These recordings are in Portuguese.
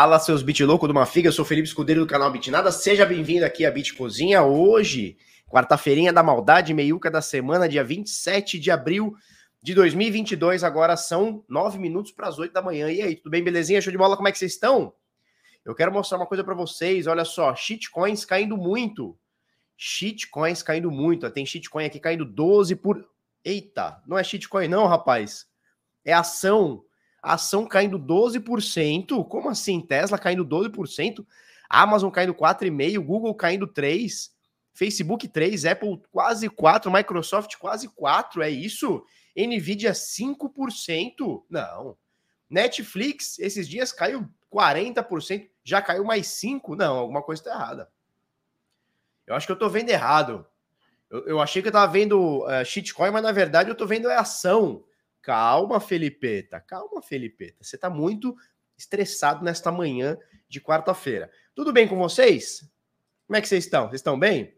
Fala, seus bit louco de uma figa, eu sou Felipe Escudeiro do canal Bitnada, seja bem-vindo aqui à Bit Cozinha. Hoje, quarta-feirinha da maldade, meiuca da semana, dia 27 de abril de 2022, agora são nove minutos para as oito da manhã. E aí, tudo bem, belezinha? Show de bola, como é que vocês estão? Eu quero mostrar uma coisa para vocês, olha só, shitcoins caindo muito. Shitcoins caindo muito, tem shitcoin aqui caindo 12 por... Eita, não é shitcoin não, rapaz. É ação a ação caindo 12%. Como assim? Tesla caindo 12%, Amazon caindo 4,5%, Google caindo 3%, Facebook 3%, Apple quase 4%, Microsoft quase 4%. É isso? Nvidia 5%? Não. Netflix, esses dias caiu 40%, já caiu mais 5%. Não, alguma coisa está errada. Eu acho que eu estou vendo errado. Eu, eu, achei que eu estava vendo uh, shitcoin, mas na verdade eu estou vendo é ação. Calma, Felipeta. Calma, Felipeta. Você está muito estressado nesta manhã de quarta-feira. Tudo bem com vocês? Como é que vocês estão? Vocês estão bem?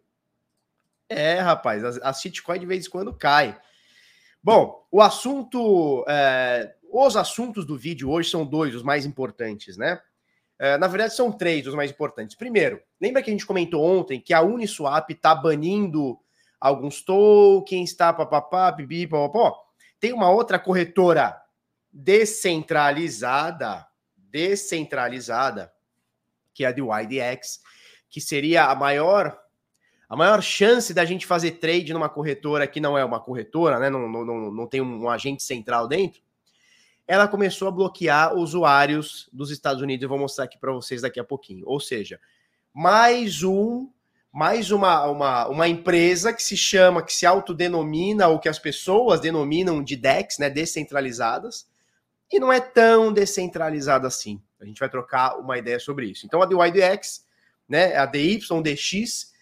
É, rapaz, a, shitcoin de vez em quando cai. Bom, o assunto. É, os assuntos do vídeo hoje são dois, os mais importantes, né? É, na verdade, são três os mais importantes. Primeiro, lembra que a gente comentou ontem que a Uniswap está banindo alguns tokens, tá? Papapá, bibi, papapó? Tem uma outra corretora descentralizada, descentralizada, que é a de YDX, que seria a maior a maior chance da gente fazer trade numa corretora que não é uma corretora, né? Não, não, não tem um agente central dentro. Ela começou a bloquear usuários dos Estados Unidos. Eu vou mostrar aqui para vocês daqui a pouquinho. Ou seja, mais um mais uma, uma, uma empresa que se chama, que se autodenomina, ou que as pessoas denominam de DEX, né, descentralizadas, e não é tão descentralizada assim. A gente vai trocar uma ideia sobre isso. Então, a DYDX, né, a DYDX,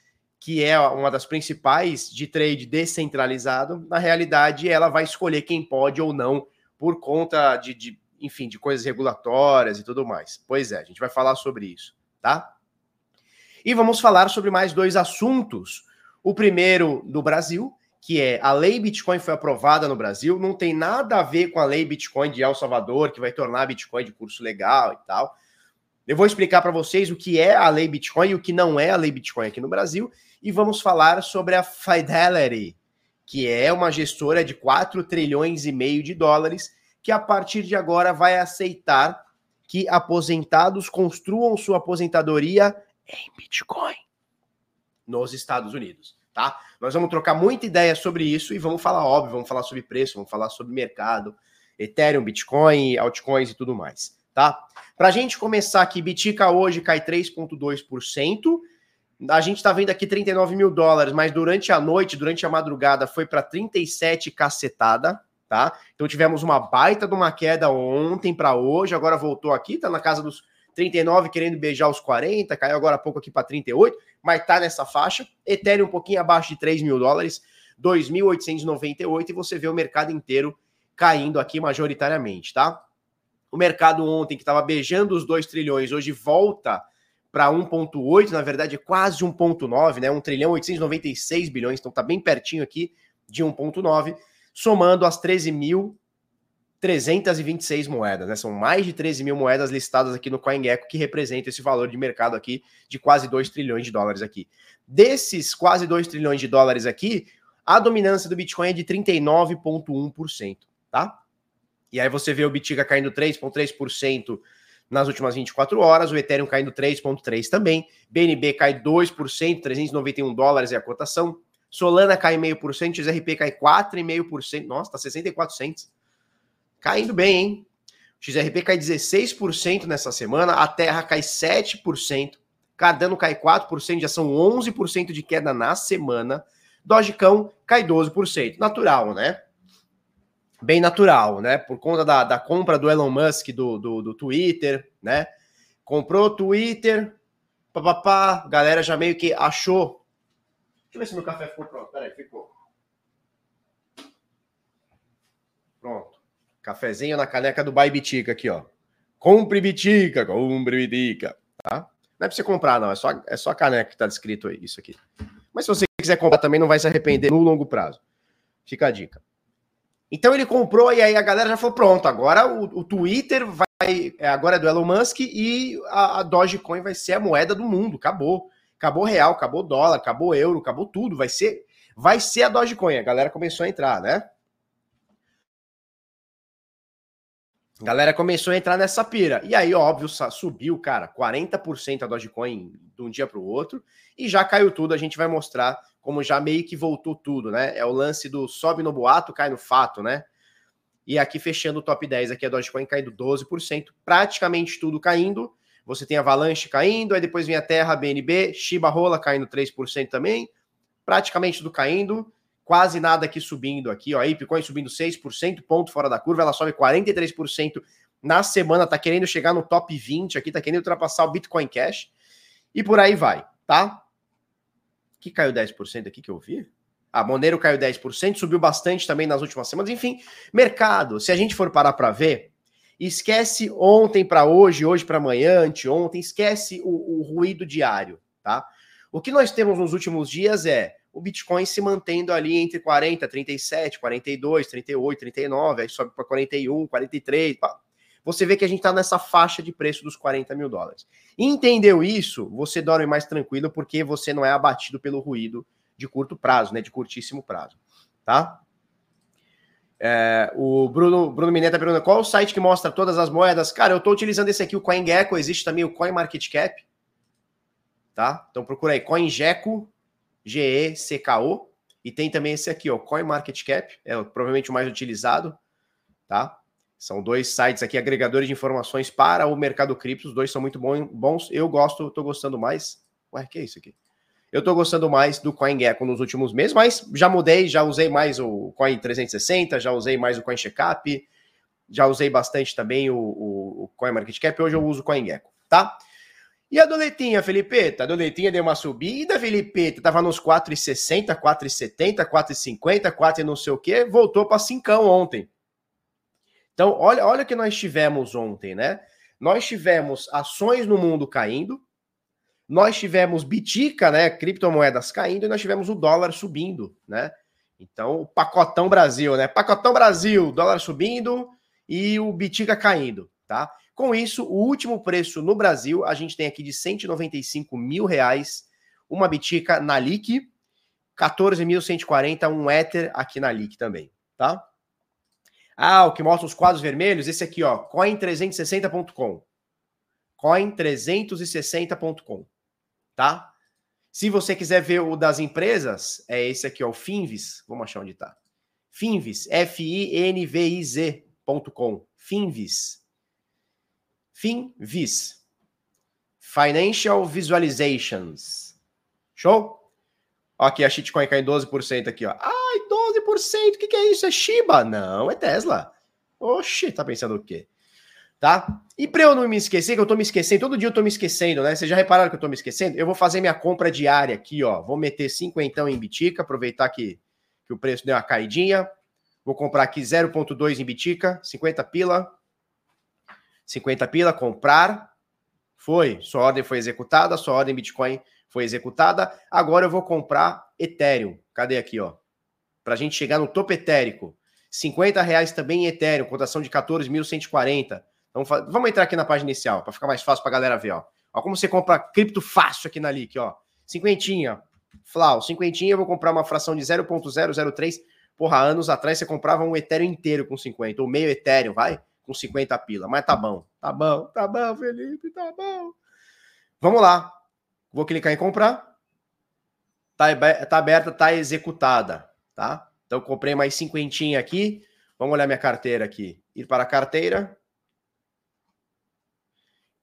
que é uma das principais de trade descentralizado, na realidade, ela vai escolher quem pode ou não, por conta de, de enfim, de coisas regulatórias e tudo mais. Pois é, a gente vai falar sobre isso, tá? E vamos falar sobre mais dois assuntos. O primeiro do Brasil, que é a lei Bitcoin foi aprovada no Brasil, não tem nada a ver com a lei Bitcoin de El Salvador, que vai tornar Bitcoin de curso legal e tal. Eu vou explicar para vocês o que é a lei Bitcoin e o que não é a lei Bitcoin aqui no Brasil, e vamos falar sobre a Fidelity, que é uma gestora de 4 trilhões e meio de dólares, que a partir de agora vai aceitar que aposentados construam sua aposentadoria em Bitcoin nos Estados Unidos, tá? Nós vamos trocar muita ideia sobre isso e vamos falar, óbvio, vamos falar sobre preço, vamos falar sobre mercado, Ethereum, Bitcoin, altcoins e tudo mais, tá? Pra gente começar aqui, Bitica hoje cai 3,2%. A gente tá vendo aqui 39 mil dólares, mas durante a noite, durante a madrugada, foi para 37 cacetada, tá? Então tivemos uma baita de uma queda ontem para hoje, agora voltou aqui, tá na casa dos 39 querendo beijar os 40, caiu agora há pouco aqui para 38, mas tá nessa faixa. Ethereum um pouquinho abaixo de 3 mil dólares, 2.898, e você vê o mercado inteiro caindo aqui majoritariamente, tá? O mercado ontem, que estava beijando os 2 trilhões, hoje volta para 1,8, na verdade é quase 1,9, né? 1 trilhão 896 bilhões, então tá bem pertinho aqui de 1,9, somando as 13 mil 326 moedas, né? São mais de 13 mil moedas listadas aqui no CoinGecko, que representa esse valor de mercado aqui de quase 2 trilhões de dólares aqui. Desses quase 2 trilhões de dólares aqui, a dominância do Bitcoin é de 39,1%, tá? E aí você vê o Bitica caindo 3,3% nas últimas 24 horas, o Ethereum caindo 3,3% também, BNB cai 2%, 391 dólares é a cotação, Solana cai 0,5%, XRP cai 4,5%, nossa, tá 64 cents caindo bem, hein? O XRP cai 16% nessa semana, a Terra cai 7%, Cardano cai 4%, já são 11% de queda na semana. Dogecão cai 12%. Natural, né? Bem natural, né? Por conta da, da compra do Elon Musk do, do, do Twitter, né? Comprou o Twitter, papapá, galera já meio que achou. Deixa eu ver se meu café ficou pronto. Peraí, ficou. Pronto. Cafezinho na caneca do Bai Bitica aqui, ó. Compre Bitica, compre Bitica, tá? Não é pra você comprar, não. É só, é só a caneca que tá descrito aí, isso aqui. Mas se você quiser comprar também, não vai se arrepender no longo prazo. Fica a dica. Então ele comprou e aí a galera já falou: pronto, agora o, o Twitter vai é, agora é do Elon Musk e a, a Dogecoin vai ser a moeda do mundo. Acabou. Acabou real, acabou dólar, acabou euro, acabou tudo. Vai ser, vai ser a Dogecoin. A galera começou a entrar, né? Galera começou a entrar nessa pira. E aí, óbvio, subiu, cara, 40% a Dogecoin de um dia para o outro. E já caiu tudo. A gente vai mostrar como já meio que voltou tudo, né? É o lance do sobe no boato, cai no fato, né? E aqui fechando o top 10, aqui a Dogecoin caindo 12%, praticamente tudo caindo. Você tem Avalanche caindo, aí depois vem a Terra, BNB, Shiba Rola caindo 3% também. Praticamente tudo caindo quase nada aqui subindo aqui, ó, a Bitcoin subindo 6%, ponto fora da curva, ela sobe 43% na semana, tá querendo chegar no top 20 aqui, tá querendo ultrapassar o Bitcoin Cash, e por aí vai, tá? Que caiu 10% aqui que eu vi? A ah, Monero caiu 10%, subiu bastante também nas últimas semanas. Enfim, mercado, se a gente for parar para ver, esquece ontem para hoje, hoje para amanhã, anteontem, esquece o, o ruído diário, tá? O que nós temos nos últimos dias é o Bitcoin se mantendo ali entre 40, 37, 42, 38, 39, aí sobe para 41, 43. Você vê que a gente está nessa faixa de preço dos 40 mil dólares. Entendeu isso? Você dorme mais tranquilo porque você não é abatido pelo ruído de curto prazo, né? De curtíssimo prazo, tá? É, o Bruno, Bruno Mineta pergunta qual o site que mostra todas as moedas? Cara, eu estou utilizando esse aqui, o CoinGecko, existe também o CoinMarketCap, tá? Então procura aí, CoinGecko, G-E-C-K-O. E tem também esse aqui, ó, CoinMarketCap, é provavelmente o mais utilizado, tá? São dois sites aqui, agregadores de informações para o mercado cripto. Os dois são muito bons. Eu gosto, tô gostando mais. Ué, que é isso aqui? Eu tô gostando mais do CoinGecko nos últimos meses, mas já mudei, já usei mais o Coin 360, já usei mais o CoinCheckup, já usei bastante também o, o, o CoinMarketCap. Hoje eu uso o CoinGecko, tá? E a doletinha, Felipeta? A doletinha deu uma subida, Felipeta. Tava nos 4,60, 4,70, 4,50, 4 e não sei o quê. Voltou para 5 ontem. Então, olha, olha o que nós tivemos ontem, né? Nós tivemos ações no mundo caindo, nós tivemos bitica, né? Criptomoedas caindo, e nós tivemos o dólar subindo, né? Então, o pacotão Brasil, né? Pacotão Brasil, dólar subindo e o bitica caindo, tá? Com isso, o último preço no Brasil, a gente tem aqui de 195 mil reais, uma bitica na LIC, 14.140, um Ether aqui na LIC também, tá? Ah, o que mostra os quadros vermelhos, esse aqui, ó, coin360.com. coin360.com, tá? Se você quiser ver o das empresas, é esse aqui, ó, o Finvis, vamos achar onde tá. Finvis, F-I-N-V-I-Z.com. Finvis. FinVis. Financial Visualizations. Show? Aqui a shitcoin cai em 12% aqui, ó. Ai, 12%, o que, que é isso? É Shiba? Não, é Tesla. Oxi, tá pensando o quê? Tá? E para eu não me esquecer, que eu tô me esquecendo, todo dia eu tô me esquecendo, né? Vocês já repararam que eu tô me esquecendo? Eu vou fazer minha compra diária aqui, ó. Vou meter 5 então em Bitica, aproveitar que, que o preço deu uma caidinha. Vou comprar aqui 0.2 em Bitica, 50 pila. 50 pila, comprar, foi, sua ordem foi executada, sua ordem Bitcoin foi executada, agora eu vou comprar Ethereum, cadê aqui, ó, para a gente chegar no topo etérico, 50 reais também em Ethereum, cotação de 14.140, então, vamos entrar aqui na página inicial, para ficar mais fácil para a galera ver, ó, ó como você compra cripto fácil aqui na LIC, ó, cinquentinha, Flau, cinquentinha eu vou comprar uma fração de 0.003, porra, anos atrás você comprava um Ethereum inteiro com 50, ou meio Ethereum, vai? Com 50 pila. Mas tá bom, tá bom, tá bom, Felipe, tá bom. Vamos lá. Vou clicar em comprar. Tá, tá aberta, tá executada, tá? Então comprei mais cinquentinha aqui. Vamos olhar minha carteira aqui. Ir para a carteira.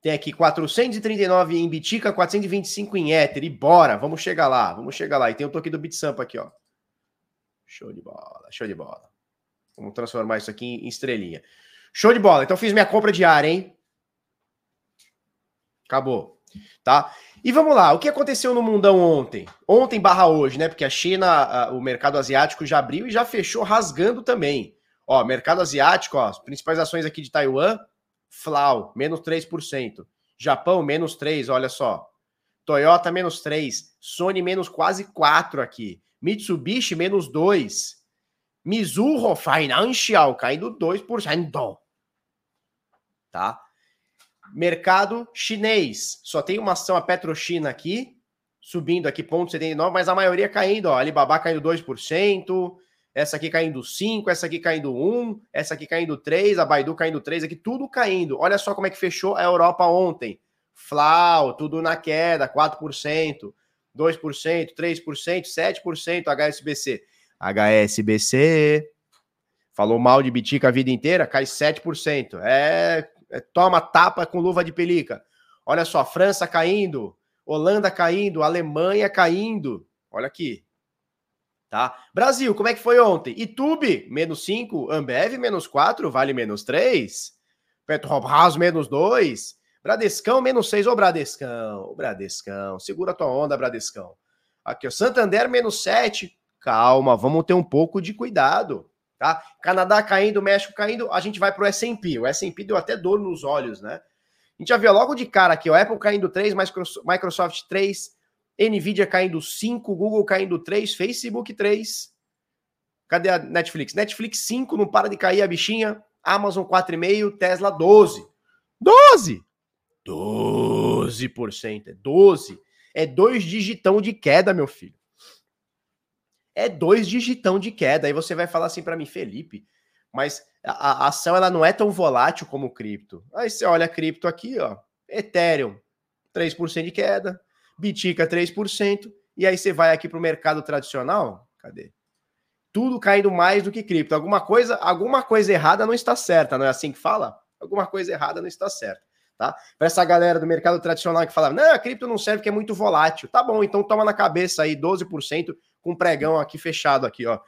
Tem aqui 439 em Bitica, 425 em Ether. E bora, vamos chegar lá, vamos chegar lá. E tem o toque do Bitsampa aqui, ó. Show de bola, show de bola. Vamos transformar isso aqui em estrelinha. Show de bola. Então fiz minha compra diária, hein? Acabou. Tá? E vamos lá, o que aconteceu no mundão ontem? Ontem barra hoje, né? Porque a China, o mercado asiático já abriu e já fechou rasgando também. Ó, mercado asiático, ó, as principais ações aqui de Taiwan, Flau, menos 3%. Japão, menos 3, olha só. Toyota, menos 3. Sony, menos quase 4 aqui. Mitsubishi, menos 2. Mizuho Financial, caindo 2% tá? Mercado chinês. Só tem uma ação, a Petrochina aqui, subindo aqui, ponto 79, mas a maioria caindo, ó. Alibaba caindo 2%, essa aqui caindo 5, essa aqui caindo 1, essa aqui caindo 3, a Baidu caindo 3, aqui tudo caindo. Olha só como é que fechou a Europa ontem. Flau, tudo na queda, 4%, 2%, 3%, 7%, HSBC. HSBC, falou mal de Bitica a vida inteira, cai 7%. É, é toma tapa com luva de pelica. Olha só, França caindo, Holanda caindo, Alemanha caindo. Olha aqui. Tá? Brasil, como é que foi ontem? Itube, menos 5, Ambev, menos 4, Vale, menos 3, Petrobras, menos 2, Bradescão, menos 6, ô Bradescão, ô Bradescão, segura tua onda, Bradescão. Aqui, ó, Santander, menos 7, calma, vamos ter um pouco de cuidado, tá? Canadá caindo, México caindo, a gente vai pro S&P, o S&P deu até dor nos olhos, né? A gente já viu logo de cara aqui, o Apple caindo 3, Microsoft 3, Nvidia caindo 5, Google caindo 3, Facebook 3. Cadê a Netflix? Netflix 5, não para de cair a bichinha. Amazon 4,5, Tesla 12. 12! 12%, é 12. É dois digitão de queda, meu filho. É dois digitão de queda. Aí você vai falar assim para mim, Felipe, mas a, a, ação ela não é tão volátil como o cripto. Aí você olha cripto aqui, ó, Ethereum, 3% de queda, Bitica 3%, e aí você vai aqui para o mercado tradicional, cadê? Tudo caindo mais do que cripto. Alguma coisa, alguma coisa errada não está certa, não é assim que fala? Alguma coisa errada não está certa, tá? Para essa galera do mercado tradicional que fala, não, a cripto não serve que é muito volátil. Tá bom, então toma na cabeça aí 12% com pregão aqui fechado aqui, ó.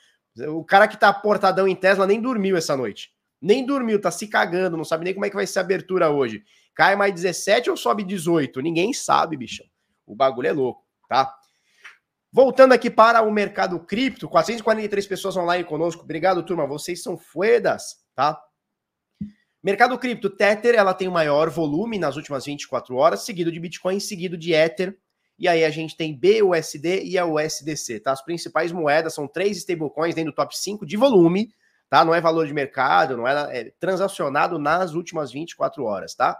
O cara que tá portadão em Tesla nem dormiu essa noite. Nem dormiu, tá se cagando, não sabe nem como é que vai ser a abertura hoje. Cai mais 17 ou sobe 18? Ninguém sabe, bichão. O bagulho é louco, tá? Voltando aqui para o mercado cripto, 443 pessoas online conosco. Obrigado, turma. Vocês são fuedas, tá? Mercado cripto, Tether, ela tem o maior volume nas últimas 24 horas, seguido de Bitcoin, seguido de Ether. E aí a gente tem BUSD e a USDC, tá? As principais moedas são três stablecoins dentro do top 5 de volume, tá? Não é valor de mercado, não é, é transacionado nas últimas 24 horas, tá?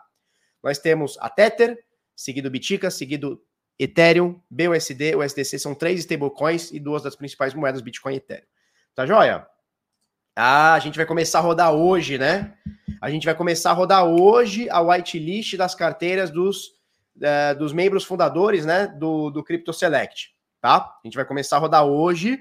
Nós temos a Tether, seguido Bitica, seguido Ethereum, BUSD, USDC são três stablecoins e duas das principais moedas, Bitcoin e Ethereum. Tá joia? Ah, a gente vai começar a rodar hoje, né? A gente vai começar a rodar hoje a whitelist das carteiras dos, uh, dos membros fundadores, né? Do, do Crypto Select, tá? A gente vai começar a rodar hoje.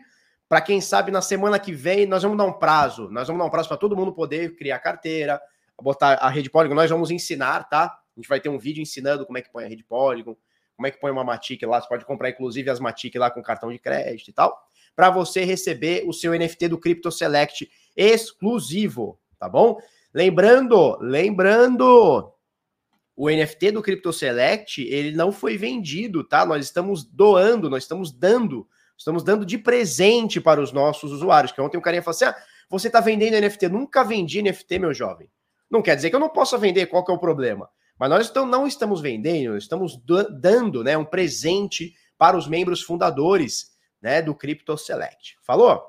Para quem sabe, na semana que vem, nós vamos dar um prazo. Nós vamos dar um prazo para todo mundo poder criar carteira, botar a rede Polygon. Nós vamos ensinar, tá? A gente vai ter um vídeo ensinando como é que põe a rede Polygon, como é que põe uma Matic lá, você pode comprar inclusive as Matic lá com cartão de crédito e tal, para você receber o seu NFT do Crypto Select exclusivo, tá bom? Lembrando, lembrando, o NFT do Crypto Select, ele não foi vendido, tá? Nós estamos doando, nós estamos dando, estamos dando de presente para os nossos usuários. Que ontem um carinha falou assim: ah, você tá vendendo NFT? Nunca vendi NFT, meu jovem. Não quer dizer que eu não possa vender, qual que é o problema? Mas nós então não estamos vendendo, estamos dando né, um presente para os membros fundadores né, do Crypto Select. Falou?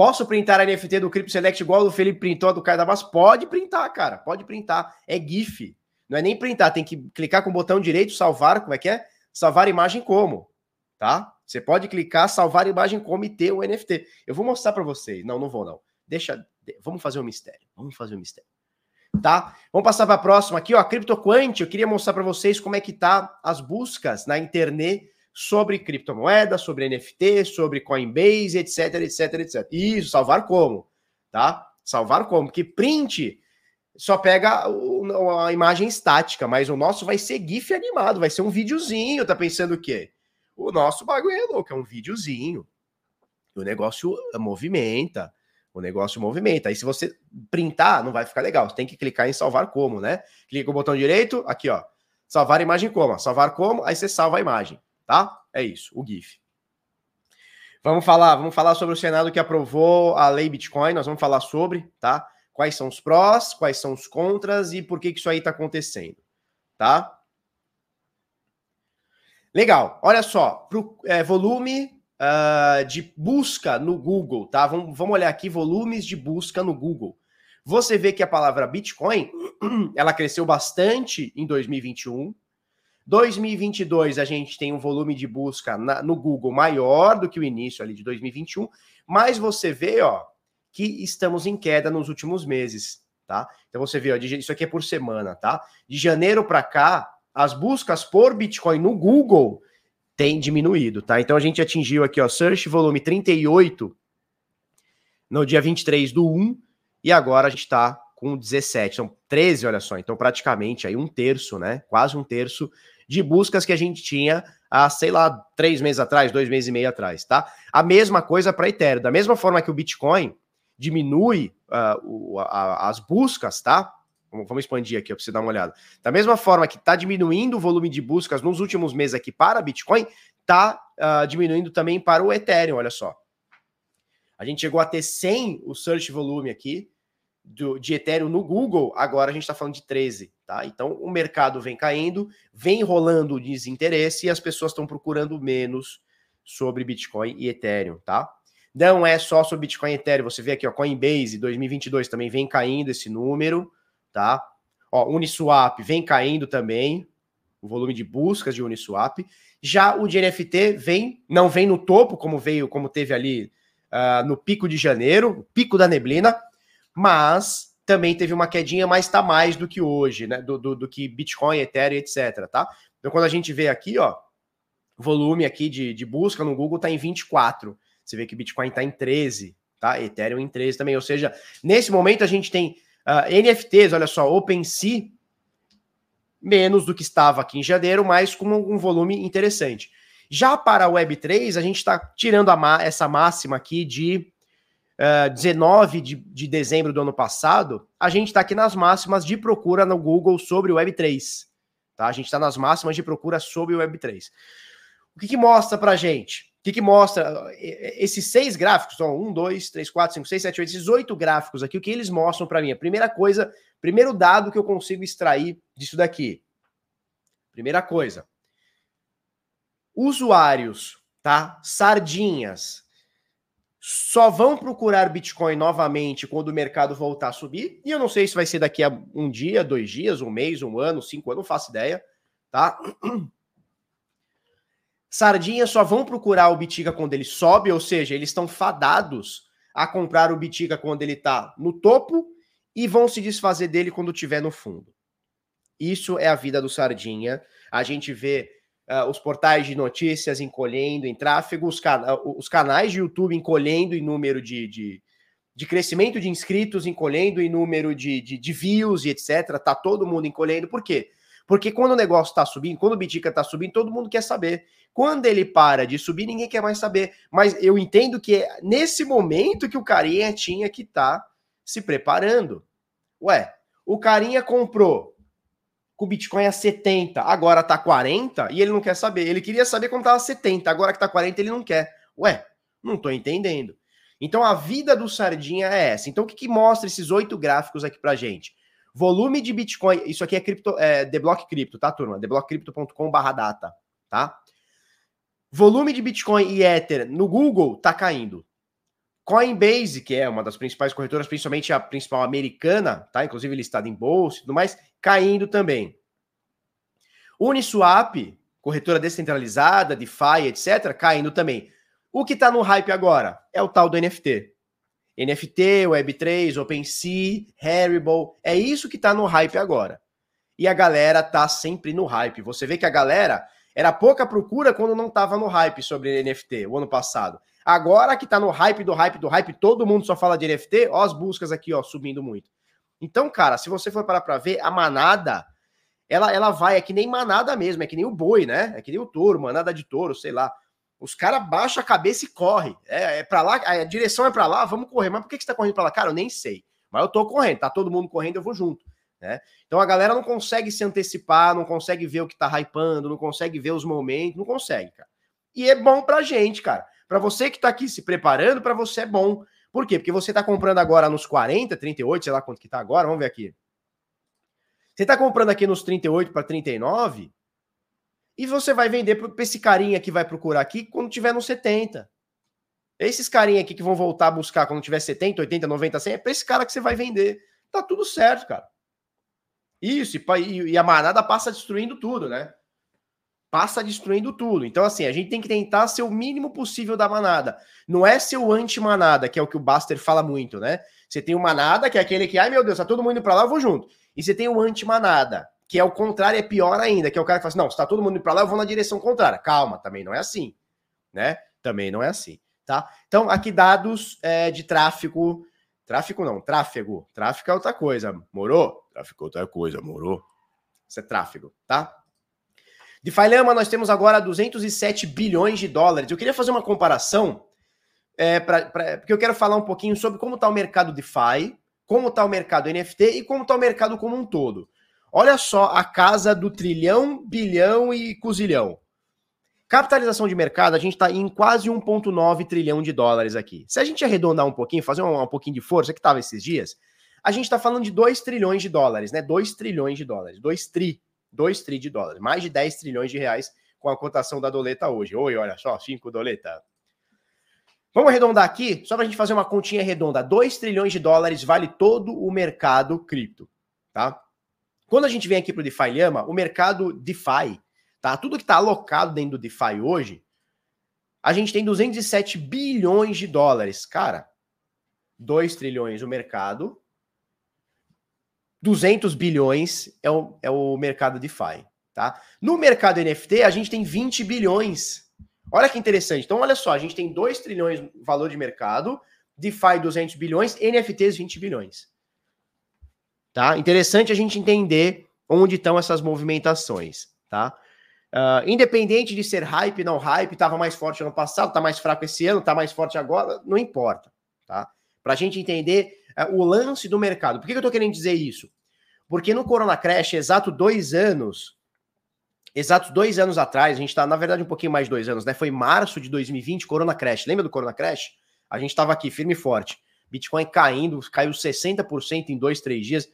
Posso printar a NFT do Crypto Select igual o Felipe printou a do Caio da Base? Pode printar, cara. Pode printar. É GIF. Não é nem printar, tem que clicar com o botão direito, salvar, como é que é? Salvar imagem como, tá? Você pode clicar, salvar imagem como e ter o NFT. Eu vou mostrar para vocês. Não, não vou não. Deixa, vamos fazer um mistério. Vamos fazer um mistério tá? Vamos passar para a próxima aqui, ó, CryptoQuant. Eu queria mostrar para vocês como é que tá as buscas na internet sobre criptomoeda, sobre NFT, sobre Coinbase, etc, etc, etc. Isso, salvar como, tá? Salvar como? Que print só pega a imagem estática, mas o nosso vai ser GIF animado, vai ser um videozinho. Tá pensando o quê? O nosso bagulho é louco, é um videozinho. O negócio movimenta o negócio movimenta. Aí se você printar, não vai ficar legal. Você tem que clicar em salvar como, né? Clica o botão direito, aqui ó, salvar imagem como, salvar como, aí você salva a imagem, tá? É isso, o GIF. Vamos falar, vamos falar sobre o Senado que aprovou a lei Bitcoin, nós vamos falar sobre, tá? Quais são os prós, quais são os contras e por que, que isso aí está acontecendo, tá? Legal, olha só, pro é, volume uh, de busca no Google, tá? Vamos, vamos olhar aqui volumes de busca no Google. Você vê que a palavra Bitcoin, ela cresceu bastante em 2021. 2022 a gente tem um volume de busca na, no Google maior do que o início ali de 2021, mas você vê, ó, que estamos em queda nos últimos meses, tá? Então você vê, ó, isso aqui é por semana, tá? De janeiro para cá, as buscas por Bitcoin no Google têm diminuído, tá? Então a gente atingiu aqui, ó, search volume 38 no dia 23 do 1 e agora a gente está com 17, são 13, olha só, então praticamente aí um terço, né? Quase um terço de buscas que a gente tinha há, sei lá, três meses atrás, dois meses e meio atrás, tá? A mesma coisa para Ethereum, da mesma forma que o Bitcoin diminui uh, o, a, as buscas, tá? Vamos expandir aqui para você dar uma olhada. Da mesma forma que está diminuindo o volume de buscas nos últimos meses aqui para Bitcoin, está uh, diminuindo também para o Ethereum, olha só. A gente chegou a ter 100 o search volume aqui do, de Ethereum no Google, agora a gente está falando de 13, tá? Então o mercado vem caindo, vem rolando o desinteresse e as pessoas estão procurando menos sobre Bitcoin e Ethereum, tá? Não é só sobre Bitcoin e Ethereum, você vê aqui, ó, Coinbase 2022 também vem caindo esse número, tá? Ó, Uniswap vem caindo também, o volume de buscas de Uniswap. Já o de NFT vem, não vem no topo, como veio, como teve ali uh, no pico de janeiro, pico da neblina, mas também teve uma quedinha, mas está mais do que hoje, né? Do, do, do, que Bitcoin, Ethereum, etc. Tá? Então, quando a gente vê aqui, ó, volume aqui de, de busca no Google está em 24. Você vê que Bitcoin está em 13, tá? Ethereum em 13 também. Ou seja, nesse momento a gente tem uh, ah, NFTs, olha só, OpenSea, menos do que estava aqui em janeiro, mas com um volume interessante. Já para a Web3, a gente está tirando a, essa máxima aqui de uh, eh, 19 de, de dezembro do ano passado. A gente está aqui nas máximas de procura no Google sobre o Web3. Tá? A gente está nas máximas de procura sobre o Web3. O que, que mostra para gente? O que, que mostra esses seis gráficos? São um, dois, três, quatro, cinco, seis, sete, oito, esses oito gráficos aqui. O que eles mostram para mim? A primeira coisa, primeiro dado que eu consigo extrair disso daqui. Primeira coisa, usuários, tá? Sardinhas só vão procurar Bitcoin novamente quando o mercado voltar a subir. E eu não sei se vai ser daqui a um dia, dois dias, um mês, um ano, cinco anos, não faço ideia, tá? Sardinhas só vão procurar o Bitica quando ele sobe, ou seja, eles estão fadados a comprar o Bitica quando ele está no topo e vão se desfazer dele quando estiver no fundo. Isso é a vida do Sardinha. A gente vê uh, os portais de notícias encolhendo em tráfego, os, os canais de YouTube encolhendo em número de, de, de crescimento de inscritos, encolhendo em número de, de, de, views e etc. Tá todo mundo encolhendo. Por quê? Porque quando o negócio está subindo, quando o Bitica está subindo, todo mundo quer saber. Quando ele para de subir, ninguém quer mais saber. Mas eu entendo que é nesse momento que o carinha tinha que estar tá se preparando. Ué, o carinha comprou com o Bitcoin a 70, agora tá 40 e ele não quer saber. Ele queria saber quando tava 70, agora que tá 40 ele não quer. Ué, não tô entendendo. Então a vida do Sardinha é essa. Então o que, que mostra esses oito gráficos aqui pra gente? Volume de Bitcoin, isso aqui é cripto, é The Block Crypto, tá, turma? theblockcrypto.com/data, tá? Volume de Bitcoin e Ether no Google tá caindo. Coinbase, que é uma das principais corretoras, principalmente a principal americana, tá? Inclusive listada em bolsa e tudo mais, caindo também. Uniswap, corretora descentralizada, DeFi, etc., caindo também. O que está no hype agora é o tal do NFT. NFT, Web3, OpenSea, Haribo, é isso que está no hype agora. E a galera tá sempre no hype. Você vê que a galera era pouca procura quando não estava no hype sobre NFT o ano passado. Agora que tá no hype do hype do hype, todo mundo só fala de NFT, ó as buscas aqui, ó, subindo muito. Então, cara, se você for parar para ver, a manada, ela, ela vai, é que nem manada mesmo, é que nem o boi, né? É que nem o touro, manada de touro, sei lá. Os caras baixam a cabeça e correm. É, é para lá, a direção é para lá, vamos correr. Mas por que, que você tá correndo para lá? Cara, eu nem sei. Mas eu tô correndo, tá todo mundo correndo, eu vou junto. Né? Então a galera não consegue se antecipar, não consegue ver o que tá hypando, não consegue ver os momentos, não consegue, cara. E é bom pra gente, cara. Para você que está aqui se preparando, para você é bom. Por quê? Porque você está comprando agora nos 40, 38, sei lá quanto que está agora, vamos ver aqui. Você está comprando aqui nos 38 para 39 e você vai vender para esse carinha que vai procurar aqui quando tiver nos 70. Esses carinha aqui que vão voltar a buscar quando tiver 70, 80, 90, 100, é para esse cara que você vai vender. tá tudo certo, cara. Isso, e, e a manada passa destruindo tudo, né? Passa destruindo tudo. Então, assim, a gente tem que tentar ser o mínimo possível da manada. Não é ser o anti-manada, que é o que o Buster fala muito, né? Você tem o manada, que é aquele que, ai meu Deus, tá todo mundo indo pra lá, eu vou junto. E você tem o anti-manada, que é o contrário, é pior ainda, que é o cara que fala assim, não, se tá todo mundo indo pra lá, eu vou na direção contrária. Calma, também não é assim, né? Também não é assim, tá? Então, aqui dados é, de tráfego Tráfico não, tráfego. Tráfico é outra coisa, morou? Tráfico é outra coisa, morou? Isso é tráfego, tá? De Failama, nós temos agora 207 bilhões de dólares. Eu queria fazer uma comparação, é, pra, pra, porque eu quero falar um pouquinho sobre como está o mercado DeFi, como está o mercado NFT e como está o mercado como um todo. Olha só a casa do trilhão, bilhão e cozilhão. Capitalização de mercado, a gente está em quase 1,9 trilhão de dólares aqui. Se a gente arredondar um pouquinho, fazer um, um pouquinho de força, que estava esses dias, a gente está falando de 2 trilhões de dólares, né? 2 trilhões de dólares. 2 tri. 2 tri de dólares. Mais de 10 trilhões de reais com a cotação da doleta hoje. Oi, olha só, 5 doleta. Vamos arredondar aqui, só para a gente fazer uma continha redonda. 2 trilhões de dólares vale todo o mercado cripto, tá? Quando a gente vem aqui para o DeFi Lama, o mercado DeFi tá? Tudo que está alocado dentro do DeFi hoje, a gente tem 207 bilhões de dólares. Cara, 2 trilhões o mercado, 200 bilhões é o, é o mercado DeFi, tá? No mercado NFT, a gente tem 20 bilhões. Olha que interessante. Então, olha só, a gente tem 2 trilhões valor de mercado, DeFi 200 bilhões, NFTs 20 bilhões. Tá? Interessante a gente entender onde estão essas movimentações, tá? Uh, independente de ser hype, não hype, estava mais forte ano passado, está mais fraco esse ano, está mais forte agora, não importa, tá? Para a gente entender o lance do mercado. Por que, eu estou querendo dizer isso? Porque no Corona Crash, exato dois anos, exatos dois anos atrás, a gente está, na verdade, um pouquinho mais de dois anos, né? Foi março de 2020, Corona Crash. Lembra do Corona Crash? A gente estava aqui firme e forte. Bitcoin caindo, caiu 60% em dois, três dias.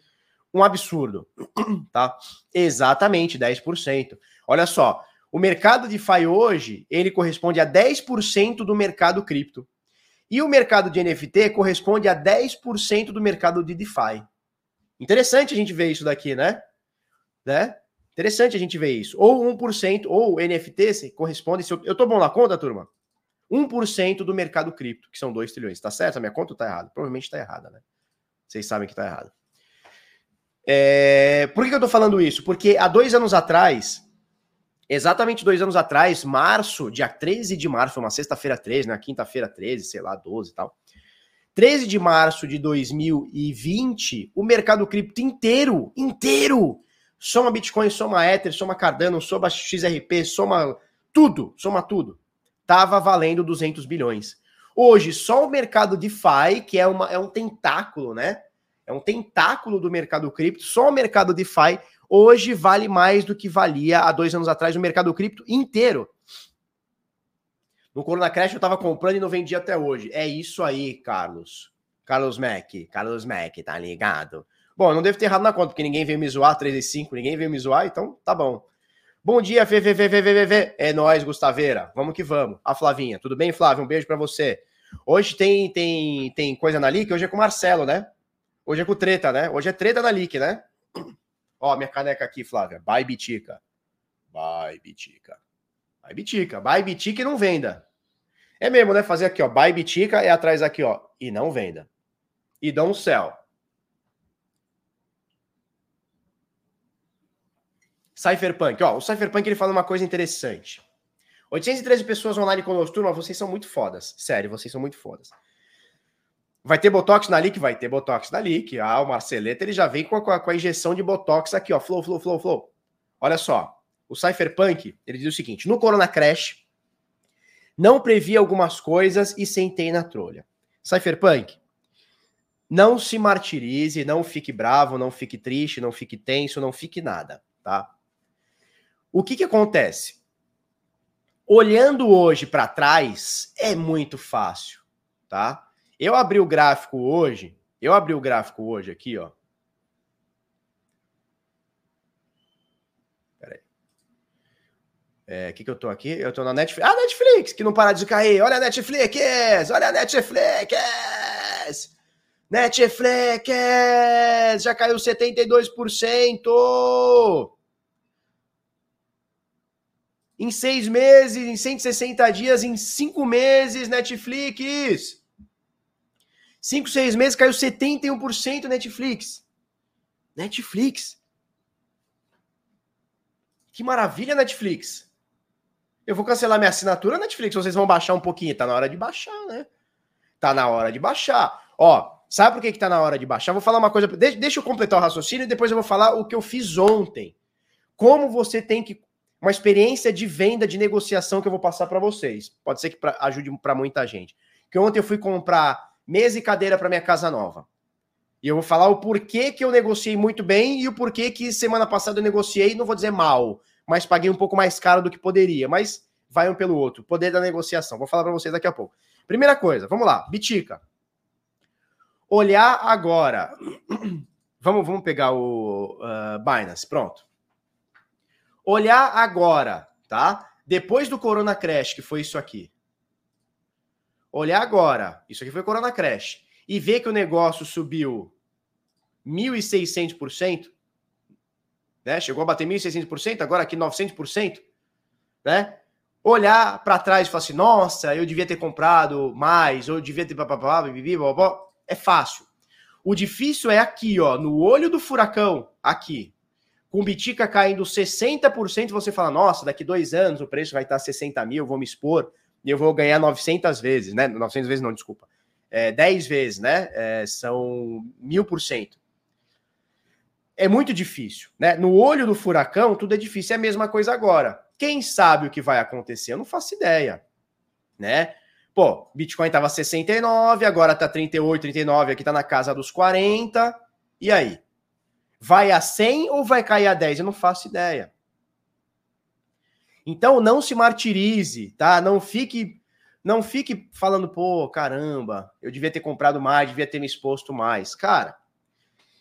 Um absurdo, tá? Exatamente, 10%. Olha só, o mercado de DeFi hoje, ele corresponde a 10% do mercado cripto. E o mercado de NFT corresponde a 10% do mercado de DeFi. Interessante a gente ver isso daqui, né? né? Interessante a gente ver isso. Ou 1%, ou NFT corresponde. Se eu, eu tô bom na conta, turma? 1% do mercado cripto, que são 2 trilhões. Tá certo? A minha conta tá errada? Provavelmente tá errada, né? Vocês sabem que tá errada. É... Por que eu tô falando isso? Porque há dois anos atrás, Exatamente dois anos atrás, março, dia 13 de março, uma sexta-feira 13, né? Quinta-feira 13, sei lá, 12 e tal. 13 de março de 2020, o mercado cripto inteiro, inteiro, soma Bitcoin, soma Ether, soma Cardano, soma XRP, soma tudo, soma tudo, tava valendo 200 bilhões. Hoje, só o mercado DeFi, que é, uma, é um tentáculo, né? É um tentáculo do mercado cripto, só o mercado DeFi hoje vale mais do que valia há dois anos atrás no mercado cripto inteiro. No Corona Crash eu estava comprando e não vendia até hoje. É isso aí, Carlos. Carlos Mac. Carlos Mac, tá ligado? Bom, não devo ter errado na conta, porque ninguém veio me zoar, 3 e 5, ninguém veio me zoar, então tá bom. Bom dia, VVVVVV. É nós, Gustaveira. Vamos que vamos. A Flavinha. Tudo bem, Flávio? Um beijo para você. Hoje tem, tem, tem coisa na LIC, hoje é com o Marcelo, né? Hoje é com treta, né? Hoje é treta na LIC, né? Ó, minha caneca aqui, Flávia. Bye Bitica. Bye Bitica. Bye Bitica. Bye Bitica e não venda. É mesmo, né? Fazer aqui, ó. Bye Bitica é atrás aqui, ó. E não venda. E dá um céu. Cypherpunk, ó. O Cypherpunk ele fala uma coisa interessante. 813 pessoas online conosco, turma. Vocês são muito fodas. Sério, vocês são muito fodas. Vai ter Botox na LIC? Vai ter Botox na LIC. Ah, o Marceleta ele já vem com a, com a, injeção de Botox aqui, ó. Flow, flow, flow, flow. Olha só. O Cypherpunk, ele diz o seguinte: no Corona Crash, não previ algumas coisas e sentei na trolha. Cypherpunk, não se martirize, não fique bravo, não fique triste, não fique tenso, não fique nada, tá? O que que acontece? Olhando hoje para trás, é muito fácil, tá? Eu abri o gráfico hoje, eu abri o gráfico hoje aqui, ó. Peraí. É, o que que eu tô aqui? Eu tô na Netflix. Ah, Netflix, que não para de cair. Olha a Netflix, olha a Netflix. Netflix já caiu 72%. Em seis meses, em 160 dias, em cinco meses, Netflix. Cinco, seis meses caiu 71% Netflix. Netflix. Que maravilha, Netflix. Eu vou cancelar minha assinatura, Netflix. Vocês vão baixar um pouquinho. Tá na hora de baixar, né? Tá na hora de baixar. Ó, sabe por que, que tá na hora de baixar? Vou falar uma coisa. Deixa eu completar o raciocínio e depois eu vou falar o que eu fiz ontem. Como você tem que. Uma experiência de venda, de negociação que eu vou passar para vocês. Pode ser que pra, ajude para muita gente. Que ontem eu fui comprar mesa e cadeira para minha casa nova. E eu vou falar o porquê que eu negociei muito bem e o porquê que semana passada eu negociei, não vou dizer mal, mas paguei um pouco mais caro do que poderia. Mas vai um pelo outro. Poder da negociação. Vou falar para vocês daqui a pouco. Primeira coisa, vamos lá. Bitica. Olhar agora. Vamos, vamos pegar o uh, Binance, pronto. Olhar agora, tá? Depois do Corona Crash, que foi isso aqui. Olhar agora, isso aqui foi Corona Crash, e ver que o negócio subiu 1.600%, né? Chegou a bater 1.600%, agora aqui 900%, né? Olhar para trás e falar assim: nossa, eu devia ter comprado mais, ou eu devia ter. É fácil. O difícil é aqui, ó, no olho do furacão, aqui. Com Bitica caindo 60%, você fala, nossa, daqui dois anos o preço vai estar 60 mil, vou me expor e eu vou ganhar 900 vezes, né? 900 vezes não, desculpa. É, 10 vezes, né? É, são mil por cento. É muito difícil, né? No olho do furacão, tudo é difícil. É a mesma coisa agora. Quem sabe o que vai acontecer? Eu não faço ideia, né? Pô, Bitcoin tava 69, agora tá 38, 39, aqui tá na casa dos 40. E aí? Vai a 100 ou vai cair a 10? Eu não faço ideia. Então não se martirize, tá? Não fique não fique falando, pô, caramba, eu devia ter comprado mais, devia ter me exposto mais. Cara,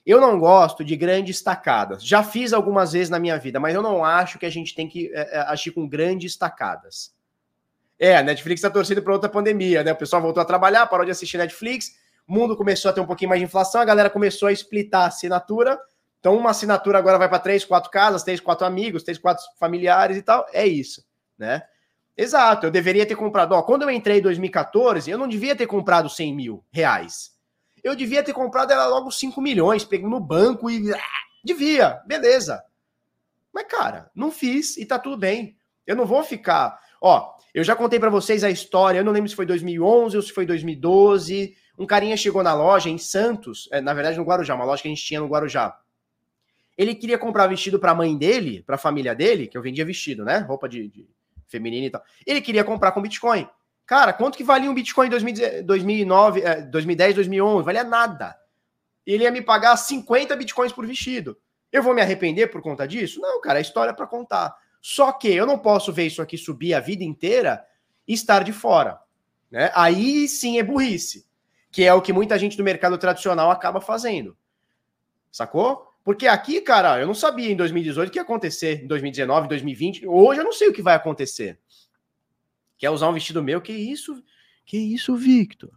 eu não gosto de grandes tacadas. Já fiz algumas vezes na minha vida, mas eu não acho que a gente tem que é, agir com grandes tacadas. É, a Netflix está torcendo para outra pandemia, né? O pessoal voltou a trabalhar, parou de assistir Netflix, o mundo começou a ter um pouquinho mais de inflação, a galera começou a splitar a assinatura. Então, uma assinatura agora vai para três, quatro casas, três, quatro amigos, três, quatro familiares e tal. É isso, né? Exato, eu deveria ter comprado. Ó, quando eu entrei em 2014, eu não devia ter comprado 100 mil reais. Eu devia ter comprado ela logo 5 milhões, pego no banco e. Ah, devia, beleza. Mas, cara, não fiz e tá tudo bem. Eu não vou ficar. Ó, eu já contei para vocês a história, eu não lembro se foi 2011 ou se foi 2012. Um carinha chegou na loja em Santos, é, na verdade no Guarujá, uma loja que a gente tinha no Guarujá. Ele queria comprar vestido para a mãe dele, para a família dele, que eu vendia vestido, né? Roupa de, de feminina e tal. Ele queria comprar com Bitcoin. Cara, quanto que valia um Bitcoin em 2009, 2010, 2011? Valia nada. Ele ia me pagar 50 Bitcoins por vestido. Eu vou me arrepender por conta disso? Não, cara, é história para contar. Só que eu não posso ver isso aqui subir a vida inteira e estar de fora. Né? Aí sim é burrice, que é o que muita gente do mercado tradicional acaba fazendo. Sacou? Porque aqui, cara, eu não sabia em 2018 o que ia acontecer, em 2019, 2020. Hoje eu não sei o que vai acontecer. Quer usar um vestido meu? Que isso? Que isso, Victor?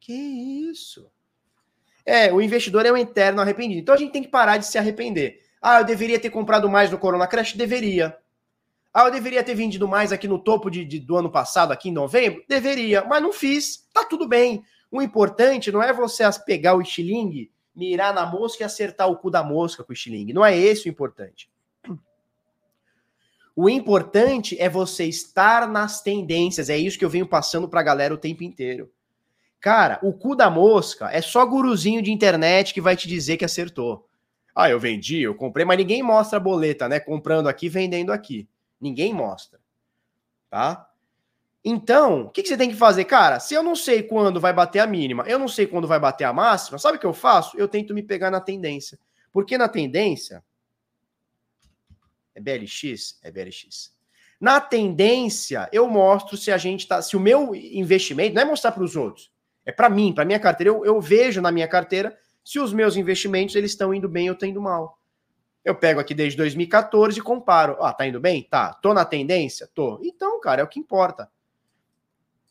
Que isso? É, o investidor é um interno arrependido. Então a gente tem que parar de se arrepender. Ah, eu deveria ter comprado mais no Corona Crash? Deveria. Ah, eu deveria ter vendido mais aqui no topo de, de, do ano passado, aqui em novembro? Deveria, mas não fiz. Tá tudo bem. O importante não é você pegar o estilingue, mirar na mosca e acertar o cu da mosca com o estilingue. Não é esse o importante. O importante é você estar nas tendências. É isso que eu venho passando pra galera o tempo inteiro. Cara, o cu da mosca é só guruzinho de internet que vai te dizer que acertou. Ah, eu vendi, eu comprei, mas ninguém mostra a boleta, né? Comprando aqui, vendendo aqui. Ninguém mostra. Tá? Então, o que, que, você tem que fazer? Cara, se eu não sei quando vai bater a mínima, eu não sei quando vai bater a máxima, sabe o que eu faço? Eu tento me pegar na tendência. Porque na tendência. É BLX? É BLX. Na tendência, eu mostro se a gente tá. Se o meu investimento. Não é mostrar para os outros. É para mim, para minha carteira. Eu, eu vejo na minha carteira se os meus investimentos eles estão indo bem ou estão indo mal. Eu pego aqui desde 2014 e comparo. Ah, tá indo bem? Tá. Tô na tendência? Tô. Então, cara, é o que importa.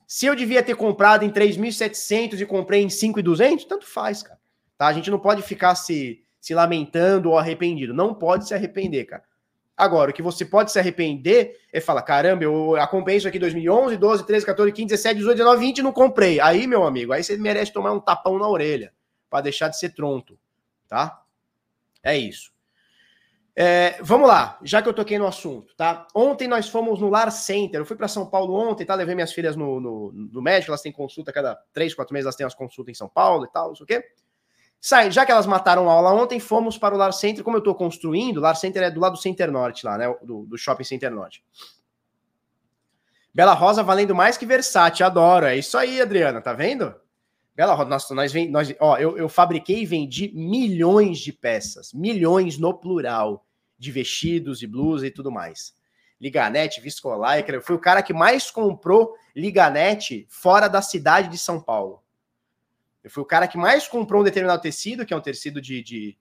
Se eu devia ter comprado em 3.700 e comprei em 5.200, tanto faz, cara. Tá? A gente não pode ficar se, se lamentando ou arrependido. Não pode se arrepender, cara. Agora, o que você pode se arrepender é falar: caramba, eu acompanhei isso aqui em 2011, 12, 13, 14, 15, 17, 18, 19, 20 e não comprei. Aí, meu amigo, aí você merece tomar um tapão na orelha para deixar de ser tronto, tá? É isso. É, vamos lá, já que eu toquei no assunto, tá? Ontem nós fomos no Lar Center. Eu fui para São Paulo ontem, tá? Levei minhas filhas no, no, no médico, elas têm consulta cada três, quatro meses, elas têm umas consultas em São Paulo e tal, não sei o quê. Sai, já que elas mataram a aula ontem, fomos para o Lar Center. Como eu estou construindo, o Lar Center é do lado do Center Norte, lá, né? Do, do Shopping Center Norte. Bela Rosa valendo mais que Versace, adoro. É isso aí, Adriana, tá vendo? Bela Rosa, nossa, nós, vem, nós ó, eu, eu fabriquei e vendi milhões de peças, milhões no plural, de vestidos e blusas e tudo mais. Liganete, Viscolaicra, fui o cara que mais comprou Liganete fora da cidade de São Paulo. Eu fui o cara que mais comprou um determinado tecido, que é um tecido de, de,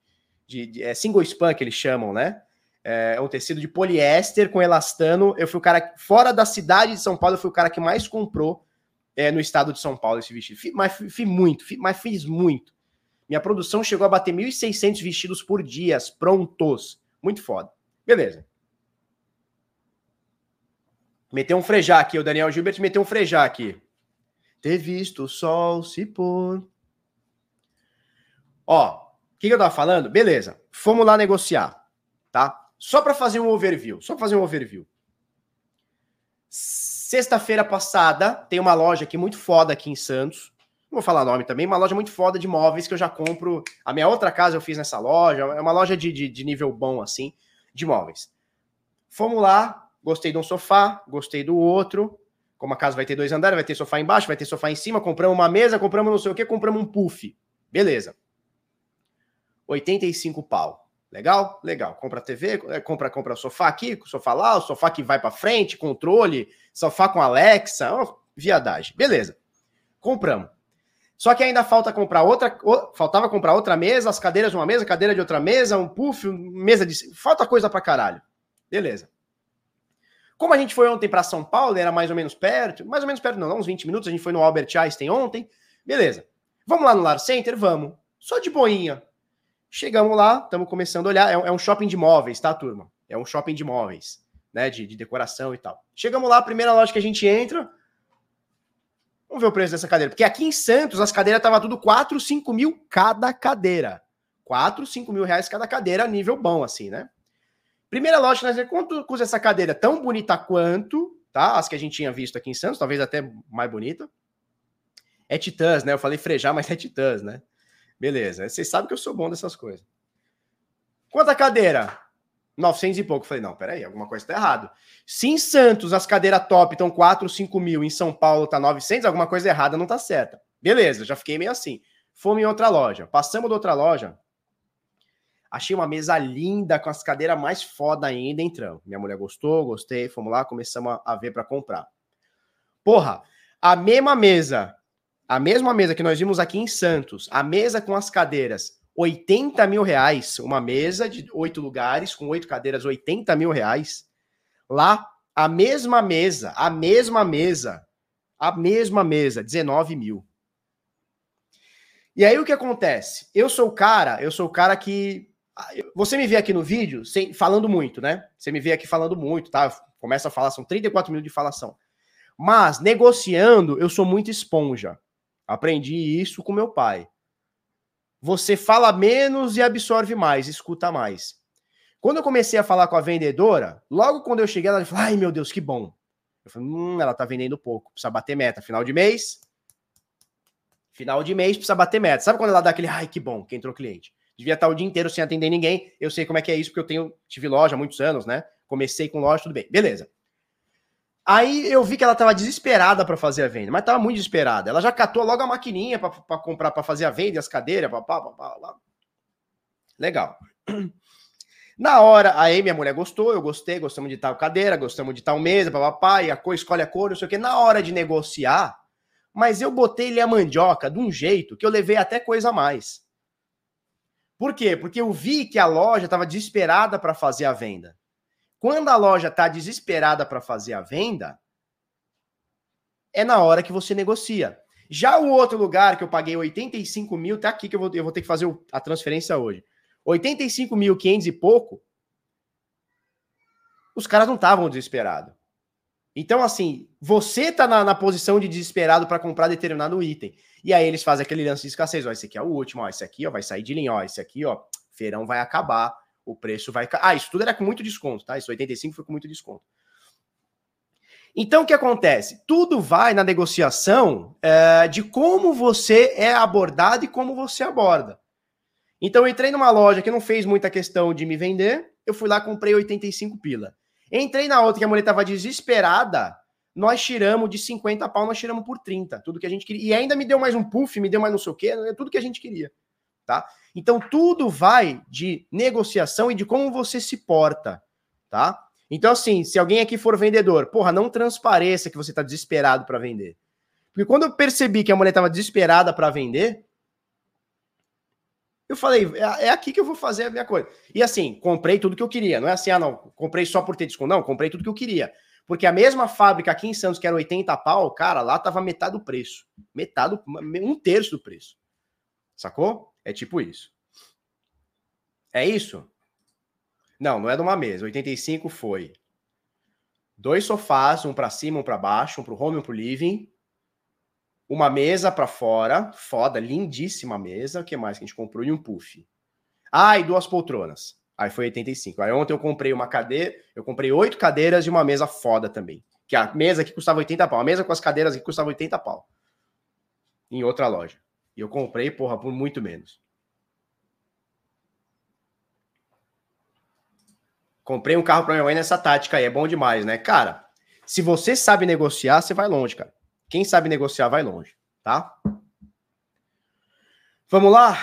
de, de é single span que eles chamam, né? É um tecido de poliéster com elastano. Eu fui o cara fora da cidade de São Paulo, eu fui o cara que mais comprou é, no estado de São Paulo esse vestido. Fiz, mas fiz muito, fiz, mas fiz muito. Minha produção chegou a bater 1.600 vestidos por dia, prontos. Muito foda. Beleza. Meteu um frejá aqui, o Daniel Gilbert meteu um frejá aqui. Ter visto o sol se pôr Ó, o que, que eu tava falando? Beleza, fomos lá negociar, tá? Só para fazer um overview, só pra fazer um overview. Sexta-feira passada, tem uma loja aqui muito foda aqui em Santos. Não vou falar nome também, uma loja muito foda de móveis que eu já compro. A minha outra casa eu fiz nessa loja, é uma loja de, de, de nível bom, assim, de móveis. Fomos lá, gostei de um sofá, gostei do outro. Como a casa vai ter dois andares, vai ter sofá embaixo, vai ter sofá em cima, compramos uma mesa, compramos não sei o que, compramos um puff. Beleza. 85 pau. Legal? Legal. Compra TV, é, compra, compra sofá aqui, sofá lá, o sofá que vai para frente, controle, sofá com Alexa, oh, viadagem. Beleza. Compramos. Só que ainda falta comprar outra, faltava comprar outra mesa, as cadeiras de uma mesa, cadeira de outra mesa, um puff, mesa de, falta coisa para caralho. Beleza. Como a gente foi ontem para São Paulo, era mais ou menos perto, mais ou menos perto, não, uns 20 minutos, a gente foi no Albert Einstein ontem. Beleza. Vamos lá no Lar Center? Vamos. Só de boinha. Chegamos lá, estamos começando a olhar. É, é, um shopping de móveis, tá, turma? É um shopping de móveis, né? De, de decoração e tal. Chegamos lá, primeira loja que a gente entra. Vamos ver o preço dessa cadeira. Porque aqui em Santos as cadeiras estavam tudo 4, 5 mil cada cadeira. 4, 5 mil reais cada cadeira, nível bom, assim, né? Primeira loja nós quanto custa essa cadeira? Tão bonita quanto, tá? As que a gente tinha visto aqui em Santos, talvez até mais bonita. É Titãs, né? Eu falei frejar, mas é Titãs, né? Beleza. Vocês sabem que eu sou bom dessas coisas. Quanta cadeira? 900 e pouco. Falei, não, peraí, alguma coisa tá errado. Se em Santos as cadeiras top estão 4, 5 mil, em São Paulo tá 900, alguma coisa errada não tá certa. Beleza, já fiquei meio assim. Fomos em outra loja. Passamos de outra loja. Achei uma mesa linda, com as cadeiras mais foda ainda, entramos. Minha mulher gostou, gostei, fomos lá, começamos a ver para comprar. Porra, a mesma mesa a mesma mesa que nós vimos aqui em Santos, a mesa com as cadeiras, 80 mil reais, uma mesa de oito lugares, com oito cadeiras, 80 mil reais. Lá, a mesma mesa, a mesma mesa, a mesma mesa, 19 mil. E aí o que acontece? Eu sou o cara, eu sou o cara que. Você me vê aqui no vídeo sem, falando muito, né? Você me vê aqui falando muito, tá? Começa a falar, são 34 minutos de falação. Mas negociando, eu sou muito esponja. Aprendi isso com meu pai. Você fala menos e absorve mais, escuta mais. Quando eu comecei a falar com a vendedora, logo quando eu cheguei, ela falou: ai meu Deus, que bom. Eu falei: hum, ela tá vendendo pouco, precisa bater meta. Final de mês, final de mês precisa bater meta. Sabe quando ela dá aquele, ai que bom, que entrou cliente? Devia estar o dia inteiro sem atender ninguém. Eu sei como é que é isso, porque eu tenho, tive loja há muitos anos, né? Comecei com loja, tudo bem. Beleza. Aí eu vi que ela tava desesperada para fazer a venda, mas tava muito desesperada. Ela já catou logo a maquininha para comprar, para fazer a venda, as cadeiras, papá, papá, papá. Legal. Na hora, aí minha mulher gostou, eu gostei, gostamos de tal cadeira, gostamos de tal mesa, papá, e a cor, escolhe a cor, não sei o que. Na hora de negociar, mas eu botei-lhe a mandioca de um jeito que eu levei até coisa a mais. Por quê? Porque eu vi que a loja estava desesperada para fazer a venda. Quando a loja está desesperada para fazer a venda, é na hora que você negocia. Já o outro lugar que eu paguei 85 mil, tá aqui que eu vou, eu vou ter que fazer a transferência hoje. 85.500 e pouco, os caras não estavam desesperados. Então, assim, você tá na, na posição de desesperado para comprar determinado item. E aí eles fazem aquele lance de escassez. Ó, esse aqui é o último, ó, esse aqui ó, vai sair de linha, ó, esse aqui, ó, feirão vai acabar, o preço vai... Ah, isso tudo era com muito desconto, tá? Isso 85 foi com muito desconto. Então, o que acontece? Tudo vai na negociação é, de como você é abordado e como você aborda. Então, eu entrei numa loja que não fez muita questão de me vender, eu fui lá comprei 85 pila. Entrei na outra que a mulher estava desesperada, nós tiramos de 50 pau, nós tiramos por 30, tudo que a gente queria. E ainda me deu mais um puff, me deu mais não sei o quê, é tudo que a gente queria, tá? Então, tudo vai de negociação e de como você se porta, tá? Então, assim, se alguém aqui for vendedor, porra, não transpareça que você tá desesperado para vender. Porque quando eu percebi que a mulher estava desesperada para vender, eu falei, é, é aqui que eu vou fazer a minha coisa. E assim, comprei tudo que eu queria. Não é assim, ah, não, comprei só por ter desconto. Não, comprei tudo que eu queria. Porque a mesma fábrica aqui em Santos, que era 80 pau, cara, lá tava metade do preço. Metade, um terço do preço. Sacou? É tipo isso. É isso? Não, não é de uma mesa. 85 foi dois sofás, um para cima, um para baixo, um para o home, um para o living. Uma mesa para fora, foda, lindíssima mesa. O que mais que a gente comprou? E um puff. Ah, e duas poltronas. Aí foi 85. Aí ontem eu comprei uma cadeira, eu comprei oito cadeiras e uma mesa foda também. Que a mesa aqui custava 80 pau. A mesa com as cadeiras aqui custava 80 pau. Em outra loja. E eu comprei, porra, por muito menos. Comprei um carro para minha mãe nessa tática aí, é bom demais, né? Cara, se você sabe negociar, você vai longe, cara. Quem sabe negociar vai longe, tá? Vamos lá?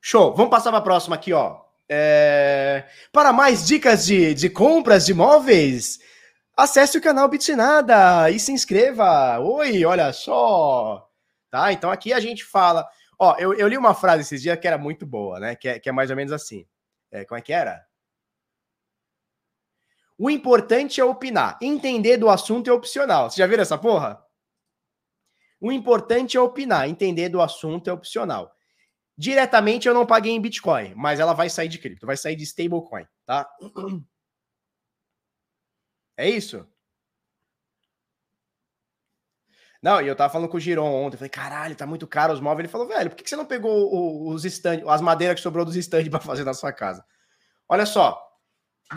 Show. Vamos passar para a próxima aqui, ó. É... Para mais dicas de, de compras de imóveis, acesse o canal Bitnada e se inscreva. Oi, olha só. Tá? Então aqui a gente fala. Ó, eu, eu li uma frase esses dias que era muito boa, né? Que é, que é mais ou menos assim. É, como é que era? O importante é opinar. Entender do assunto é opcional. Você já viram essa porra? O importante é opinar. Entender do assunto é opcional. Diretamente eu não paguei em Bitcoin, mas ela vai sair de cripto, vai sair de stablecoin, tá? É isso? Não, e eu tava falando com o Giron ontem, falei, caralho, tá muito caro os móveis. Ele falou, velho, por que você não pegou os stand, as madeiras que sobrou dos stands para fazer na sua casa? Olha só,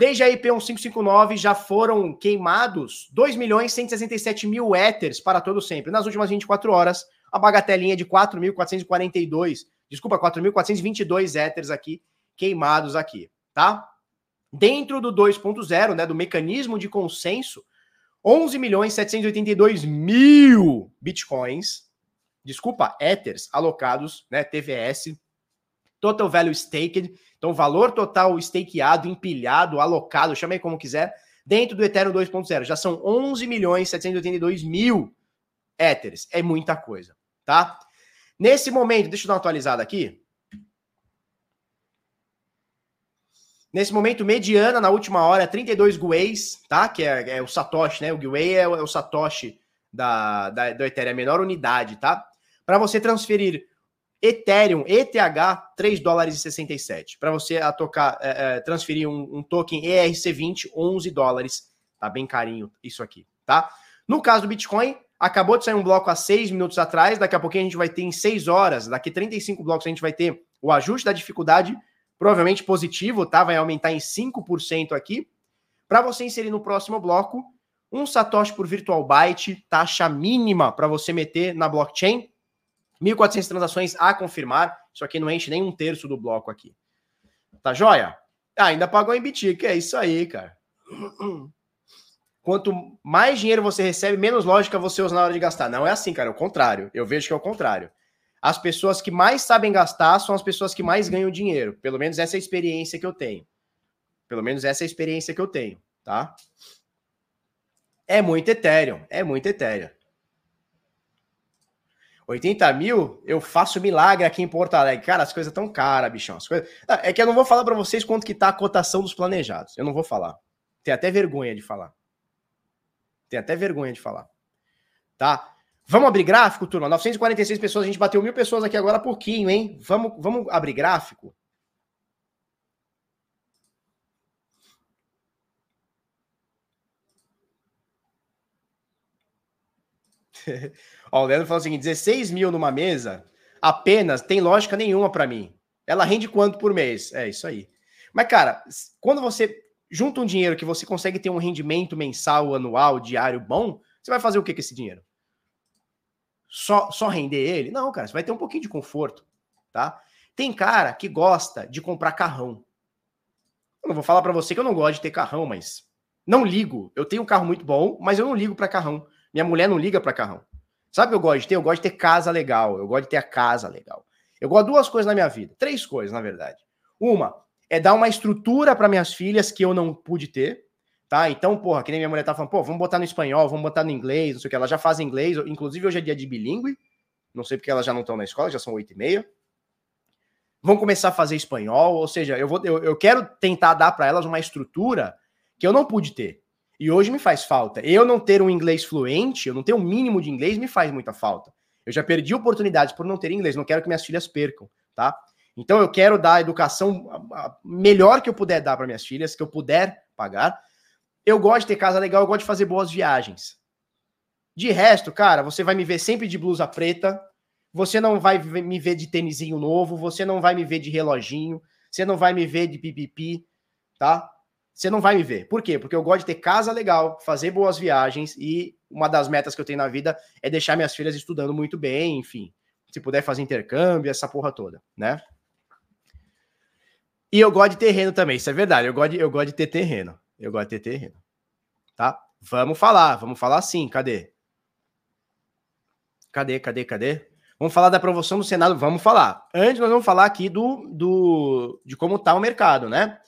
desde a IP1559 já foram queimados 2 milhões 167 mil éteres para todo sempre. Nas últimas 24 horas, a bagatelinha de 4.442, desculpa, 4.422 éteres aqui queimados aqui, tá? Dentro do 2.0, né, do mecanismo de consenso, 11 milhões 782 mil bitcoins, desculpa, ethers alocados, né, TVS, total value staked, então valor total stakeado, empilhado, alocado, chame como quiser, dentro do Ethereum 2.0, já são 11 milhões 782 mil ethers, é muita coisa, tá? Nesse momento, deixa eu dar uma atualizada aqui, Nesse momento, mediana na última hora, 32 gueis, tá? Que é, é o Satoshi, né? O guei é, é, o Satoshi da, da, do Ethereum, a menor unidade, tá? Para você transferir Ethereum, ETH, 3 dólares e 67. Para você a tocar, é, é, transferir um, um, token ERC20, 11 dólares. Tá bem carinho isso aqui, tá? No caso do Bitcoin, acabou de sair um bloco há 6 minutos atrás. Daqui a pouquinho a gente vai ter em 6 horas, daqui 35 blocos, a gente vai ter o ajuste da dificuldade provavelmente positivo, tá? Vai aumentar em 5% aqui. Para você inserir no próximo bloco, um satoshi por virtual byte, taxa mínima para você meter na blockchain. 1.400 transações a confirmar. Isso aqui não enche nem um terço do bloco aqui. Tá joia? Ah, ainda pagou em BTC, é isso aí, cara. Quanto mais dinheiro você recebe, menos lógica você usa na hora de gastar. Não é assim, cara, é o contrário. Eu vejo que é o contrário as pessoas que mais sabem gastar são as pessoas que mais ganham dinheiro. Pelo menos essa é a experiência que eu tenho. Pelo menos essa é a experiência que eu tenho, tá? É muito Ethereum, é muito Ethereum. 80 mil, eu faço milagre aqui em Porto Alegre. Cara, as coisas tão caras, bichão. As coisas... É que eu não vou falar para vocês quanto que tá a cotação dos planejados. Eu não vou falar. Tem até vergonha de falar. Tem até vergonha de falar. Tá? Vamos abrir gráfico, turma? 946 pessoas, a gente bateu mil pessoas aqui agora há pouquinho, hein? Vamos, vamos abrir gráfico? Ó, o Leandro falou o seguinte: 16 mil numa mesa apenas tem lógica nenhuma para mim. Ela rende quanto por mês? É isso aí. Mas, cara, quando você junta um dinheiro que você consegue ter um rendimento mensal, anual, diário bom, você vai fazer o que com esse dinheiro? Só, só render ele? Não, cara, você vai ter um pouquinho de conforto, tá? Tem cara que gosta de comprar carrão. Eu não vou falar para você que eu não gosto de ter carrão, mas não ligo. Eu tenho um carro muito bom, mas eu não ligo para carrão. Minha mulher não liga para carrão. Sabe o que eu gosto de ter? Eu gosto de ter casa legal. Eu gosto de ter a casa legal. Eu gosto de duas coisas na minha vida. Três coisas, na verdade. Uma é dar uma estrutura para minhas filhas que eu não pude ter. Tá? Então, porra, que nem minha mulher tá falando, pô, vamos botar no espanhol, vamos botar no inglês, não sei o que. Ela já faz inglês. Inclusive, hoje é dia de bilíngue. Não sei porque elas já não estão na escola, já são oito e meia. Vão começar a fazer espanhol, ou seja, eu, vou, eu, eu quero tentar dar para elas uma estrutura que eu não pude ter. E hoje me faz falta. Eu não ter um inglês fluente, eu não ter um mínimo de inglês, me faz muita falta. Eu já perdi oportunidades por não ter inglês, não quero que minhas filhas percam, tá? Então eu quero dar a educação melhor que eu puder dar para minhas filhas, que eu puder pagar. Eu gosto de ter casa legal, eu gosto de fazer boas viagens. De resto, cara, você vai me ver sempre de blusa preta, você não vai me ver de tênisinho novo, você não vai me ver de reloginho, você não vai me ver de pipipi, tá? você não vai me ver. Por quê? Porque eu gosto de ter casa legal, fazer boas viagens e uma das metas que eu tenho na vida é deixar minhas filhas estudando muito bem, enfim. Se puder fazer intercâmbio, essa porra toda, né? E eu gosto de terreno também, isso é verdade. Eu gosto de, eu gosto de ter terreno. Eu gosto de terreno. Tá? Vamos falar, vamos falar sim. Cadê? Cadê, cadê, cadê? Vamos falar da promoção do Senado, vamos falar. Antes nós vamos falar aqui do, do de como tá o mercado, né?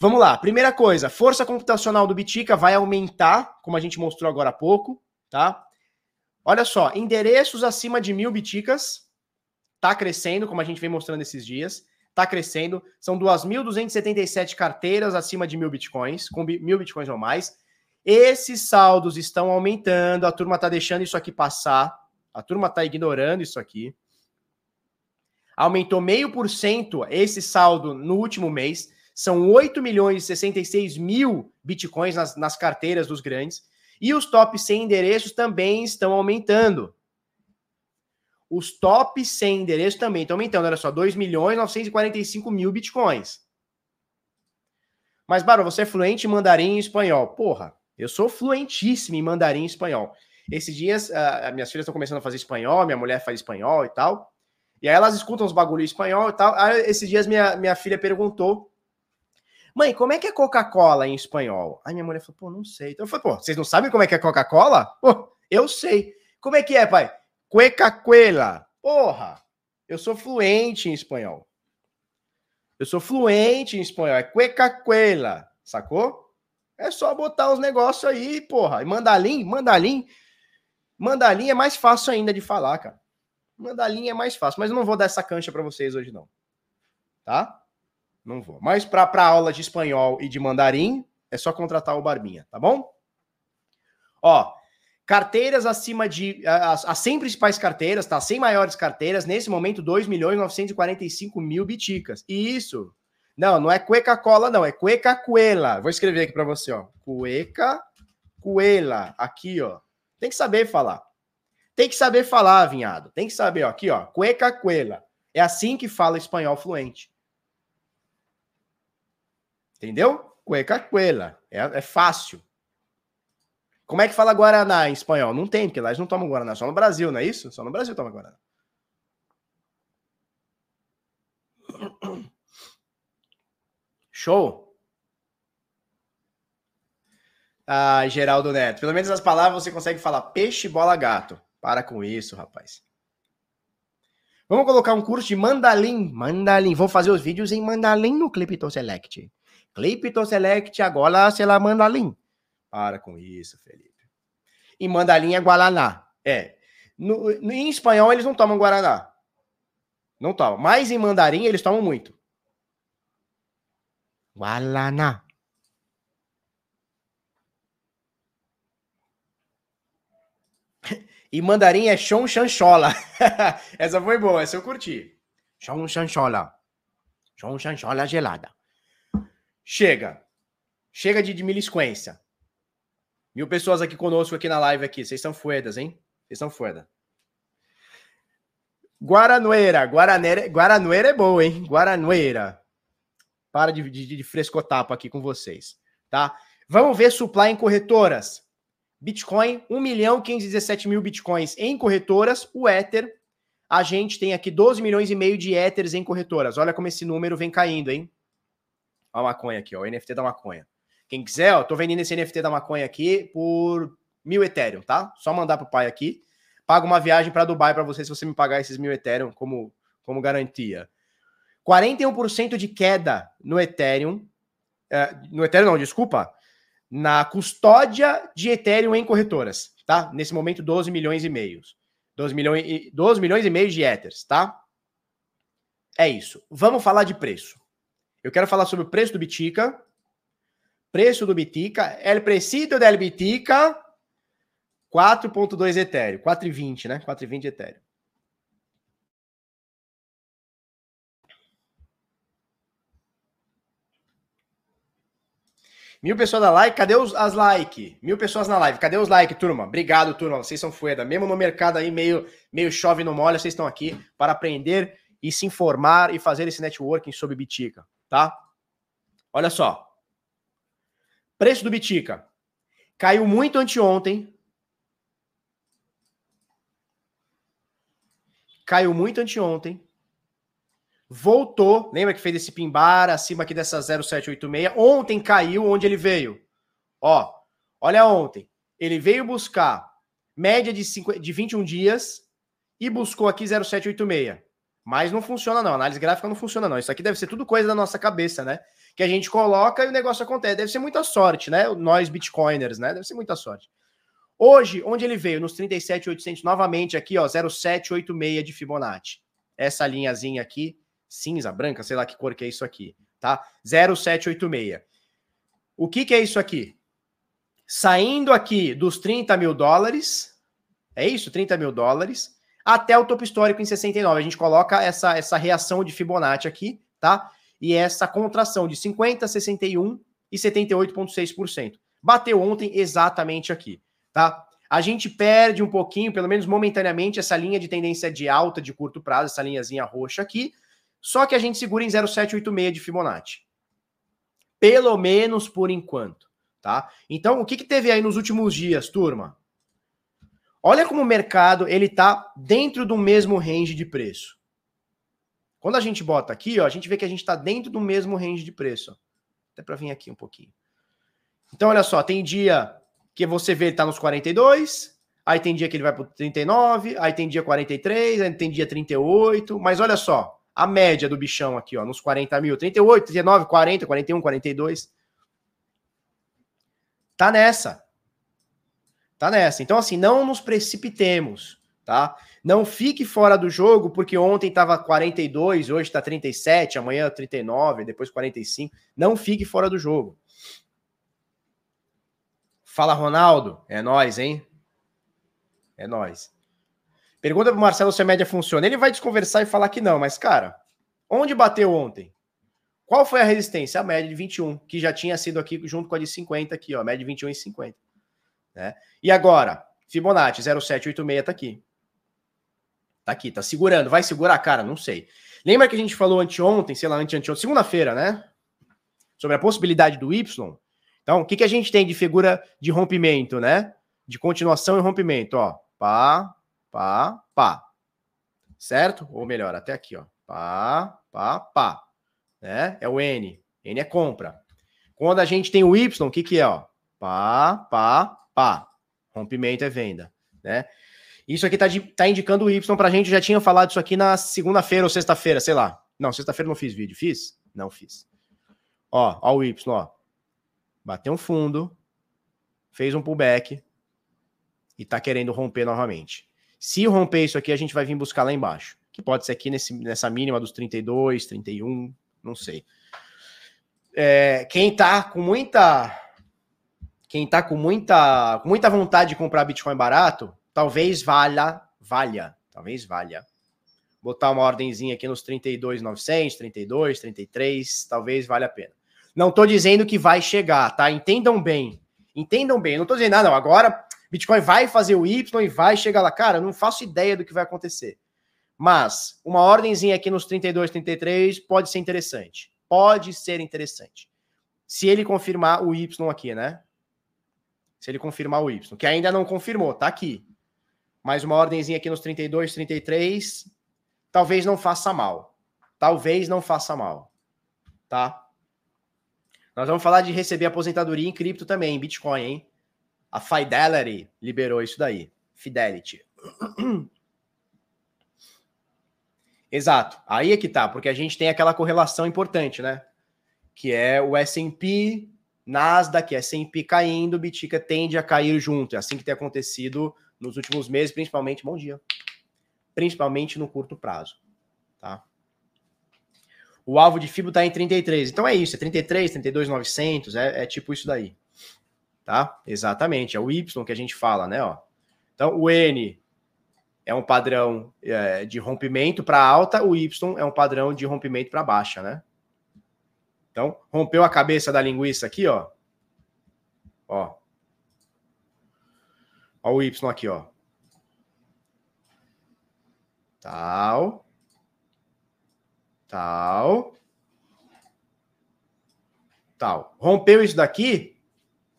Vamos lá. Primeira coisa, força computacional do Bitica vai aumentar, como a gente mostrou agora há pouco, tá? Olha só, endereços acima de mil biticas tá crescendo, como a gente vem mostrando esses dias, tá crescendo. São 2.277 carteiras acima de mil bitcoins, com mil bitcoins ou mais. Esses saldos estão aumentando, a turma tá deixando isso aqui passar, a turma tá ignorando isso aqui. Aumentou meio por cento esse saldo no último mês. São 8 milhões e 66 mil bitcoins nas, nas carteiras dos grandes. E os top 100 endereços também estão aumentando. Os top 100 endereços também estão aumentando. Olha só, 2 milhões e 945 mil bitcoins. Mas, Baro, você é fluente em mandarim e espanhol. Porra, eu sou fluentíssimo em mandarim e espanhol. Esses dias, uh, minhas filhas estão começando a fazer espanhol, minha mulher faz espanhol e tal. E aí elas escutam os bagulho em espanhol e tal. Aí, esses dias minha, minha filha perguntou Mãe, como é que é Coca-Cola em espanhol? Aí minha mulher falou, pô, não sei. Então eu falei, pô, vocês não sabem como é que é Coca-Cola? Pô, eu sei. Como é que é, pai? Cuecacuela. Porra, eu sou fluente em espanhol. Eu sou fluente em espanhol. É cuecacuela. Sacou? É só botar os negócios aí, porra. E mandalim, mandalim. Mandalim é mais fácil ainda de falar, cara. Mandalim é mais fácil, mas eu não vou dar essa cancha para vocês hoje, não. Tá? Não vou. Mas para aula de espanhol e de mandarim, é só contratar o Barbinha, tá bom? Ó, carteiras acima de. As, as 100 principais carteiras, tá? 100 maiores carteiras, nesse momento, 2 milhões 945 mil biticas. E isso. Não, não é cueca cola, não, é cueca cuela. Vou escrever aqui para você, ó. Cueca cuela. Aqui, ó. Tem que saber falar. Tem que saber falar, vinhado. Tem que saber, ó. Aqui, ó. Cueca cuela. É assim que fala espanhol fluente. Entendeu? Cueca cuela. É, é fácil. Como é que fala Guaraná em espanhol? Não tem, porque lá eles não tomam Guaraná. Só no Brasil, não é isso? Só no Brasil toma Guaraná. Show? Ah, Geraldo Neto. Pelo menos as palavras você consegue falar peixe, bola, gato. Para com isso, rapaz. Vamos colocar um curso de mandalim. Mandalim. Vou fazer os vídeos em mandalim no Clipito Select. Clipto Select agora se la mandalim. Para com isso, Felipe. Em mandalim é Guaraná. É. No, no, em espanhol eles não tomam Guaraná. Não tomam. Mas em mandarim eles tomam muito. Guaraná. E mandarim é chon chanchola. essa foi boa, essa eu curti. Chon chanchola. Chon chanchola gelada. Chega. Chega de, de milisquência. Mil pessoas aqui conosco aqui na live aqui. Vocês são fuedas, hein? Vocês são fuedas. Guaranoeira. Guaraneira, é boa, hein? Guaranoeira. Para de, de, de frescotapo aqui com vocês, tá? Vamos ver supply em corretoras. Bitcoin, 1 milhão 517 mil bitcoins em corretoras. O Ether, a gente tem aqui 12 milhões e meio de Ethers em corretoras. Olha como esse número vem caindo, hein? Olha a maconha aqui, ó, o NFT da maconha. Quem quiser, ó, tô vendendo esse NFT da maconha aqui por mil Ethereum, tá? Só mandar pro pai aqui. Pago uma viagem para Dubai para você se você me pagar esses mil Ethereum como, como garantia. 41% de queda no Ethereum. Uh, no Ethereum, não, desculpa na custódia de Ethereum em corretoras, tá? Nesse momento, 12 milhões e meio. 12 milhões, e, 12 milhões e meio de Ethers, tá? É isso. Vamos falar de preço. Eu quero falar sobre o preço do Bitica. Preço do Bitica. El precito del Bitica. 4.2 Ethereum. 4,20, né? 4,20 Ethereum. Mil pessoas na live, cadê os, as like? Mil pessoas na live, cadê os like, turma? Obrigado, turma, vocês são fueda. Mesmo no mercado aí, meio, meio chove no molho, vocês estão aqui para aprender e se informar e fazer esse networking sobre Bitica, tá? Olha só. Preço do Bitica. Caiu muito anteontem. Caiu muito anteontem voltou. Lembra que fez esse pimbar acima aqui dessa 0786? Ontem caiu onde ele veio. Ó, olha ontem. Ele veio buscar média de, 5, de 21 dias e buscou aqui 0786. Mas não funciona não, análise gráfica não funciona não. Isso aqui deve ser tudo coisa da nossa cabeça, né? Que a gente coloca e o negócio acontece. Deve ser muita sorte, né? Nós bitcoiners, né? Deve ser muita sorte. Hoje, onde ele veio? Nos 37.800 novamente aqui, ó, 0786 de Fibonacci. Essa linhazinha aqui, cinza, branca, sei lá que cor que é isso aqui, tá? 0786. O que, que é isso aqui? Saindo aqui dos 30 mil dólares, é isso? 30 mil dólares, até o topo histórico em 69. A gente coloca essa, essa reação de Fibonacci aqui, tá? E essa contração de 50, 61 e 78,6%. Bateu ontem exatamente aqui, tá? A gente perde um pouquinho, pelo menos momentaneamente, essa linha de tendência de alta de curto prazo, essa linhazinha roxa aqui, só que a gente segura em 0,786 de Fibonacci. Pelo menos por enquanto, tá? Então, o que, que teve aí nos últimos dias, turma? Olha como o mercado ele tá dentro do mesmo range de preço. Quando a gente bota aqui, ó, a gente vê que a gente está dentro do mesmo range de preço. Até para vir aqui um pouquinho. Então, olha só, tem dia que você vê ele tá nos 42, aí tem dia que ele vai para 39, aí tem dia 43, aí tem dia 38, mas olha só, a média do bichão aqui, ó, nos 40 mil, 38, 39, 40, 41, 42. Tá nessa. Tá nessa. Então, assim, não nos precipitemos, tá? Não fique fora do jogo, porque ontem tava 42, hoje tá 37, amanhã 39, depois 45. Não fique fora do jogo. Fala, Ronaldo. É nós, hein? É nós. Pergunta pro Marcelo se a média funciona. Ele vai desconversar e falar que não, mas, cara, onde bateu ontem? Qual foi a resistência? A média de 21, que já tinha sido aqui junto com a de 50 aqui, ó, a média de 21 e 50. Né? E agora, Fibonacci 0786 tá aqui. Tá aqui, tá segurando. Vai segurar, cara? Não sei. Lembra que a gente falou anteontem, sei lá, ante anteontem, segunda-feira, né? Sobre a possibilidade do Y. Então, o que, que a gente tem de figura de rompimento, né? De continuação e rompimento, ó. Pá, pá, pá. Certo? Ou melhor, até aqui, ó. Pá, pá, pá. Né? É o N. N é compra. Quando a gente tem o Y, o que que é, ó? Pá, pá, pá. Rompimento é venda, né? Isso aqui tá, de, tá indicando o Y pra gente. Eu já tinha falado isso aqui na segunda-feira ou sexta-feira, sei lá. Não, sexta-feira não fiz vídeo. Fiz? Não fiz. Ó, ó o Y, ó. Bateu um fundo, fez um pullback e tá querendo romper novamente. Se romper isso aqui, a gente vai vir buscar lá embaixo. Que pode ser aqui nesse, nessa mínima dos 32, 31, não sei. É, quem tá com muita. Quem tá com muita, com muita vontade de comprar Bitcoin barato, talvez valha, valha, talvez valha. Botar uma ordenzinha aqui nos 32,900, 32, 33, talvez valha a pena. Não estou dizendo que vai chegar, tá? Entendam bem. Entendam bem. não estou dizendo, ah, não, agora Bitcoin vai fazer o Y e vai chegar lá. Cara, eu não faço ideia do que vai acontecer. Mas uma ordenzinha aqui nos 32, 33 pode ser interessante. Pode ser interessante. Se ele confirmar o Y aqui, né? Se ele confirmar o Y, que ainda não confirmou, tá aqui. Mas uma ordenzinha aqui nos 32, 33, talvez não faça mal. Talvez não faça mal. Tá? Nós vamos falar de receber aposentadoria em cripto também, em Bitcoin, hein? A Fidelity liberou isso daí. Fidelity. Exato. Aí é que tá, porque a gente tem aquela correlação importante, né? Que é o S&P, Nasdaq, S&P caindo, Bitica tende a cair junto. É assim que tem acontecido nos últimos meses, principalmente, bom dia. Principalmente no curto prazo, tá? O alvo de FIBO está em 33. Então é isso, é 33, 32,900, é, é tipo isso daí. Tá? Exatamente, é o Y que a gente fala, né? Ó. Então o N é um padrão é, de rompimento para alta, o Y é um padrão de rompimento para baixa, né? Então, rompeu a cabeça da linguiça aqui, ó. Ó. Ó o Y aqui, ó. Tal tal, tal. Rompeu isso daqui,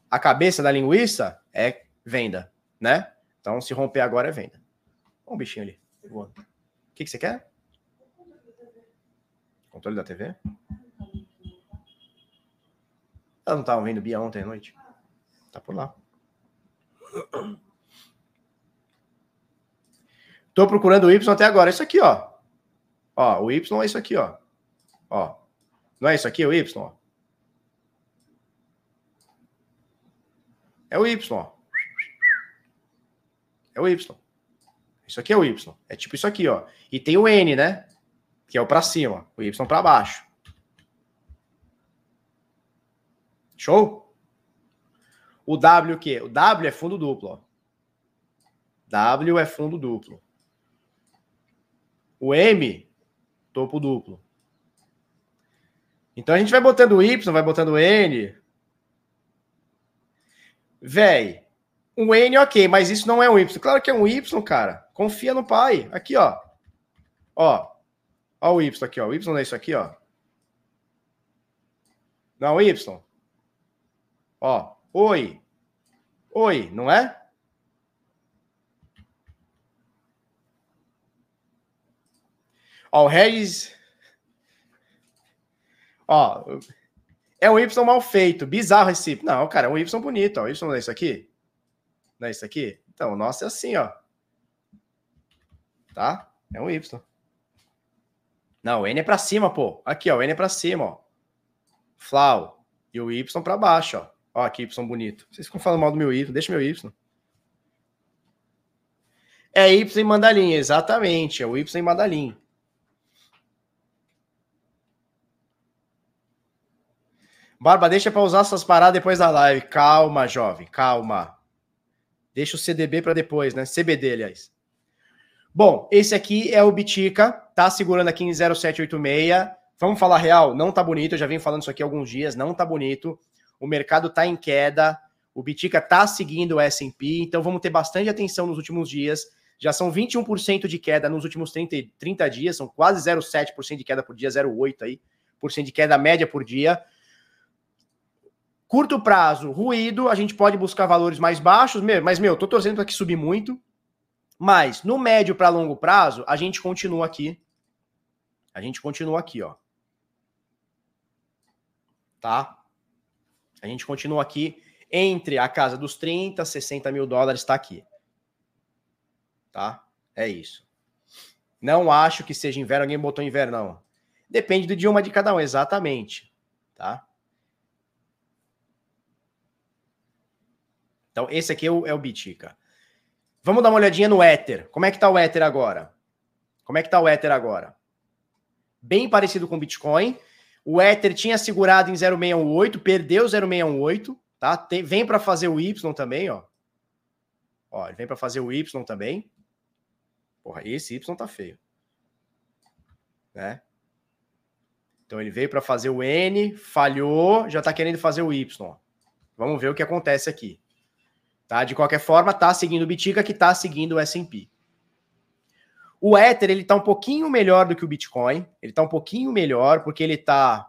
a cabeça da linguiça é venda, né? Então, se romper agora é venda. Olha um bichinho ali. O que, que você quer? Controle da TV? Ela não estava vendo Bia ontem à noite? Tá por lá. Tô procurando o Y até agora. Isso aqui, ó. Ó, o Y é isso aqui, ó. Ó. Não é isso aqui, o Y? Ó. É o Y, ó. É o Y. Isso aqui é o Y. É tipo isso aqui, ó. E tem o N, né? Que é o para cima. O Y para baixo. Show? O W o quê? O W é fundo duplo, ó. W é fundo duplo. O M topo duplo. Então a gente vai botando Y, vai botando N. Véi, um N ok, mas isso não é um Y. Claro que é um Y, cara. Confia no pai. Aqui, ó. Ó. Ó o Y aqui, ó. O Y é isso aqui, ó. Não, Y. Ó. Oi. Oi, não é? Ó, o Regis. Ó, é um Y mal feito, bizarro esse. Não, cara, é um Y bonito, ó. O Y não é isso aqui? Não é isso aqui? Então, o nosso é assim, ó. Tá? É um Y. Não, o N é pra cima, pô. Aqui, ó, o N é pra cima, ó. Flau. E o Y pra baixo, ó. Ó, que Y bonito. Vocês ficam falando mal do meu Y, deixa meu Y. É Y em mandalim, exatamente. É o Y em mandalim. Barba, deixa para usar essas paradas depois da live. Calma, jovem, calma. Deixa o CDB para depois, né? CBD, aliás. Bom, esse aqui é o Bitica, tá segurando aqui em 0786. Vamos falar real, não tá bonito, eu já venho falando isso aqui há alguns dias, não tá bonito. O mercado tá em queda, o Bitica tá seguindo o S&P, então vamos ter bastante atenção nos últimos dias. Já são 21% de queda nos últimos 30, 30 dias, são quase 0,7% de queda por dia, 0,8 aí, por cento de queda média por dia. Curto prazo, ruído, a gente pode buscar valores mais baixos, mas, meu, tô torcendo para que subir muito. Mas no médio para longo prazo, a gente continua aqui. A gente continua aqui, ó. Tá? A gente continua aqui entre a casa dos 30, 60 mil dólares, tá aqui. Tá? É isso. Não acho que seja inverno. Alguém botou inverno, não. Depende do idioma de cada um, exatamente. Tá? Então, esse aqui é o, é o Bitica. Vamos dar uma olhadinha no Ether. Como é que tá o Ether agora? Como é que tá o Ether agora? Bem parecido com o Bitcoin. O Ether tinha segurado em 0,618, perdeu 0,618, tá? Tem, vem para fazer o Y também, ó. Ó, ele vem para fazer o Y também. Porra, esse Y tá feio. Né? Então ele veio para fazer o N, falhou, já está querendo fazer o Y. Vamos ver o que acontece aqui. Tá? De qualquer forma, está seguindo o Bitica, que está seguindo o S&P. O Ether, ele está um pouquinho melhor do que o Bitcoin. Ele está um pouquinho melhor, porque ele está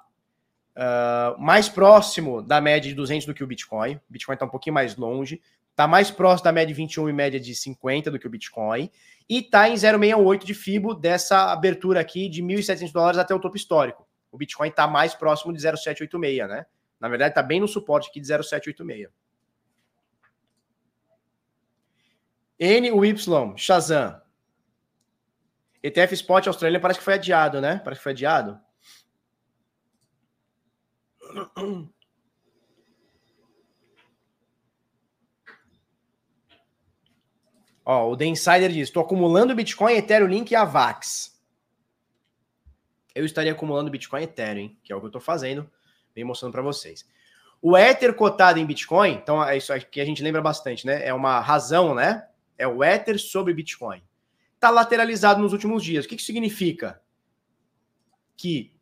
uh, ah, mais próximo da média de 200 do que o Bitcoin. O Bitcoin está um pouquinho mais longe. Está mais próximo da média de 21 e média de 50 do que o Bitcoin. E está em 0,68 de FIBO dessa abertura aqui de 1.700 dólares até o topo histórico o Bitcoin está mais próximo de 0,786, né? Na verdade, está bem no suporte aqui de 0,786. NY, Shazam. ETF Spot Austrália parece que foi adiado, né? Parece que foi adiado. Ó, o The Insider diz: estou acumulando Bitcoin, Ethereum, Link e Avax eu estaria acumulando Bitcoin e Ethereum, hein? que é o que eu estou fazendo, bem mostrando para vocês. O Ether cotado em Bitcoin, então é isso aqui a gente lembra bastante, né? É uma razão, né? É o Ether sobre Bitcoin. Está lateralizado nos últimos dias. O que, que significa? Que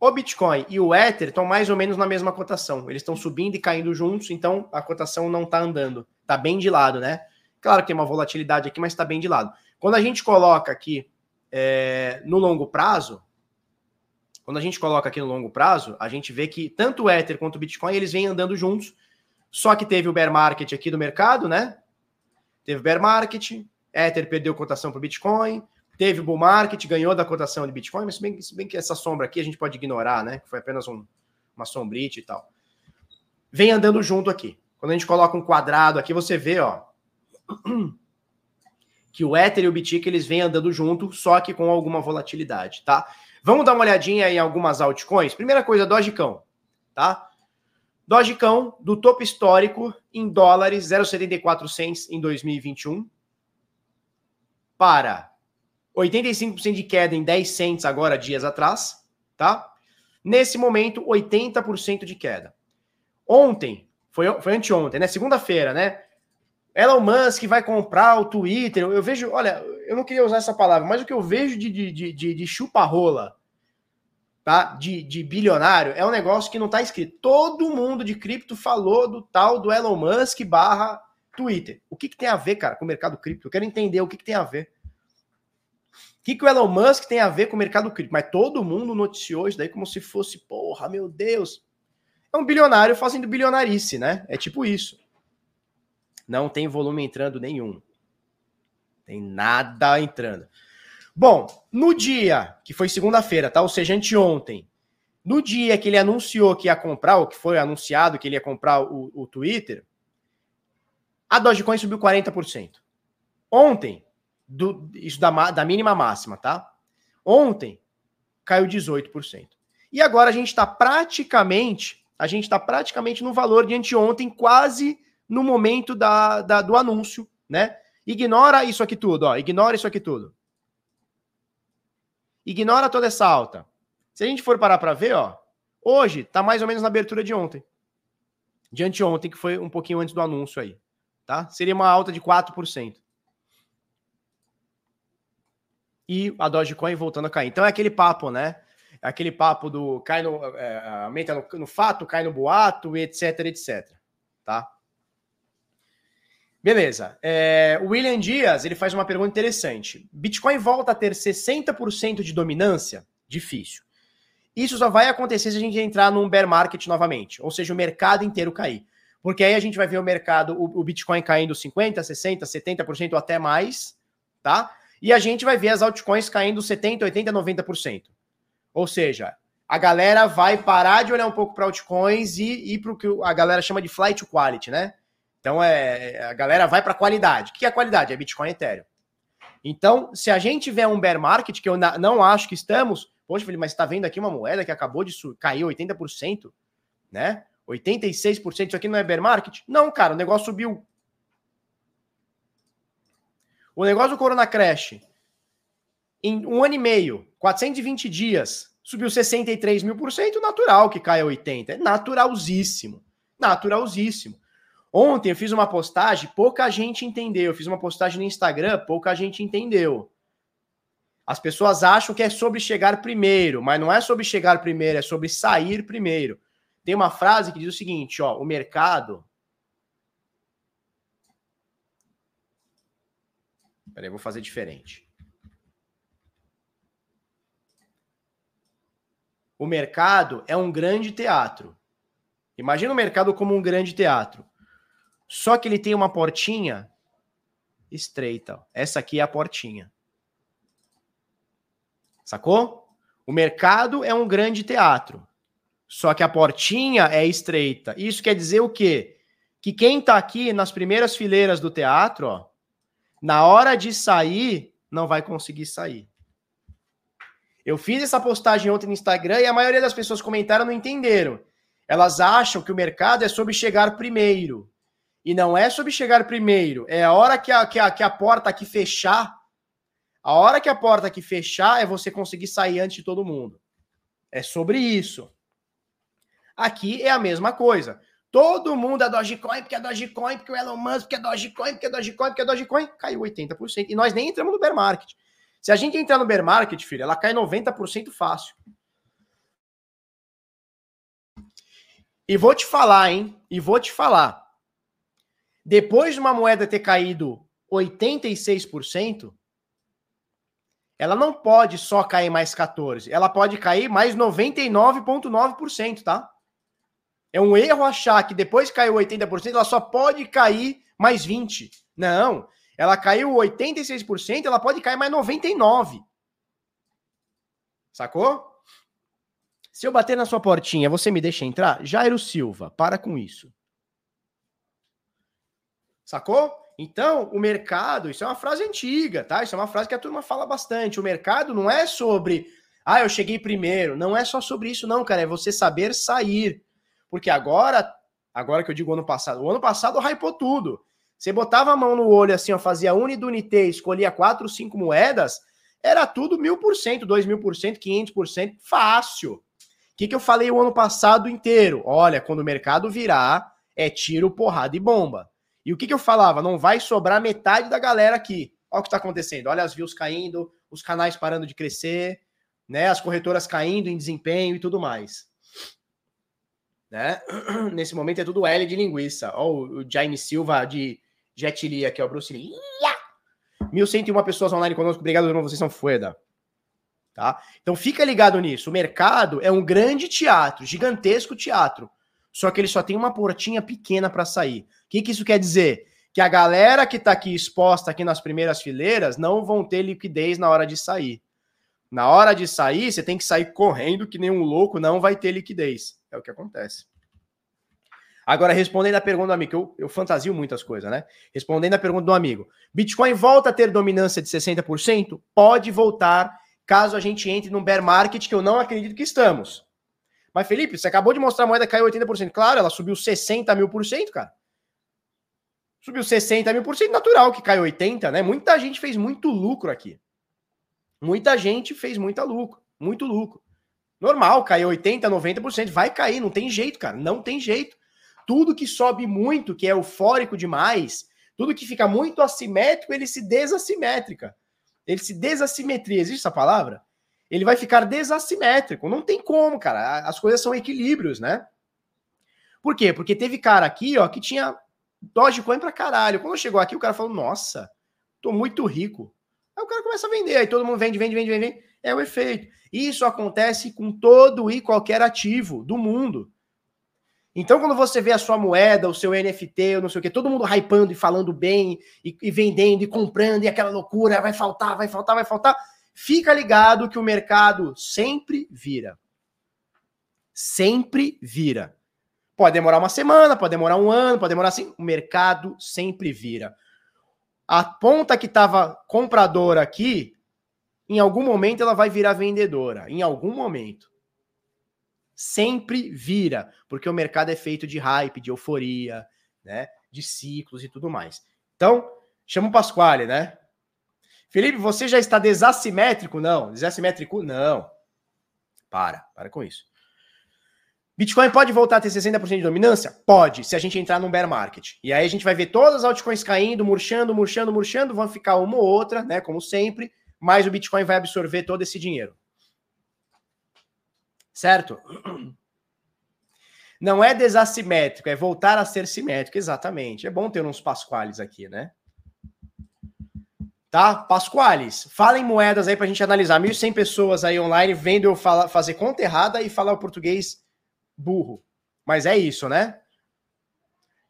o Bitcoin e o Ether estão mais ou menos na mesma cotação. Eles estão subindo e caindo juntos, então a cotação não está andando. Está bem de lado, né? Claro que tem uma volatilidade aqui, mas está bem de lado. Quando a gente coloca aqui é, no longo prazo, quando a gente coloca aqui no longo prazo, a gente vê que tanto o Ether quanto o Bitcoin, eles vêm andando juntos, só que teve o bear market aqui do mercado, né? Teve bear market, Ether perdeu cotação para o Bitcoin, teve bull market, ganhou da cotação de Bitcoin, mas se bem, se bem que essa sombra aqui a gente pode ignorar, né? Que foi apenas um, uma sombrite e tal. Vem andando junto aqui. Quando a gente coloca um quadrado aqui, você vê, ó, que o Ether e o Bitcoin eles vêm andando junto, só que com alguma volatilidade, tá? Vamos dar uma olhadinha em algumas altcoins. Primeira coisa, Dogecão, tá? Dogecão do topo histórico em dólares 0,74 cents em 2021 para 85% de queda em 10 cents agora dias atrás, tá? Nesse momento 80% de queda. Ontem, foi, foi anteontem, né? Segunda-feira, né? Elon Musk vai comprar o Twitter. Eu vejo, olha, eu não queria usar essa palavra, mas o que eu vejo de, de, de, de chupa-rola, tá? De, de bilionário, é um negócio que não está escrito. Todo mundo de cripto falou do tal do Elon Musk barra Twitter. O que, que tem a ver, cara, com o mercado cripto? Eu quero entender o que, que tem a ver. O que, que o Elon Musk tem a ver com o mercado cripto? Mas todo mundo noticiou isso daí como se fosse, porra, meu Deus. É um bilionário fazendo bilionarice, né? É tipo isso. Não tem volume entrando nenhum. Tem nada entrando. Bom, no dia, que foi segunda-feira, tá? Ou seja, anteontem, no dia que ele anunciou que ia comprar, ou que foi anunciado que ele ia comprar o, o Twitter, a Dogecoin subiu 40%. Ontem, do, isso da, da mínima máxima, tá? Ontem, caiu 18%. E agora a gente está praticamente, a gente está praticamente no valor de anteontem, quase no momento da, da, do anúncio, né? Ignora isso aqui tudo, ó. Ignora isso aqui tudo. Ignora toda essa alta. Se a gente for parar para ver, ó, hoje tá mais ou menos na abertura de ontem. De anteontem, que foi um pouquinho antes do anúncio aí, tá? Seria uma alta de 4%. E a Dogecoin voltando a cair. Então é aquele papo, né? É aquele papo do cai no, é, aumenta no, no fato, cai no boato, etc, etc. Tá? Beleza. É, o William Dias ele faz uma pergunta interessante. Bitcoin volta a ter 60% de dominância? Difícil. Isso só vai acontecer se a gente entrar num bear market novamente, ou seja, o mercado inteiro cair. Porque aí a gente vai ver o mercado, o, o Bitcoin caindo 50%, 60%, 70% ou até mais, tá? E a gente vai ver as altcoins caindo 70%, 80%, 90%. Ou seja, a galera vai parar de olhar um pouco para altcoins e ir para o que a galera chama de flight quality, né? Então é, a galera vai para qualidade. O que é qualidade? É Bitcoin e Ethereum. Então, se a gente tiver um bear market, que eu não acho que estamos, poxa, Felipe, mas está vendo aqui uma moeda que acabou de cair 80%, né? 86%, isso aqui não é bear market? Não, cara, o negócio subiu. O negócio do Corona Crash, em um ano e meio, 420 dias, subiu 63 mil por cento, natural que caia 80%. É naturalzíssimo. Naturalzíssimo. Ontem eu fiz uma postagem, pouca gente entendeu. Eu fiz uma postagem no Instagram, pouca gente entendeu. As pessoas acham que é sobre chegar primeiro, mas não é sobre chegar primeiro, é sobre sair primeiro. Tem uma frase que diz o seguinte, ó, o mercado Peraí, vou fazer diferente. O mercado é um grande teatro. Imagina o mercado como um grande teatro. Só que ele tem uma portinha estreita. Essa aqui é a portinha. Sacou? O mercado é um grande teatro. Só que a portinha é estreita. Isso quer dizer o quê? Que quem tá aqui nas primeiras fileiras do teatro, ó, na hora de sair, não vai conseguir sair. Eu fiz essa postagem ontem no Instagram e a maioria das pessoas comentaram não entenderam. Elas acham que o mercado é sobre chegar primeiro. E não é sobre chegar primeiro. É a hora que a, que a, que a porta aqui fechar. A hora que a porta aqui fechar é você conseguir sair antes de todo mundo. É sobre isso. Aqui é a mesma coisa. Todo mundo é Dogecoin, porque é Dogecoin, porque o Elon Musk, porque é Dogecoin, porque é Dogecoin, porque é Dogecoin. Caiu 80%. E nós nem entramos no bear market. Se a gente entrar no bear market, filho, ela cai 90% fácil. E vou te falar, hein? E vou te falar. Depois de uma moeda ter caído 86%, ela não pode só cair mais 14, ela pode cair mais 99,9%, tá? É um erro achar que depois que caiu 80%, ela só pode cair mais 20. Não, ela caiu 86%, ela pode cair mais 99. Sacou? Se eu bater na sua portinha, você me deixa entrar? Jairo Silva, para com isso. Sacou? Então, o mercado, isso é uma frase antiga, tá? Isso é uma frase que a turma fala bastante. O mercado não é sobre, ah, eu cheguei primeiro. Não é só sobre isso, não, cara. É você saber sair. Porque agora, agora que eu digo ano passado, o ano passado hypou tudo. Você botava a mão no olho assim, ó, fazia unidunité, escolhia quatro, cinco moedas, era tudo mil por cento, dois mil por cento, quinhentos por cento, fácil. O que, que eu falei o ano passado inteiro? Olha, quando o mercado virar, é tiro, porrada e bomba. E o que, que eu falava? Não vai sobrar metade da galera aqui. Olha o que está acontecendo. Olha as views caindo, os canais parando de crescer, né? As corretoras caindo em desempenho e tudo mais. Né? Nesse momento é tudo L de linguiça. Olha o Jaime Silva de Jet Li aqui, ó, Bruce Lee. 1.101 pessoas online conosco. Obrigado, irmão. Vocês são fueda. Tá? Então fica ligado nisso. O mercado é um grande teatro, gigantesco teatro. Só que ele só tem uma portinha pequena para sair. O que, que isso quer dizer? Que a galera que está aqui exposta aqui nas primeiras fileiras não vão ter liquidez na hora de sair. Na hora de sair, você tem que sair correndo, que nem um louco não vai ter liquidez. É o que acontece. Agora, respondendo a pergunta do amigo, eu, eu fantasio muitas coisas, né? Respondendo a pergunta do amigo: Bitcoin volta a ter dominância de 60%? Pode voltar, caso a gente entre num bear market, que eu não acredito que estamos. Mas, Felipe, você acabou de mostrar a moeda caiu 80%. Claro, ela subiu 60 mil por cento, cara. Subiu 60 mil por cento, natural que caiu 80, né? Muita gente fez muito lucro aqui. Muita gente fez muita lucro, muito lucro. Normal, caiu 80, 90%, vai cair, não tem jeito, cara, não tem jeito. Tudo que sobe muito, que é eufórico demais, tudo que fica muito assimétrico, ele se desassimétrica. Ele se desassimetria, existe essa palavra? Ele vai ficar desassimétrico, não tem como, cara. As coisas são equilíbrios, né? Por quê? Porque teve cara aqui, ó, que tinha Dogecoin pra caralho. Quando chegou aqui, o cara falou: "Nossa, tô muito rico". Aí o cara começa a vender, aí todo mundo vende, vende, vende, vende. É o efeito. Isso acontece com todo e qualquer ativo do mundo. Então, quando você vê a sua moeda, o seu NFT, ou não sei o que, todo mundo hypando e falando bem, e, e, vendendo, e comprando, e aquela loucura, vai faltar, vai faltar, vai faltar, fica ligado que o mercado sempre vira. Sempre vira. Pode demorar uma semana, pode demorar um ano, pode demorar assim. O mercado sempre vira a ponta que estava compradora aqui, em algum momento ela vai virar vendedora. Em algum momento. Sempre vira, porque o mercado é feito de hype, de euforia, né? De ciclos e tudo mais. Então, chama o Pasquale, né? Felipe, você já está desassimétrico? Não. Desassimétrico? Não. Para, para com isso. Bitcoin pode voltar a ter 60% de dominância? Pode, se a gente entrar num bear market. E aí a gente vai ver todas as altcoins caindo, murchando, murchando, murchando, vão ficar uma ou outra, né, como sempre, mas o Bitcoin vai absorver todo esse dinheiro. Certo? Não é desassimétrico, é voltar a ser simétrico, exatamente. É bom ter uns pasquales aqui, né? Tá? Pasquales, fala em moedas aí pra gente analisar. 1.100 pessoas aí online vendo eu fazer conta errada e falar o português burro. Mas é isso, né?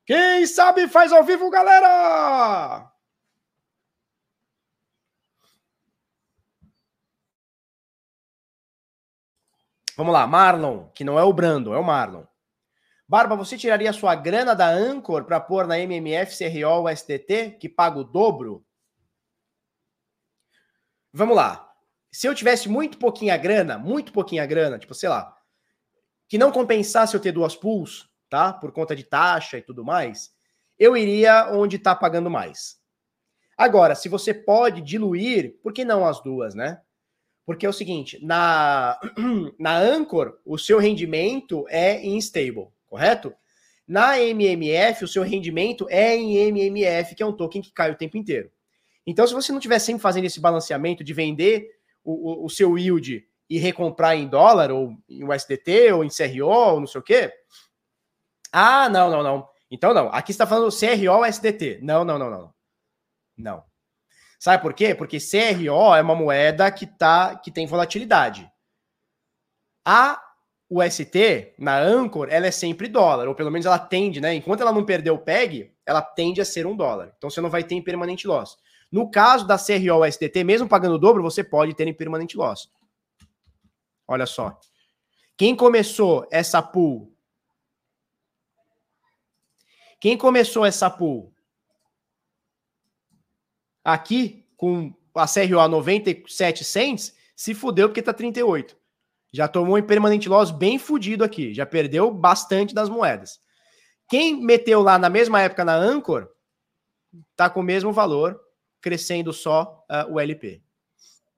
Quem sabe faz ao vivo, galera! Vamos lá, Marlon, que não é o Brando, é o Marlon. Barba, você tiraria sua grana da Anchor para pôr na MMF, CRO ou STT, que paga o dobro? Vamos lá. Se eu tivesse muito pouquinha grana, muito pouquinha grana, tipo, sei lá, que não compensasse eu ter duas pools, tá? Por conta de taxa e tudo mais, eu iria onde está pagando mais. Agora, se você pode diluir, por que não as duas, né? Porque é o seguinte, na, na Anchor, o seu rendimento é em stable, correto? Na MMF, o seu rendimento é em MMF, que é um token que cai o tempo inteiro. Então, se você não estiver sempre fazendo esse balanceamento de vender o, o, o, seu yield e recomprar em dólar, ou em USDT, ou em CRO, ou não sei o quê. Ah, não, não, não. Então, não. Aqui está falando CRO ou SDT. Não, não, não, não. Não. Sabe por quê? Porque CRO é uma moeda que, tá, que tem volatilidade. A UST, na Anchor, ela é sempre dólar, ou pelo menos ela tende, né? Enquanto ela não perder o PEG, ela tende a ser um dólar. Então você não vai ter em permanente loss. No caso da CRO SDT, mesmo pagando o dobro, você pode ter em permanente loss. Olha só. Quem começou essa pool? Quem começou essa pool? Aqui, com a CRO a 97 cents, se fudeu porque tá 38. Já tomou um permanente loss bem fudido aqui. Já perdeu bastante das moedas. Quem meteu lá na mesma época na Anchor, tá com o mesmo valor, crescendo só uh, o LP.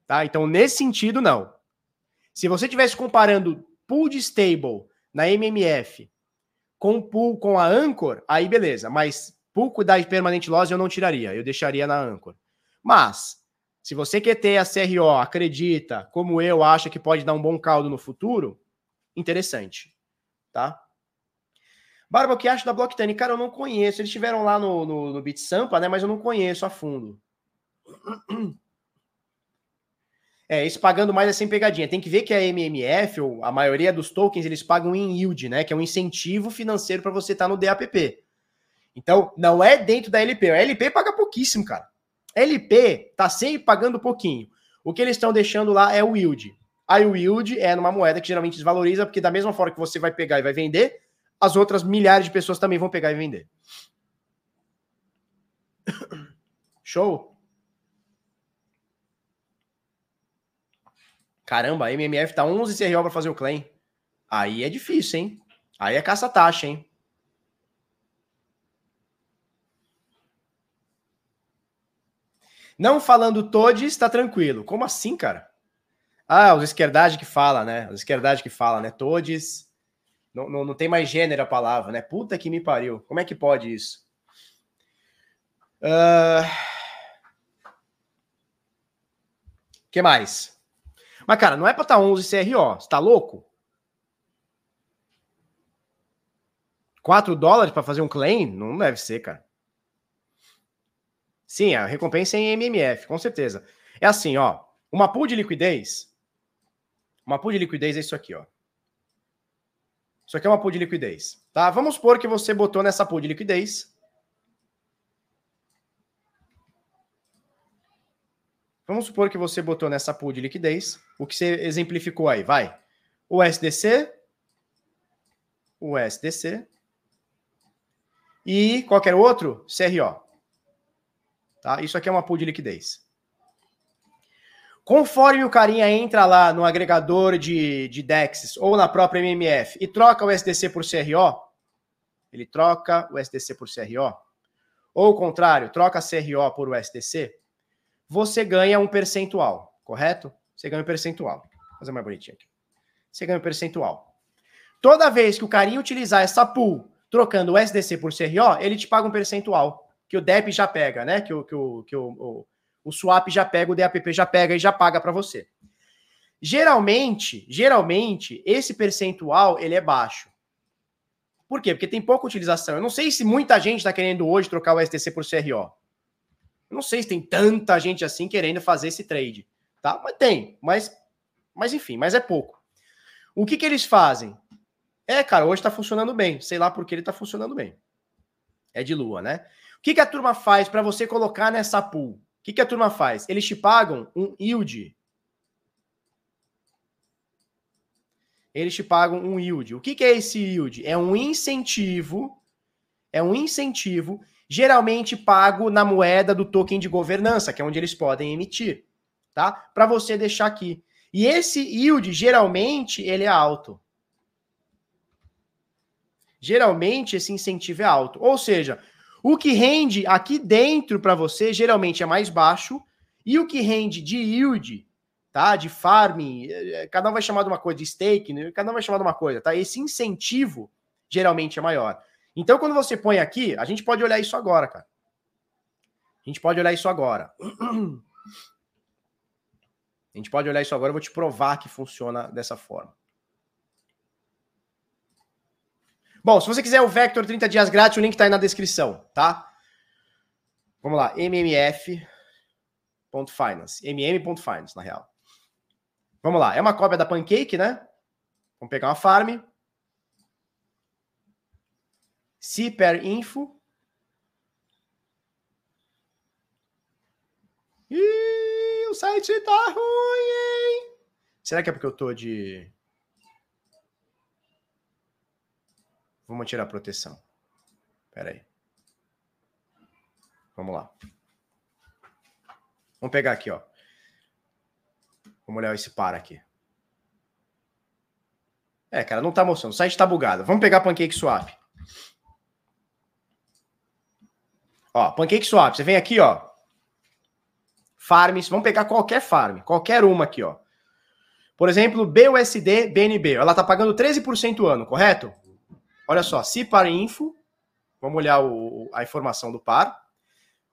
Tá? Então, nesse sentido, não. Se você estivesse comparando pool de stable na MMF com pool com a Anchor, aí beleza. Mas pool da permanente loss eu não tiraria, eu deixaria na Anchor. Mas, se você quer ter a CRO, acredita, como eu, acha que pode dar um bom caldo no futuro, interessante, tá? Barba, o que acha da Blocktane? Cara, eu não conheço. Eles estiveram lá no, no, no BitSampa, né? Mas eu não conheço a fundo. É, isso pagando mais é sem pegadinha. Tem que ver que a MMF, ou a maioria dos tokens, eles pagam em yield, né? Que é um incentivo financeiro para você estar tá no DAPP. Então, não é dentro da LP. A LP paga pouquíssimo, cara. A LP tá sempre pagando pouquinho. O que eles estão deixando lá é o yield. Aí o yield é numa moeda que geralmente desvaloriza, porque da mesma forma que você vai pegar e vai vender, as outras milhares de pessoas também vão pegar e vender. Show? Caramba, a MMF tá 11 CRO para fazer o claim. Aí é difícil, hein? Aí é caça-taxa, hein? Não falando todes, tá tranquilo. Como assim, cara? Ah, os esquerdade que fala, né? Os esquerdade que fala, né? Todes. Não, não, não tem mais gênero a palavra, né? Puta que me pariu. Como é que pode isso? Uh... que mais? Mas, cara, não é estar tá 11 CRO. Você tá louco? 4 dólares para fazer um claim? Não deve ser, cara. Sim, a recompensa é em MMF, com certeza. É assim, ó. Uma pool de liquidez. Uma pool de liquidez é isso aqui, ó. Isso aqui é uma pool de liquidez. Tá? Vamos supor que você botou nessa pool de liquidez Vamos supor que você botou nessa pool de liquidez o que você exemplificou aí, vai. O SDC, o SDC e qualquer outro CRO. Tá? Isso aqui é uma pool de liquidez. Conforme o carinha entra lá no agregador de, de DEX ou na própria MMF e troca o SDC por CRO, ele troca o SDC por CRO, ou o contrário, troca CRO por USDC, você ganha um percentual, correto? Você ganha um percentual. Vou fazer mais bonitinho aqui. Você ganha um percentual. Toda vez que o carinha utilizar essa pool trocando o SDC por CRO, ele te paga um percentual que o DEP já pega, né? Que o, que o, que o, o, o swap já pega, o DAPP já pega e já paga para você. Geralmente, geralmente, esse percentual ele é baixo. Por quê? Porque tem pouca utilização. Eu não sei se muita gente está querendo hoje trocar o STC por CRO. Eu não sei se tem tanta gente assim querendo fazer esse trade, tá? Mas tem, mas, mas enfim, mas é pouco. O que que eles fazem? É, cara, hoje está funcionando bem. Sei lá por que ele está funcionando bem. É de lua, né? O que, que a turma faz para você colocar nessa pool? O que, que a turma faz? Eles te pagam um yield. Eles te pagam um yield. O que, que é esse yield? É um incentivo. É um incentivo, geralmente pago na moeda do token de governança, que é onde eles podem emitir, tá? Para você deixar aqui. E esse yield, geralmente, ele é alto geralmente esse incentivo é alto. Ou seja, o que rende aqui dentro para você geralmente é mais baixo e o que rende de yield, tá? De farming, eh, cada um vai chamar de uma coisa, de stake, né? cada um vai chamar de uma coisa, tá? Esse incentivo geralmente é maior. Então, quando você põe aqui, a gente pode olhar isso agora, cara. A gente pode olhar isso agora. A gente pode olhar isso agora, eu vou te provar que funciona dessa forma. Bom, se você quiser o Vector 30 dias grátis, o link está aí na descrição, tá? Vamos lá, mmmf.finance, mm.finance, na real. Vamos lá, é uma cópia da Pancake, né? Vamos pegar uma farm. CPER info. Ih, o site tá ruim, hein? Será que é porque eu tô de Vamos tirar a proteção. Espera aí. Vamos lá. Vamos pegar aqui, ó. Vamos olhar esse par aqui. É, cara, não tá mostrando. O site tá bugado. Vamos pegar Pancake Swap. Ó, Pancake Swap. Você vem aqui, ó. Farms. Vamos pegar qualquer farm. Qualquer uma aqui, ó. Por exemplo, BUSD BNB. Ela tá pagando 13% ano, correto? Olha só, se par info, vamos olhar o, a informação do par.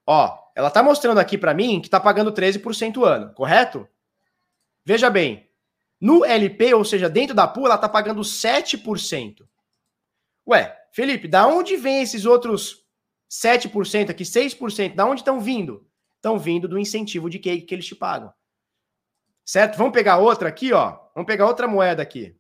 Ó, ela está mostrando aqui para mim que está pagando 13% ano, correto? Veja bem, no LP, ou seja, dentro da pool, ela está pagando 7%. Ué, Felipe, da onde vem esses outros 7% aqui, 6%? Da onde estão vindo? Estão vindo do incentivo de que, que eles te pagam. Certo? Vamos pegar outra aqui, ó. Vamos pegar outra moeda aqui.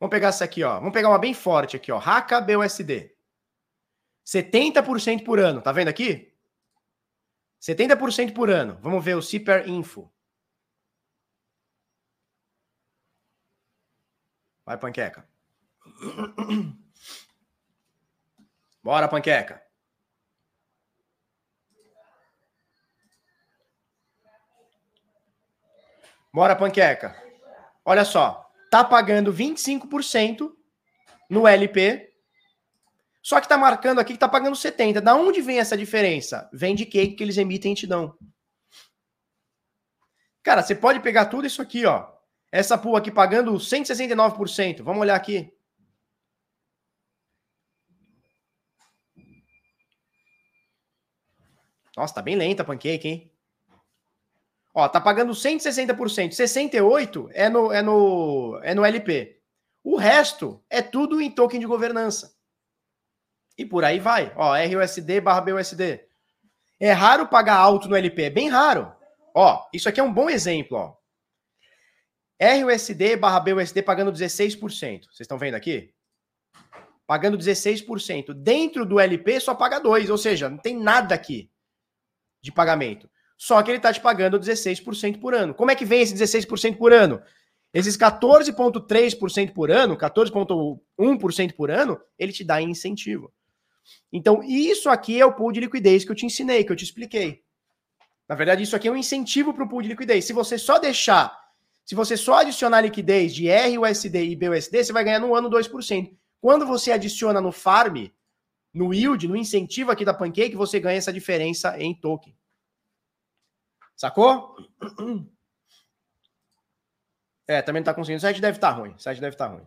Vamos pegar essa aqui, ó. Vamos pegar uma bem forte aqui, ó. Raka BUSD. 70% por ano. Tá vendo aqui? 70% por ano. Vamos ver o CPR Info. Vai, panqueca. Bora, panqueca. Bora, panqueca. Olha só tá pagando 25% no LP, só que tá marcando aqui que tá pagando 70%. Da onde vem essa diferença? Vem de cake que eles emitem e te dão. Cara, você pode pegar tudo isso aqui, ó. Essa pool aqui pagando 169%. Vamos olhar aqui. Nossa, tá bem lenta a pancake, hein? Ó, tá pagando 160%. 68% é no, é, no, é no LP. O resto é tudo em token de governança. E por aí vai. Ó, RUSD barra BUSD. É raro pagar alto no LP, é bem raro. Ó, isso aqui é um bom exemplo, ó. RUSD barra BUSD pagando 16%. Vocês estão vendo aqui? Pagando 16%. Dentro do LP só paga 2%, ou seja, não tem nada aqui de pagamento. Só que ele está te pagando 16% por ano. Como é que vem esse 16% por ano? Esses 14,3% por ano, 14,1% por ano, ele te dá incentivo. Então, isso aqui é o pool de liquidez que eu te ensinei, que eu te expliquei. Na verdade, isso aqui é um incentivo para o pool de liquidez. Se você só deixar, se você só adicionar liquidez de RUSD e BUSD, você vai ganhar no ano 2%. Quando você adiciona no farm, no yield, no incentivo aqui da Pancake, você ganha essa diferença em token. Sacou? É, também não tá conseguindo. O site deve estar tá ruim. O site deve estar tá ruim.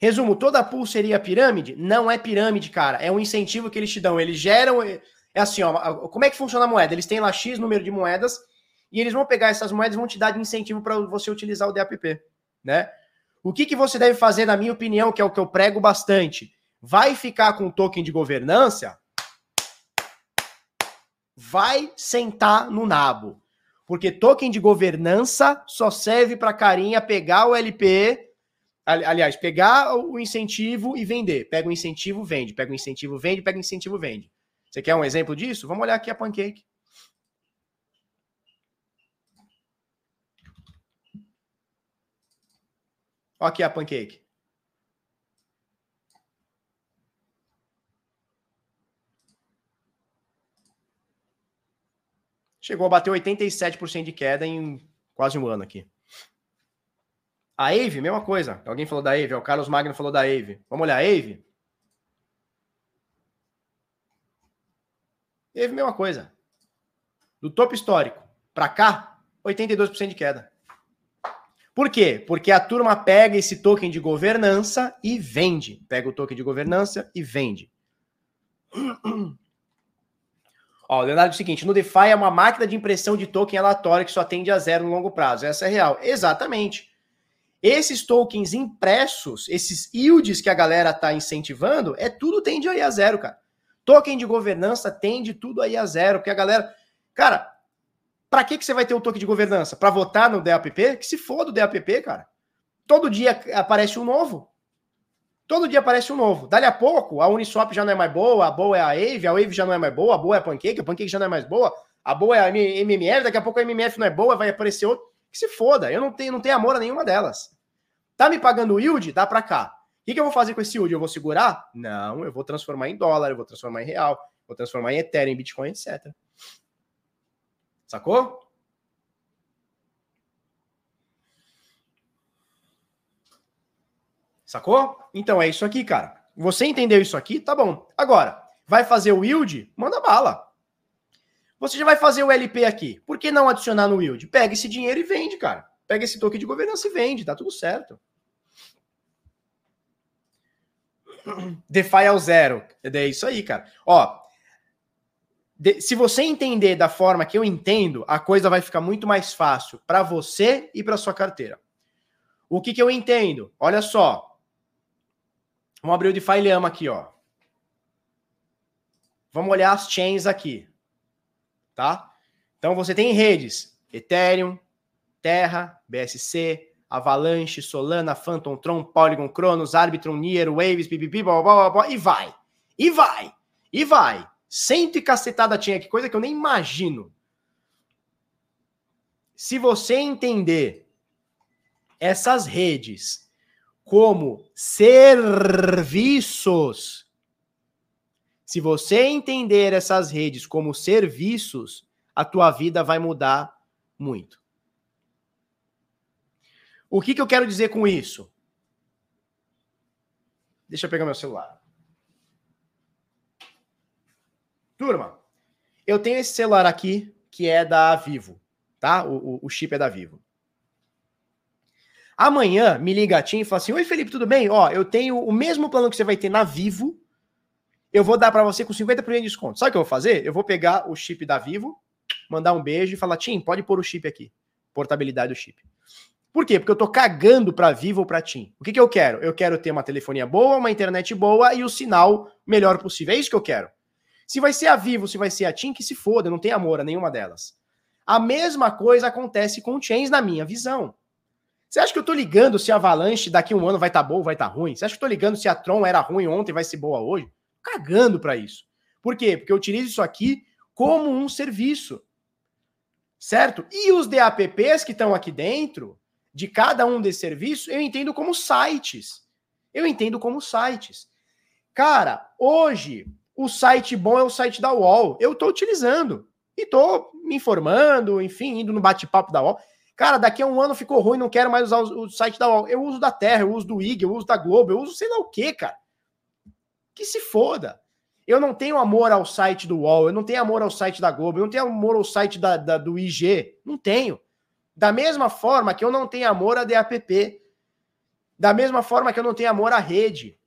Resumo, toda pool seria pirâmide? Não é pirâmide, cara. É um incentivo que eles te dão. Eles geram. É assim, ó. Como é que funciona a moeda? Eles têm lá X número de moedas e eles vão pegar essas moedas e vão te dar de incentivo para você utilizar o DAPP, né? O que, que você deve fazer, na minha opinião, que é o que eu prego bastante? Vai ficar com o token de governança? Vai sentar no nabo. Porque token de governança só serve para carinha pegar o LP Aliás, pegar o incentivo e vender. Pega o incentivo, vende. Pega o incentivo, vende. Pega o incentivo, vende. Você quer um exemplo disso? Vamos olhar aqui a Pancake. Olha aqui a Pancake. Chegou a bater 87% de queda em quase um ano aqui. A Ave, mesma coisa. Alguém falou da Ave, o Carlos Magno falou da Ave. Vamos olhar a Ave? Ave, mesma coisa. Do topo histórico para cá, 82% de queda. Por quê? Porque a turma pega esse token de governança e vende. Pega o token de governança e vende. Ó, Leonardo, é o seguinte: no DeFi é uma máquina de impressão de token aleatório que só tende a zero no longo prazo. Essa é real. Exatamente. Esses tokens impressos, esses yields que a galera está incentivando, é tudo tende aí a zero, cara. Token de governança tende tudo aí a zero, porque a galera. Cara, para que, que você vai ter o token de governança? Para votar no DAPP? Que se for do DAPP, cara. Todo dia aparece um novo. Todo dia aparece um novo. Dali a pouco, a Uniswap já não é mais boa, a boa é a Wave, a Wave já não é mais boa, a boa é a Pancake, a Pancake já não é mais boa, a boa é a MMF, daqui a pouco a MMF não é boa, vai aparecer outro. Que se foda, eu não tenho, não tenho amor a nenhuma delas. Tá me pagando yield? Dá para cá. O que, que eu vou fazer com esse yield? Eu vou segurar? Não, eu vou transformar em dólar, eu vou transformar em real, vou transformar em Ethereum, em Bitcoin, etc. Sacou? Sacou? Então é isso aqui, cara. Você entendeu isso aqui? Tá bom. Agora, vai fazer o yield? Manda bala. Você já vai fazer o LP aqui. Por que não adicionar no yield? Pega esse dinheiro e vende, cara. Pega esse token de governança e vende, tá tudo certo. DeFi ao zero. É isso aí, cara. Ó, de, se você entender da forma que eu entendo, a coisa vai ficar muito mais fácil para você e para sua carteira. O que, que eu entendo? Olha só. Vamos abrir o DeFi Lama aqui, ó. Vamos olhar as chains aqui. Tá? Então você tem redes Ethereum, Terra, BSC, Avalanche, Solana, Phantom Tron, Polygon, Cronos, Arbitrum, Nier, Waves, pipipi, blá, blá, blá, blá, e vai. E vai. E vai. Cento e cacetada tinha aqui, coisa que eu nem imagino. Se você entender essas redes como serviços, se você entender essas redes como serviços, a tua vida vai mudar muito. O que, que eu quero dizer com isso? Deixa eu pegar meu celular. Turma, eu tenho esse celular aqui que é da Vivo, tá? O, o, o chip é da Vivo. Amanhã me liga a Tim e fala assim: Oi, Felipe, tudo bem? Ó, eu tenho o mesmo plano que você vai ter na Vivo. Eu vou dar para você com 50% de desconto. Sabe o que eu vou fazer? Eu vou pegar o chip da Vivo, mandar um beijo e falar: Tim, pode pôr o chip aqui. Portabilidade do chip. Por quê? Porque eu tô cagando para Vivo ou para TIM. O que, que eu quero? Eu quero ter uma telefonia boa, uma internet boa e o sinal melhor possível. É isso que eu quero. Se vai ser a Vivo, se vai ser a TIM, que se foda, não tem amor a nenhuma delas. A mesma coisa acontece com o Chains na minha visão. Você acha que eu tô ligando se a Avalanche daqui um ano vai estar tá boa ou vai estar tá ruim? Você acha que eu tô ligando se a Tron era ruim ontem vai ser boa hoje? Cagando para isso. Por quê? Porque eu utilizo isso aqui como um serviço. Certo? E os DAPPs que estão aqui dentro, de cada um desses serviços, eu entendo como sites. Eu entendo como sites. Cara, hoje o site bom é o site da UOL. Eu estou utilizando e estou me informando, enfim, indo no bate-papo da UOL. Cara, daqui a um ano ficou ruim, não quero mais usar o, site da UOL. Eu uso da Terra, eu uso do IG, eu uso da Globo, eu uso sei lá o que, cara. Que se foda. Eu não tenho amor ao site do UOL, eu não tenho amor ao site da Globo, eu não tenho amor ao site da, da do IG. Não tenho. Da mesma forma que eu não tenho amor à DAPP. Da mesma forma que eu não tenho amor à rede.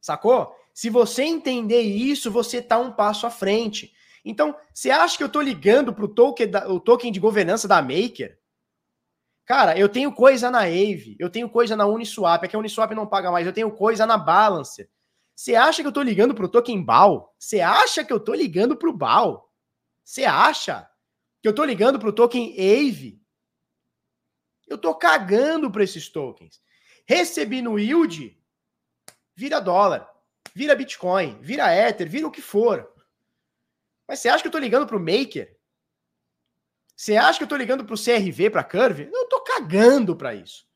Sacou? Se você entender isso, você tá um passo à frente. Então, você acha que eu tô ligando da, o token de governança da Maker? Cara, eu tenho coisa na Aave, eu tenho coisa na Uniswap, é que a Uniswap não paga mais, eu tenho coisa na Balancer. Você acha que eu tô ligando pro token BAL? Você acha que eu tô ligando pro BAL? Você acha que eu tô ligando pro token AVE? Eu tô cagando para esses tokens. Recebi no yield, vira dólar, vira Bitcoin, vira Ether, vira o que for. Mas você acha que eu tô ligando pro Maker? Você acha que eu tô ligando pro CRV, pra Curve? Eu tô cagando para isso.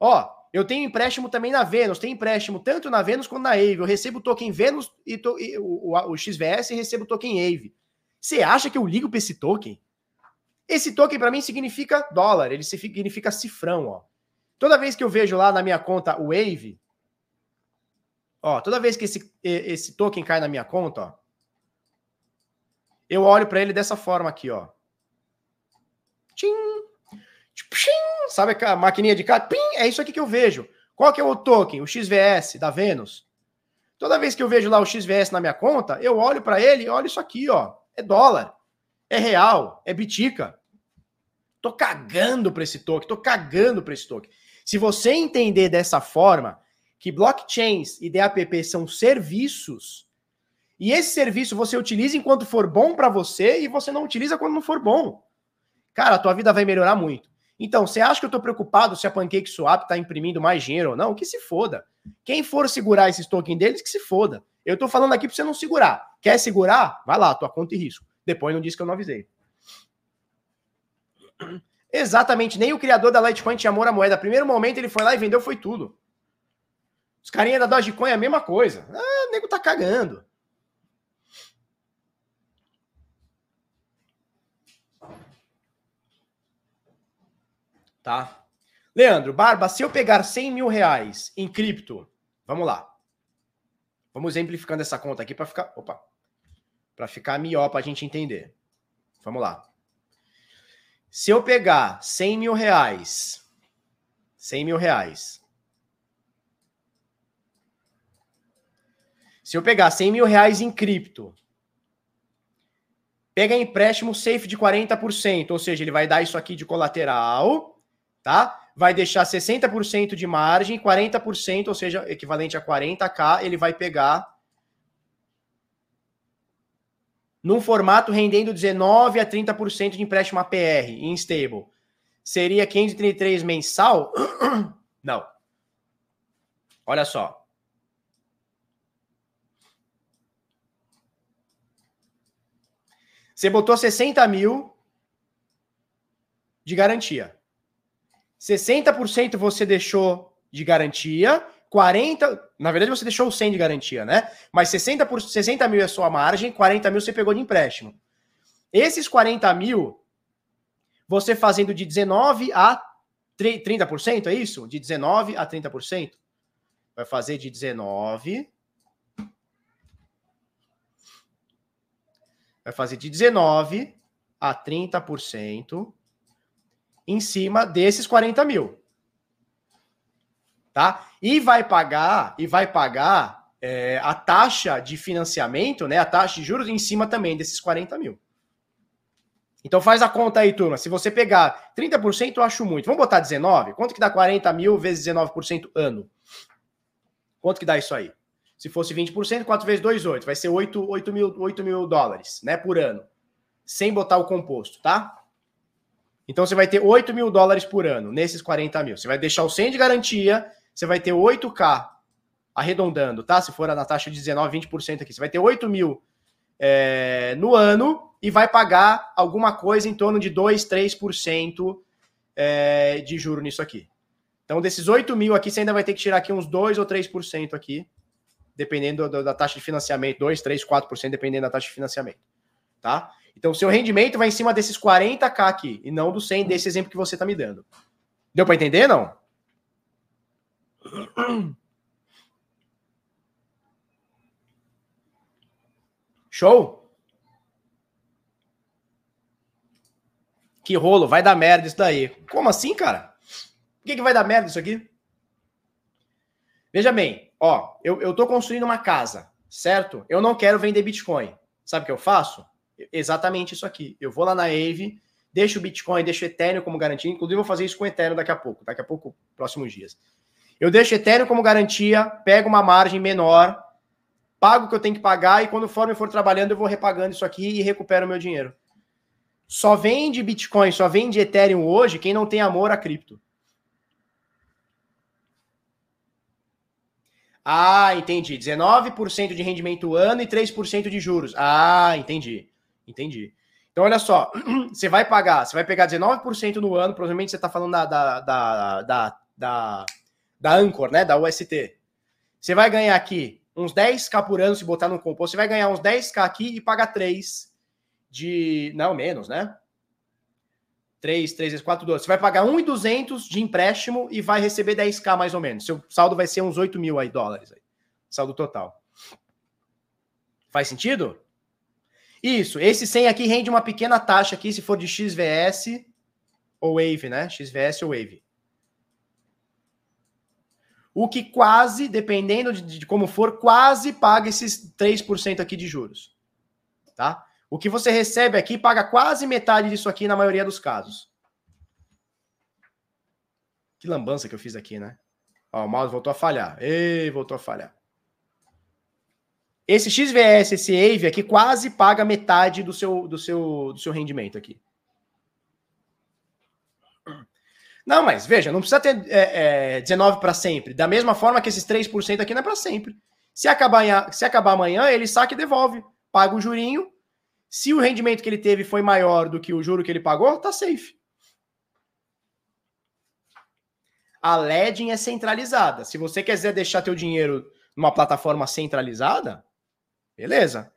Ó, eu tenho empréstimo também na Venus, tem empréstimo tanto na Venus quanto na Aave. Eu recebo token Venus e, to, e o, o, o, XVS e recebo token Aave. Você acha que eu ligo para esse token? Esse token para mim significa dólar, ele significa cifrão, ó. Toda vez que eu vejo lá na minha conta o Wave, ó, toda vez que esse, esse token cai na minha conta, ó, eu olho para ele dessa forma aqui, ó. Tchim! Tipo, sabe a maquininha de cá? Pim, é isso aqui que eu vejo. Qual que é o token? O XVS da Vênus. Toda vez que eu vejo lá o XVS na minha conta, eu olho para ele e olho isso aqui, ó. É dólar. É real. É bitica. Tô cagando para esse token. Tô cagando para esse token. Se você entender dessa forma que blockchains e DAPP são serviços, e esse serviço você utiliza enquanto for bom para você e você não utiliza quando não for bom. Cara, a tua vida vai melhorar muito. Então, você acha que eu estou preocupado se a Pancake Swap está imprimindo mais dinheiro ou não? Que se foda. Quem for segurar esses tokens deles, que se foda. Eu estou falando aqui para você não segurar. Quer segurar? Vai lá, tua conta e risco. Depois não diz que eu não avisei. Exatamente, nem o criador da Litecoin tinha amor à moeda. Primeiro momento ele foi lá e vendeu, foi tudo. Os carinha da Dogecoin é a mesma coisa. Ah, o nego tá cagando. tá? Leandro, Barba, se eu pegar 100 mil reais em cripto, vamos lá. Vamos exemplificando essa conta aqui para ficar, opa, para ficar melhor para a gente entender. Vamos lá. Se eu pegar 100 mil reais, 100 mil reais. Se eu pegar 100 mil reais em cripto, pega empréstimo safe de 40%, ou seja, ele vai dar isso aqui de colateral tá? Vai deixar 60% de margem, 40%, ou seja, equivalente a 40k, ele vai pegar num formato rendendo 19 a 30% de empréstimo APR em stable. Seria 533 mensal? Não. Olha só. Você botou 60 mil de garantia. 60% você deixou de garantia, 40%, na verdade você deixou o 100 de garantia, né? Mas 60, por, 60 mil é sua margem, 40 mil você pegou de empréstimo. Esses 40 mil, você fazendo de 19 a 30%, é isso? De 19 a 30%. Vai fazer de 19. Vai fazer de 19 a 30% em cima desses 40 mil. Tá? E vai pagar, e vai pagar é, a taxa de financiamento, né? A taxa de juros em cima também desses 40 mil. Então faz a conta aí, turma. Se você pegar 30%, eu acho muito. Vamos botar 19? Quanto que dá 40 mil vezes 19% ano? Quanto que dá isso aí? Se fosse 20%, 4 vezes 2, 8. Vai ser 8, 8, mil, 8 mil dólares, né? Por ano. Sem botar o composto, tá? Então você vai ter 8 mil dólares por ano nesses 40 mil. Você vai deixar o 100 de garantia, você vai ter 8K arredondando, tá? Se for na taxa de 19, 20% aqui, você vai ter 8 mil é, no ano e vai pagar alguma coisa em torno de 2, 3% é, de juro nisso aqui. Então, desses 8 mil aqui, você ainda vai ter que tirar aqui uns 2 ou 3% aqui, dependendo da taxa de financiamento, 2, 3, 4%, dependendo da taxa de financiamento, tá? Então, seu rendimento vai em cima desses 40k aqui, e não do 100 desse exemplo que você está me dando. Deu para entender, não? Show? Que rolo, vai dar merda isso daí. Como assim, cara? Por que, que vai dar merda isso aqui? Veja bem, ó, eu, tô construindo uma casa, certo? Eu não quero vender Bitcoin. Sabe o que eu faço? Exatamente isso aqui. Eu vou lá na Ave, deixo o Bitcoin, deixo o Ethereum como garantia. Inclusive, vou fazer isso com o Ethereum daqui a pouco, daqui a pouco, próximos dias. Eu deixo Ethereum como garantia, pego uma margem menor, pago o que eu tenho que pagar e quando for, eu for trabalhando, eu vou repagando isso aqui e recupero o meu dinheiro. Só vende Bitcoin, só vende Ethereum hoje quem não tem amor a cripto. Ah, entendi. 19% de rendimento ano e 3% de juros. Ah, entendi. Entendi. Então, olha só, você vai pagar, você vai pegar 19% no ano, provavelmente você está falando da, da, da, da, da da Anchor, né? Da UST. Você vai ganhar aqui uns 10k por ano se botar no composto. Você vai ganhar uns 10k aqui e pagar 3 de. Não, menos, né? 3, 3 vezes 4, 12. Você vai pagar 1,200 de empréstimo e vai receber 10k mais ou menos. Seu saldo vai ser uns 8 mil aí, dólares. Aí. Saldo total. Faz sentido? Isso. Esse 100 aqui rende uma pequena taxa aqui se for de XVS ou Wave, né? XVS ou Wave o que quase, dependendo de, de como for, quase paga esses 3% aqui de juros. Tá? O que você recebe aqui paga quase metade disso aqui na maioria dos casos. Que lambança que eu fiz aqui, né? Ó, o mouse voltou a falhar. Ei, voltou a falhar. Esse XVS, esse AVE aqui quase paga metade do seu, do seu, do seu rendimento aqui. Não, mas veja, não precisa ter é, é, 19 para sempre. Da mesma forma que esses 3% aqui não é para sempre. Se acabar, se acabar amanhã, ele saca e devolve. Paga o jurinho. Se o rendimento que ele teve foi maior do que o juro que ele pagou, tá safe. A Ledging é centralizada. Se você quiser deixar teu dinheiro numa plataforma centralizada, beleza.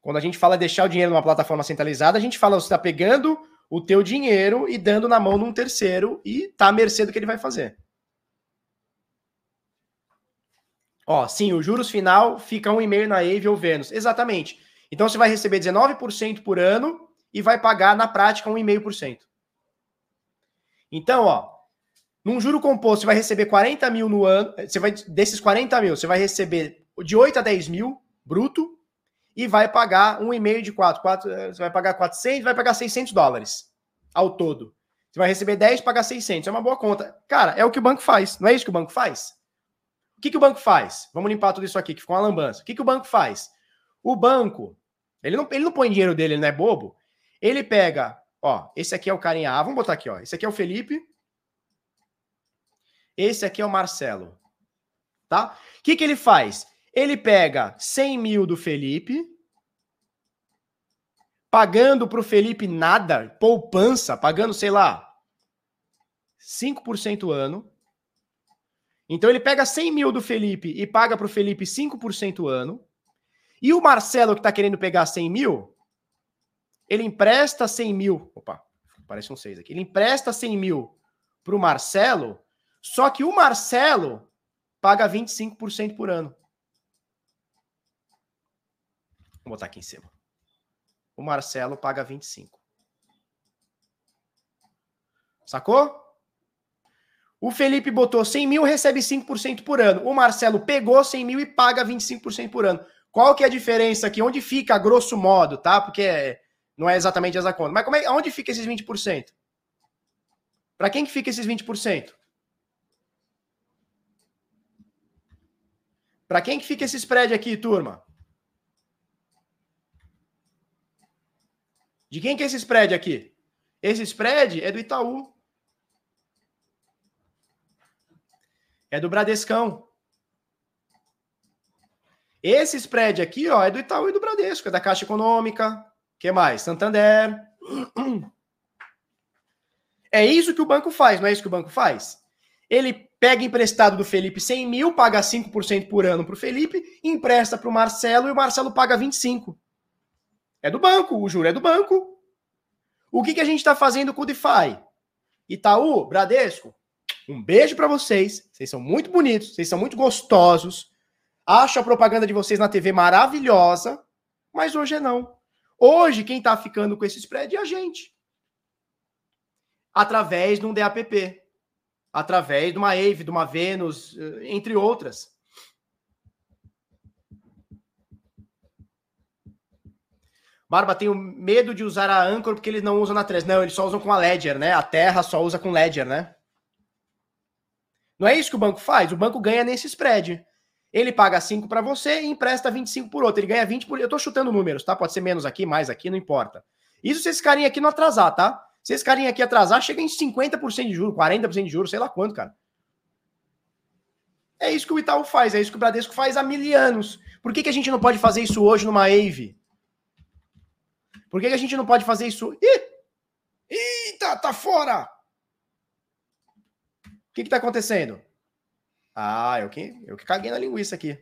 Quando a gente fala deixar o dinheiro numa plataforma centralizada, a gente fala você está pegando o teu dinheiro e dando na mão de um terceiro e tá à mercê do que ele vai fazer. Ó, sim, o juros final fica um e-mail na Ave ou Vênus. Exatamente. Então você vai receber 19% por ano e vai pagar na prática um 1,5%. Então, ó, num juro composto, você vai receber 40 mil no ano. Você vai, desses 40 mil, você vai receber de 8 a 10 mil bruto e vai pagar um e-mail de 4. 4 eh, você vai pagar 400, vai pagar 600 dólares ao todo. Você vai receber 10 pagar 600. É uma boa conta. Cara, é o que o banco faz. Não é isso que o banco faz? O que, que o banco faz? Vamos limpar tudo isso aqui, que ficou uma lambança. O que, que o banco faz? O banco, ele não, ele não põe dinheiro dele, ele não é bobo. Ele pega, ó, esse aqui é o carinha A, vamos botar aqui, ó. Esse aqui é o Felipe. Esse aqui é o Marcelo. Tá? O que, que ele faz? Ele pega 100 mil do Felipe, pagando para o Felipe nada, poupança, pagando, sei lá, 5% ano. Então ele pega 100 mil do Felipe e paga para o Felipe 5% ano. E o Marcelo, que está querendo pegar 100 mil, ele empresta 100 mil. Opa, parece um 6 aqui. Ele empresta 100 mil para o Marcelo, só que o Marcelo paga 25% por ano. Vou botar aqui em cima. O Marcelo paga 25. Sacou? O Felipe botou 100 mil, recebe 5% por ano. O Marcelo pegou 100 mil e paga 25% por ano. Qual que é a diferença aqui? Onde fica, grosso modo, tá? Porque não é exatamente essa conta. Mas como é, onde fica esses 20%? Para quem que fica esses 20%? Para quem que fica esse spread aqui, turma? De quem que é esse spread aqui? Esse spread é do Itaú. É do Bradescão. Esse spread aqui, ó, é do Itaú e do Bradesco, é da Caixa Econômica. que mais? Santander. É isso que o banco faz, não é isso que o banco faz? Ele pega emprestado do Felipe 100 mil, paga 5% por ano para o Felipe, empresta para o Marcelo e o Marcelo paga 25%. É do banco, o juro é do banco. O que, que a gente está fazendo com o DeFi? Itaú, Bradesco, um beijo para vocês. Vocês são muito bonitos, vocês são muito gostosos. Acho a propaganda de vocês na TV maravilhosa. Mas hoje é não. Hoje, quem está ficando com esse spread é a gente. Através de um DAPP. Através de uma AVE, de uma Vênus, eh, entre outras. Barba, tenho medo de usar a Anchor porque eles não usam na 3. Não, eles só usam com a Ledger, né? A Terra só usa com Ledger, né? Não é isso que o banco faz? O banco ganha nesse spread. Ele paga 5 para você e empresta 25 por outro. Ele ganha 20 por. Eu tô chutando números, tá? Pode ser menos aqui, mais aqui, não importa. Isso se esse carinha aqui não atrasar, tá? Se esse carinha aqui atrasar, chega em 50% de juros, 40% de juros, sei lá quanto, cara. É isso que o Itaú faz, é isso que o Bradesco faz há mil anos. Por que, que a gente não pode fazer isso hoje numa AVE? Por que, que a gente não pode fazer isso? Ih! Eita, tá fora! O que que tá acontecendo? Ah, eu que, eu que caguei na linguiça aqui.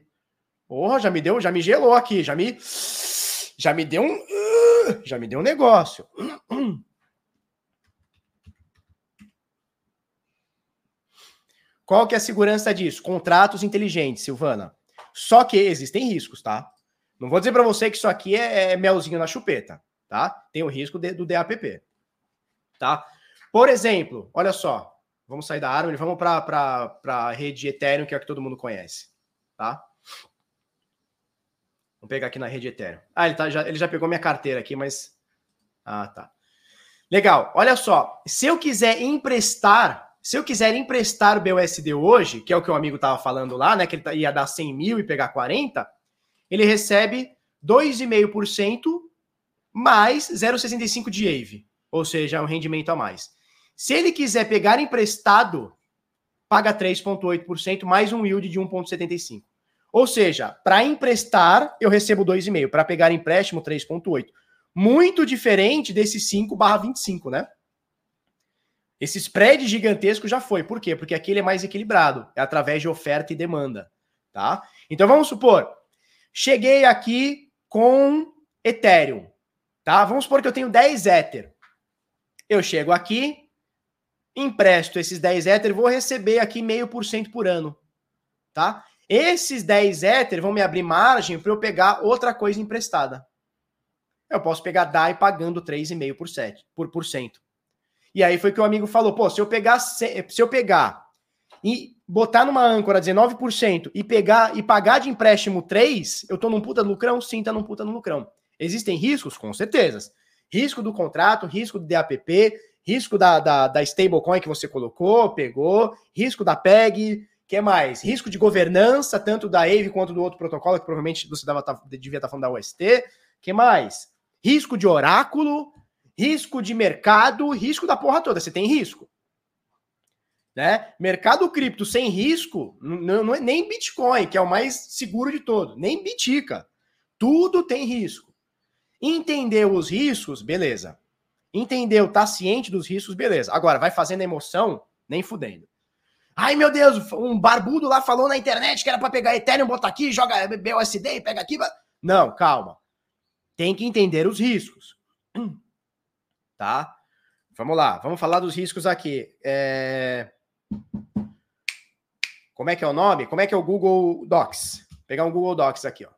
Porra, já me deu, já me gelou aqui, já me já me deu um já me deu um negócio. Qual que é a segurança disso? Contratos inteligentes, Silvana. Só que existem riscos, tá? Não vou dizer para você que isso aqui é, é melzinho na chupeta tá? Tem o risco de, do DAPP, tá? Por exemplo, olha só, vamos sair da árvore, vamos para a rede Ethereum, que é a que todo mundo conhece, tá? Vamos pegar aqui na rede Ethereum. Ah, ele, tá, já, ele já pegou minha carteira aqui, mas... Ah, tá. Legal, olha só, se eu quiser emprestar, se eu quiser emprestar o BUSD hoje, que é o que o amigo tava falando lá, né, que ele tá, ia dar 100 mil e pegar 40, ele recebe 2,5% mais 0,65 de AVE, ou seja, um rendimento a mais. Se ele quiser pegar emprestado, paga 3,8% mais um yield de 1,75. Ou seja, para emprestar, eu recebo 2,5%. Para pegar empréstimo, 3,8%. Muito diferente desse 5 barra 25, né? Esse spread gigantesco já foi. Por quê? Porque aqui ele é mais equilibrado. É através de oferta e demanda. Tá? Então vamos supor, cheguei aqui com Ethereum. Tá? Vamos supor que eu tenho 10 Ether. Eu chego aqui, empresto esses 10 Ether, vou receber aqui meio por cento por ano. Tá? Esses 10 Ether vão me abrir margem para eu pegar outra coisa emprestada. Eu posso pegar DAI pagando 3,5% por, por cento. E aí foi que o amigo falou: pô, se eu pegar, se eu pegar e botar numa âncora 19% e pegar e pagar de empréstimo 3, eu tô num puta lucrão? Sim, tá num puta lucrão. Existem riscos? Com certeza. Risco do contrato, risco do DAPP, risco da, da, da stablecoin que você colocou, pegou, risco da PEG, que mais? Risco de governança, tanto da AVE quanto do outro protocolo, que provavelmente você dava, tá, devia estar tá falando da UST. que mais? Risco de oráculo, risco de mercado, risco da porra toda. Você tem risco. Né? Mercado cripto sem risco, não, é nem Bitcoin, que é o mais seguro de todo, nem Bitica. Tudo tem risco. Entendeu os riscos, beleza. Entendeu, tá ciente dos riscos, beleza. Agora, vai fazendo emoção, nem fudendo. Ai, meu Deus, um barbudo lá falou na internet que era para pegar Ethereum, botar aqui, joga BUSD e pega aqui. Não, calma. Tem que entender os riscos. Tá? Vamos lá, vamos falar dos riscos aqui. É... Como é que é o nome? Como é que é o Google Docs? Vou pegar um Google Docs aqui, ó.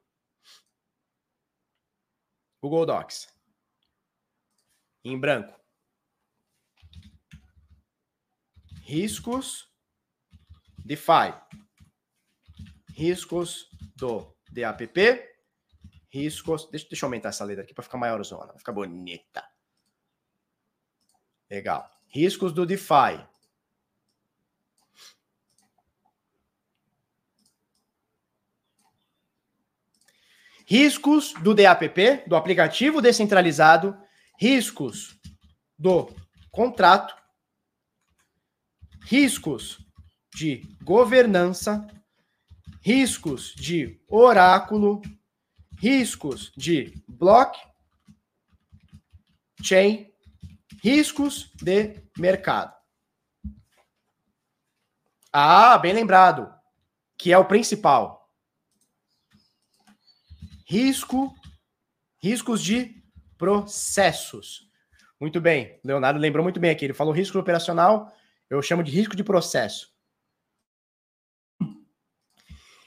Google Docs. Em branco. Riscos DeFi. Riscos do DAPP. Riscos. Deixa, deixa eu aumentar essa letra aqui para ficar maior zona. Vai ficar bonita. Legal. Riscos do DeFi. riscos do DAPP, do aplicativo descentralizado, riscos do contrato, riscos de governança, riscos de oráculo, riscos de blockchain, riscos de mercado. Ah, bem lembrado, que é o principal risco, riscos de processos. Muito bem, Leonardo lembrou muito bem aqui. Ele falou risco operacional, eu chamo de risco de processo.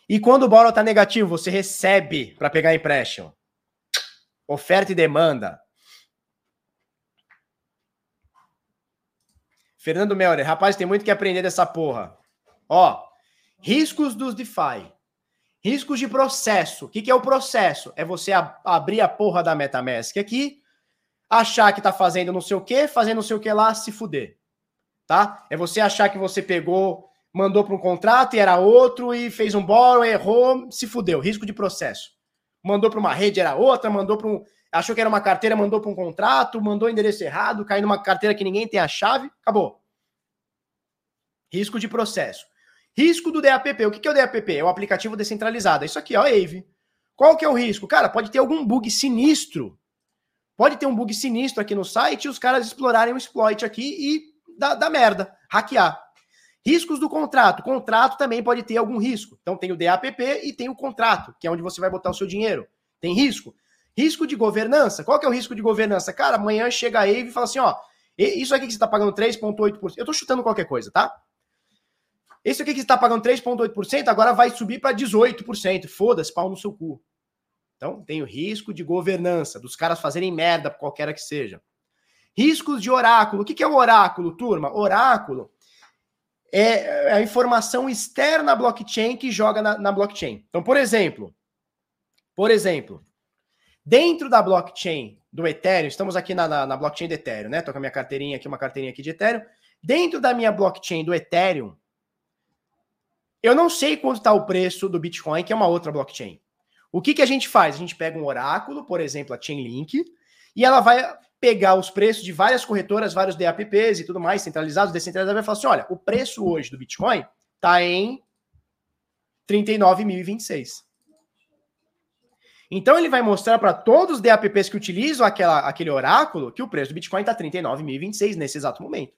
E quando o borrow está negativo, você recebe para pegar empréstimo. Oferta e demanda. Fernando Melner, rapaz, tem muito que aprender dessa porra. Ó, riscos dos DeFi. Riscos de processo. O que, que é o processo? É você ab abrir a porra da MetaMask aqui, achar que tá fazendo não sei o que, fazendo não sei o que lá, se fuder. Tá? É você achar que você pegou, mandou para um contrato e era outro e fez um borrow, errou, se fudeu. Risco de processo. Mandou para uma rede, era outra, mandou para um. Achou que era uma carteira, mandou para um contrato, mandou endereço errado, caiu numa carteira que ninguém tem a chave, acabou. Risco de processo. Risco do DAPP. O que é o DAPP? É o aplicativo descentralizado. É isso aqui, ó, AVE. Qual que é o risco? Cara, pode ter algum bug sinistro. Pode ter um bug sinistro aqui no site e os caras explorarem o exploit aqui e dar, dar merda, hackear. Riscos do contrato. Contrato também pode ter algum risco. Então tem o DAPP e tem o contrato, que é onde você vai botar o seu dinheiro. Tem risco. Risco de governança. Qual que é o risco de governança? Cara, amanhã chega a Eve e fala assim, ó, isso aqui que você está pagando 3,8%. Eu estou chutando qualquer coisa, tá? Esse aqui que está pagando 3,8%, agora vai subir para 18%. Foda-se, pau no seu cu. Então, tem o risco de governança, dos caras fazerem merda, qualquer que seja. Riscos de oráculo. O que é o oráculo, turma? Oráculo é, é a informação externa à blockchain que joga na, na blockchain. Então, por exemplo, por exemplo, dentro da blockchain do Ethereum, estamos aqui na, na, na blockchain do Ethereum, né? Tô com a minha carteirinha aqui, uma carteirinha aqui de Ethereum. Dentro da minha blockchain do Ethereum, eu não sei quanto está o preço do Bitcoin, que é uma outra blockchain. O que, que a gente faz? A gente pega um oráculo, por exemplo, a Chainlink, e ela vai pegar os preços de várias corretoras, vários DApps e tudo mais, centralizados, descentralizados, vai falar assim: olha, o preço hoje do Bitcoin está em 39.026. Então ele vai mostrar para todos os DApps que utilizam aquela, aquele oráculo que o preço do Bitcoin está 39.026 nesse exato momento.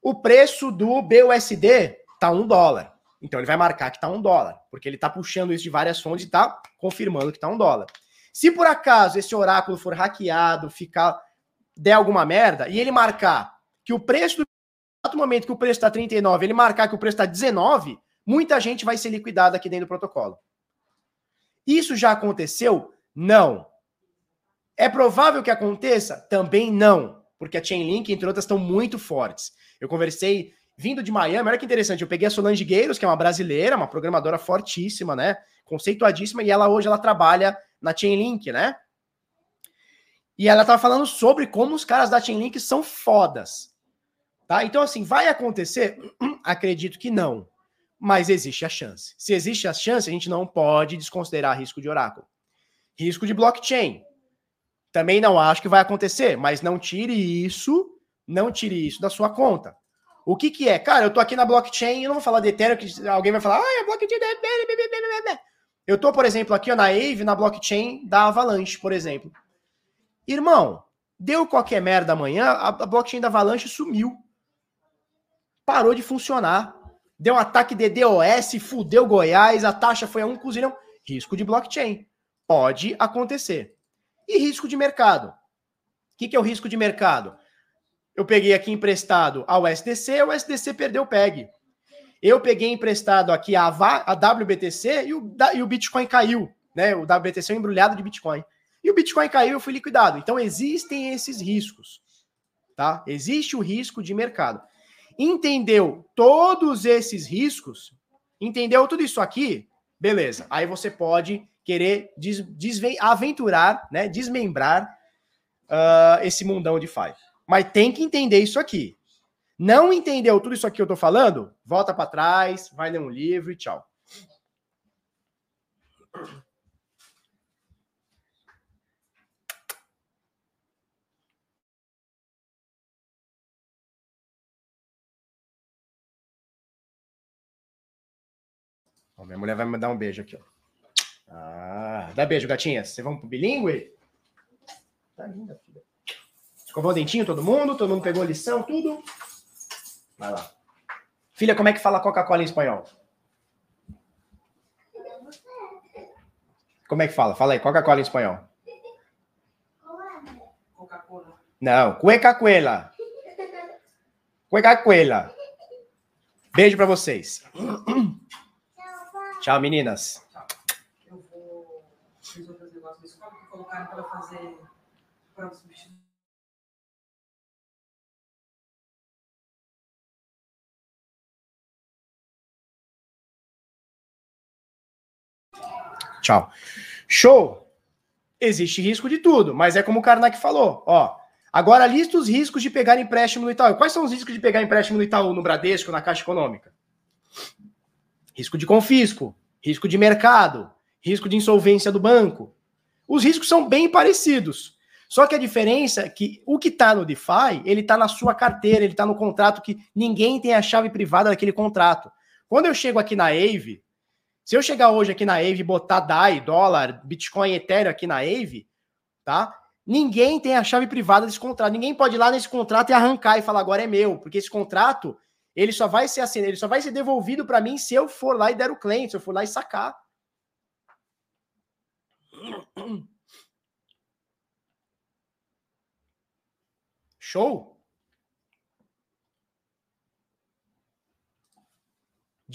O preço do BUSD está um dólar. Então ele vai marcar que está um dólar, porque ele está puxando isso de várias fontes e está confirmando que está um dólar. Se por acaso esse oráculo for hackeado, ficar der alguma merda e ele marcar que o preço do momento que o preço está 39, ele marcar que o preço está 19, muita gente vai ser liquidada aqui dentro do protocolo. Isso já aconteceu? Não. É provável que aconteça? Também não, porque a Chainlink, entre outras, estão muito fortes. Eu conversei vindo de Miami, olha que interessante, eu peguei a Solange Gueiros, que é uma brasileira, uma programadora fortíssima, né? Conceituadíssima, e ela hoje ela trabalha na Chainlink, né? E ela tava falando sobre como os caras da Chainlink são fodas. Tá? Então, assim, vai acontecer? Acredito que não. Mas existe a chance. Se existe a chance, a gente não pode desconsiderar risco de oráculo. Risco de blockchain. Também não acho que vai acontecer, mas não tire isso, não tire isso da sua conta. O que que é? Cara, eu tô aqui na blockchain, eu não vou falar de Ethereum, que alguém vai falar, ah, a blockchain é... Eu tô, por exemplo, aqui ó, na Aave, na blockchain da Avalanche, por exemplo. Irmão, deu qualquer merda amanhã, a blockchain da Avalanche sumiu. Parou de funcionar. Deu um ataque de DOS, fudeu Goiás, a taxa foi a um cozilhão. Risco de blockchain. Pode acontecer. E risco de mercado. O que, que é o risco de mercado? Eu peguei aqui emprestado ao SDC, o SDC perdeu o PEG. Eu peguei emprestado aqui a, a WBTC e o, e o Bitcoin caiu. Né? O WBTC é um embrulhado de Bitcoin. E o Bitcoin caiu e eu fui liquidado. Então existem esses riscos. Tá? Existe o risco de mercado. Entendeu todos esses riscos? Entendeu tudo isso aqui? Beleza. Aí você pode querer des, aventurar, né? desmembrar uh, esse mundão de Five. Mas tem que entender isso aqui. Não entendeu tudo isso aqui que eu tô falando? Volta para trás, vai ler um livro e tchau. Ó, minha mulher vai me dar um beijo aqui, ó. Ah, dá beijo, gatinhas. Vocês vão pro bilíngue? Tá linda. Escovou o dentinho todo mundo? Todo mundo pegou a lição, tudo? Vai lá. Filha, como é que fala Coca-Cola em espanhol? Como é que fala? Fala aí, Coca-Cola em espanhol. Coca-Cola. Não, cueca-cuela. Cueca-cuela. Beijo para vocês. Tchau, meninas. Eu vou. Fiz outros negócios que colocaram para fazer substituir. Tchau. Show! Existe risco de tudo, mas é como o Karnak falou, ó. Agora lista os riscos de pegar empréstimo no Itaú. Quais são os riscos de pegar empréstimo no Itaú, no Bradesco, na Caixa Econômica? Risco de confisco, risco de mercado, risco de insolvência do banco. Os riscos são bem parecidos. Só que a diferença é que o que está no DeFi, ele está na sua carteira, ele está no contrato que ninguém tem a chave privada daquele contrato. Quando eu chego aqui na Aave, se eu chegar hoje aqui na Aave e botar DAI, dólar, Bitcoin, Ethereum aqui na Aave, tá? Ninguém tem a chave privada desse contrato. Ninguém pode ir lá nesse contrato e arrancar e falar agora é meu, porque esse contrato ele só vai ser assim, ele só vai ser devolvido para mim se eu for lá e der o cliente, se eu for lá e sacar. Show?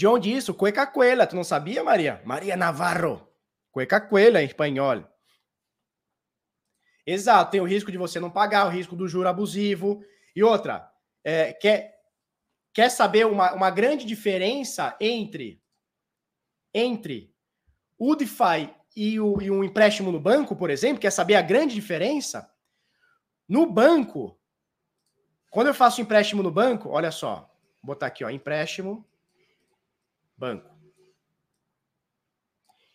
De onde isso? Cueca Cuela. Tu não sabia, Maria? Maria Navarro. Cueca Cuela em espanhol. Exato, tem o risco de você não pagar, o risco do juro abusivo. E outra, é, quer, quer saber uma, uma grande diferença entre, entre o DeFi e, o, e um empréstimo no banco, por exemplo? Quer saber a grande diferença? No banco, quando eu faço empréstimo no banco, olha só, vou botar aqui, ó, empréstimo banco.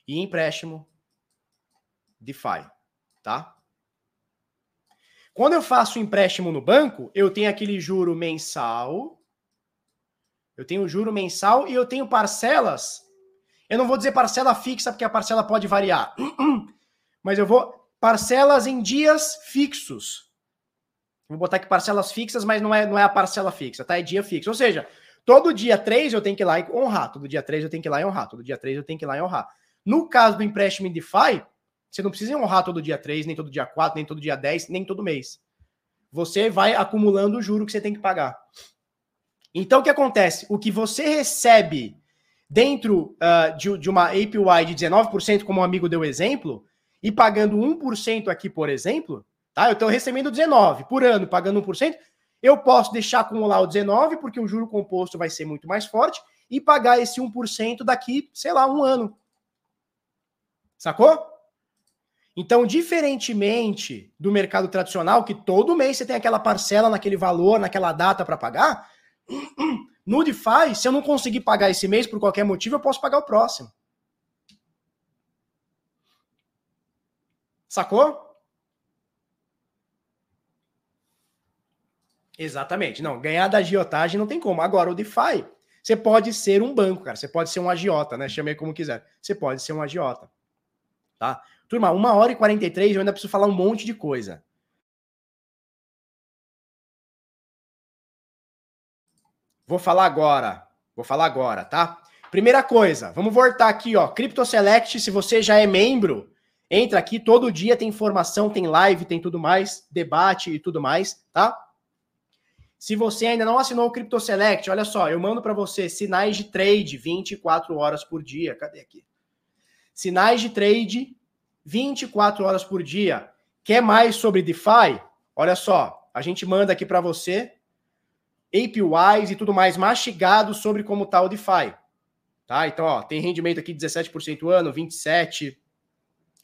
E empréstimo, DeFi, tá? Quando eu faço empréstimo no banco, eu tenho aquele juro mensal, eu tenho juro mensal e eu tenho parcelas. Eu não vou dizer parcela fixa, porque a parcela pode variar. Mas eu vou. Parcelas em dias fixos. Vou botar aqui parcelas fixas, mas não é, não é a parcela fixa, tá? É dia fixo. Ou seja, Todo dia 3 eu tenho que ir lá e honrar. Todo dia 3 eu tenho que ir lá e honrar. Todo dia 3 eu tenho que ir lá e honrar. No caso do empréstimo em DeFi, você não precisa honrar todo dia 3, nem todo dia 4, nem todo dia 10, nem todo mês. Você vai acumulando o juro que você tem que pagar. Então, o que acontece? O que você recebe dentro uh, de, de, uma APY de 19%, como o um amigo deu exemplo, e pagando 1% aqui, por exemplo, tá? Eu estou recebendo 19% por ano, pagando 1%, eu posso deixar acumular o 19, porque o juro composto vai ser muito mais forte, e pagar esse 1% daqui, sei lá, um ano. Sacou? Então, diferentemente do mercado tradicional, que todo mês você tem aquela parcela naquele valor, naquela data para pagar, no DeFi, se eu não conseguir pagar esse mês por qualquer motivo, eu posso pagar o próximo. Sacou? Exatamente. Não, ganhar da agiotagem não tem como. Agora, o DeFi, você pode ser um banco, cara. Você pode ser um agiota, né? Chamei como quiser. Você pode ser um agiota. Tá? Turma, uma hora e 43, eu ainda preciso falar um monte de coisa. Vou falar agora. Vou falar agora, tá? Primeira coisa, vamos voltar aqui, ó. Crypto Select, se você já é membro, entra aqui, todo dia tem informação, tem live, tem tudo mais, debate e tudo mais, tá? Se você ainda não assinou o Crypto Select, olha só, eu mando para você sinais de trade 24 horas por dia. Cadê aqui? Sinais de trade 24 horas por dia. Quer mais sobre DeFi? Olha só, a gente manda aqui para você APIs e tudo mais mastigado sobre como tá o DeFi. Tá? Então, ó, tem rendimento aqui 17% ano, 27,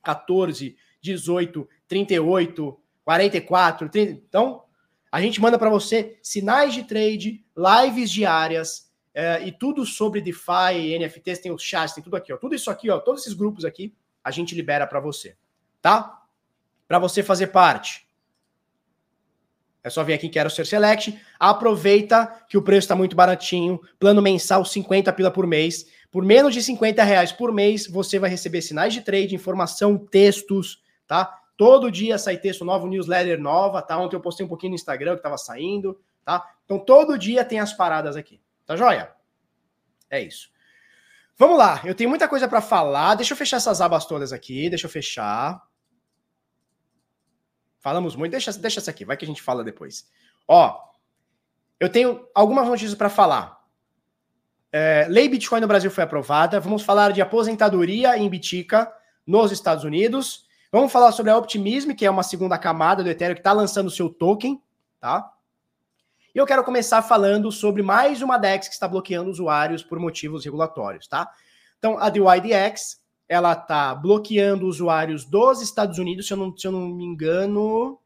14, 18, 38, 44, 30. Então, a gente manda para você sinais de trade, lives diárias é, e tudo sobre DeFi, NFTs, tem os chats, tem tudo aqui, ó. Tudo isso aqui, ó, todos esses grupos aqui, a gente libera para você, tá? Para você fazer parte. É só vir aqui Quero Ser Select. Aproveita que o preço está muito baratinho. Plano mensal 50 pila por mês. Por menos de 50 reais por mês, você vai receber sinais de trade, informação, textos, tá? Todo dia sai texto novo, newsletter nova, tá? Ontem eu postei um pouquinho no Instagram que tava saindo, tá? Então todo dia tem as paradas aqui. Tá joia? É isso. Vamos lá, eu tenho muita coisa para falar. Deixa eu fechar essas abas todas aqui, deixa eu fechar. Falamos muito, deixa, deixa essa aqui, vai que a gente fala depois. Ó, eu tenho algumas notícias para falar. É, lei Bitcoin no Brasil foi aprovada. Vamos falar de aposentadoria em Bitica nos Estados Unidos. Vamos falar sobre a Optimism, que é uma segunda camada do Ethereum que está lançando o seu token, tá? E eu quero começar falando sobre mais uma DEX que está bloqueando usuários por motivos regulatórios, tá? Então, a DYDX, ela está bloqueando usuários dos Estados Unidos, se eu não, se eu não me engano.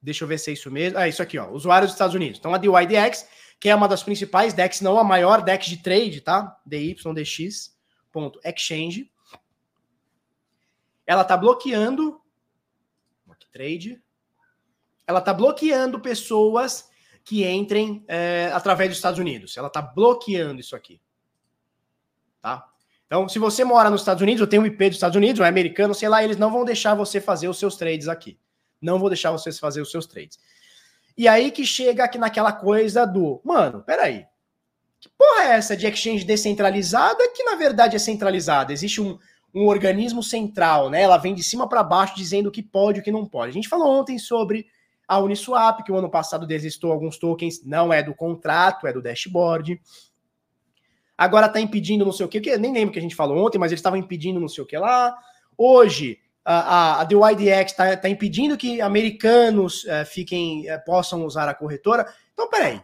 Deixa eu ver se é isso mesmo. Ah, isso aqui, ó. Usuários dos Estados Unidos. Então, a DYDX, que é uma das principais DEX, não a maior DEX de trade, tá? DYDX.exchange. Ela está bloqueando. Trade ela está bloqueando pessoas que entrem é, através dos Estados Unidos. Ela está bloqueando isso aqui. Tá? Então, se você mora nos Estados Unidos, ou tem um IP dos Estados Unidos, ou é americano, sei lá, eles não vão deixar você fazer os seus trades aqui. Não vou deixar vocês fazer os seus trades. E aí que chega aqui naquela coisa do, mano, peraí. Que porra é essa de exchange descentralizada que na verdade é centralizada? Existe um, um organismo central, né? Ela vem de cima para baixo dizendo o que pode e o que não pode. A gente falou ontem sobre a Uniswap, que o ano passado desistou alguns tokens, não é do contrato, é do dashboard. Agora está impedindo não sei o que, nem lembro o que a gente falou ontem, mas eles estavam impedindo não sei o que lá. Hoje, a, a, a DYDX está tá impedindo que americanos uh, fiquem uh, possam usar a corretora. Então, peraí.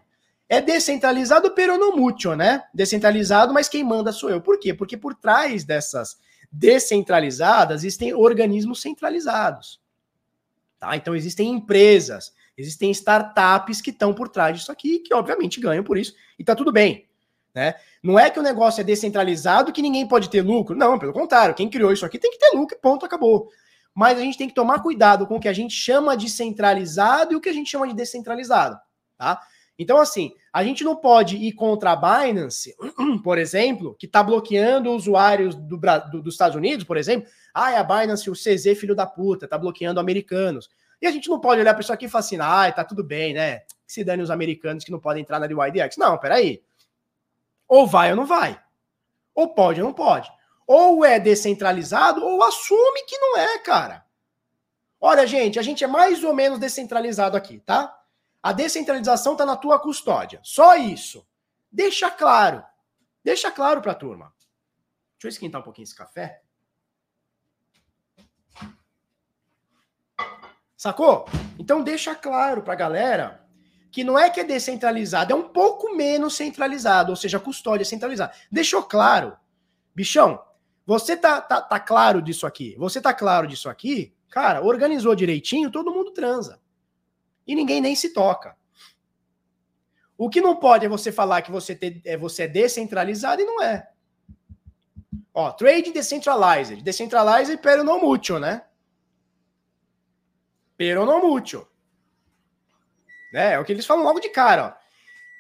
É descentralizado, pero não mútuo, né? Descentralizado, mas quem manda sou eu. Por quê? Porque por trás dessas descentralizadas existem organismos centralizados. Tá? Então existem empresas, existem startups que estão por trás disso aqui, que obviamente ganham por isso, e tá tudo bem. Né? Não é que o negócio é descentralizado que ninguém pode ter lucro. Não, pelo contrário, quem criou isso aqui tem que ter lucro, ponto, acabou. Mas a gente tem que tomar cuidado com o que a gente chama de centralizado e o que a gente chama de descentralizado. Tá? Então, assim, a gente não pode ir contra a Binance, por exemplo, que está bloqueando usuários do, do, dos Estados Unidos, por exemplo. Ah, é a Binance, o CZ, filho da puta, está bloqueando americanos. E a gente não pode olhar para isso aqui e falar assim, ah, tá tudo bem, né? Que se dane os americanos que não podem entrar na DYDX. Não, peraí. Ou vai ou não vai. Ou pode ou não pode. Ou é descentralizado, ou assume que não é, cara. Olha, gente, a gente é mais ou menos descentralizado aqui, tá? A descentralização está na tua custódia. Só isso. Deixa claro. Deixa claro para a turma. Deixa eu esquentar um pouquinho esse café. Sacou? Então deixa claro para a galera que não é que é descentralizado, é um pouco menos centralizado, ou seja, a custódia é centralizada. Deixou claro. Bichão, você tá, tá, tá claro disso aqui? Você tá claro disso aqui? Cara, organizou direitinho, todo mundo transa e ninguém nem se toca. O que não pode é você falar que você, é, você é descentralizado e não é. Ó, trade decentralized. Decentralized pero não mucho, né? Pero não mucho. Né? É o que eles falam logo de cara, ó.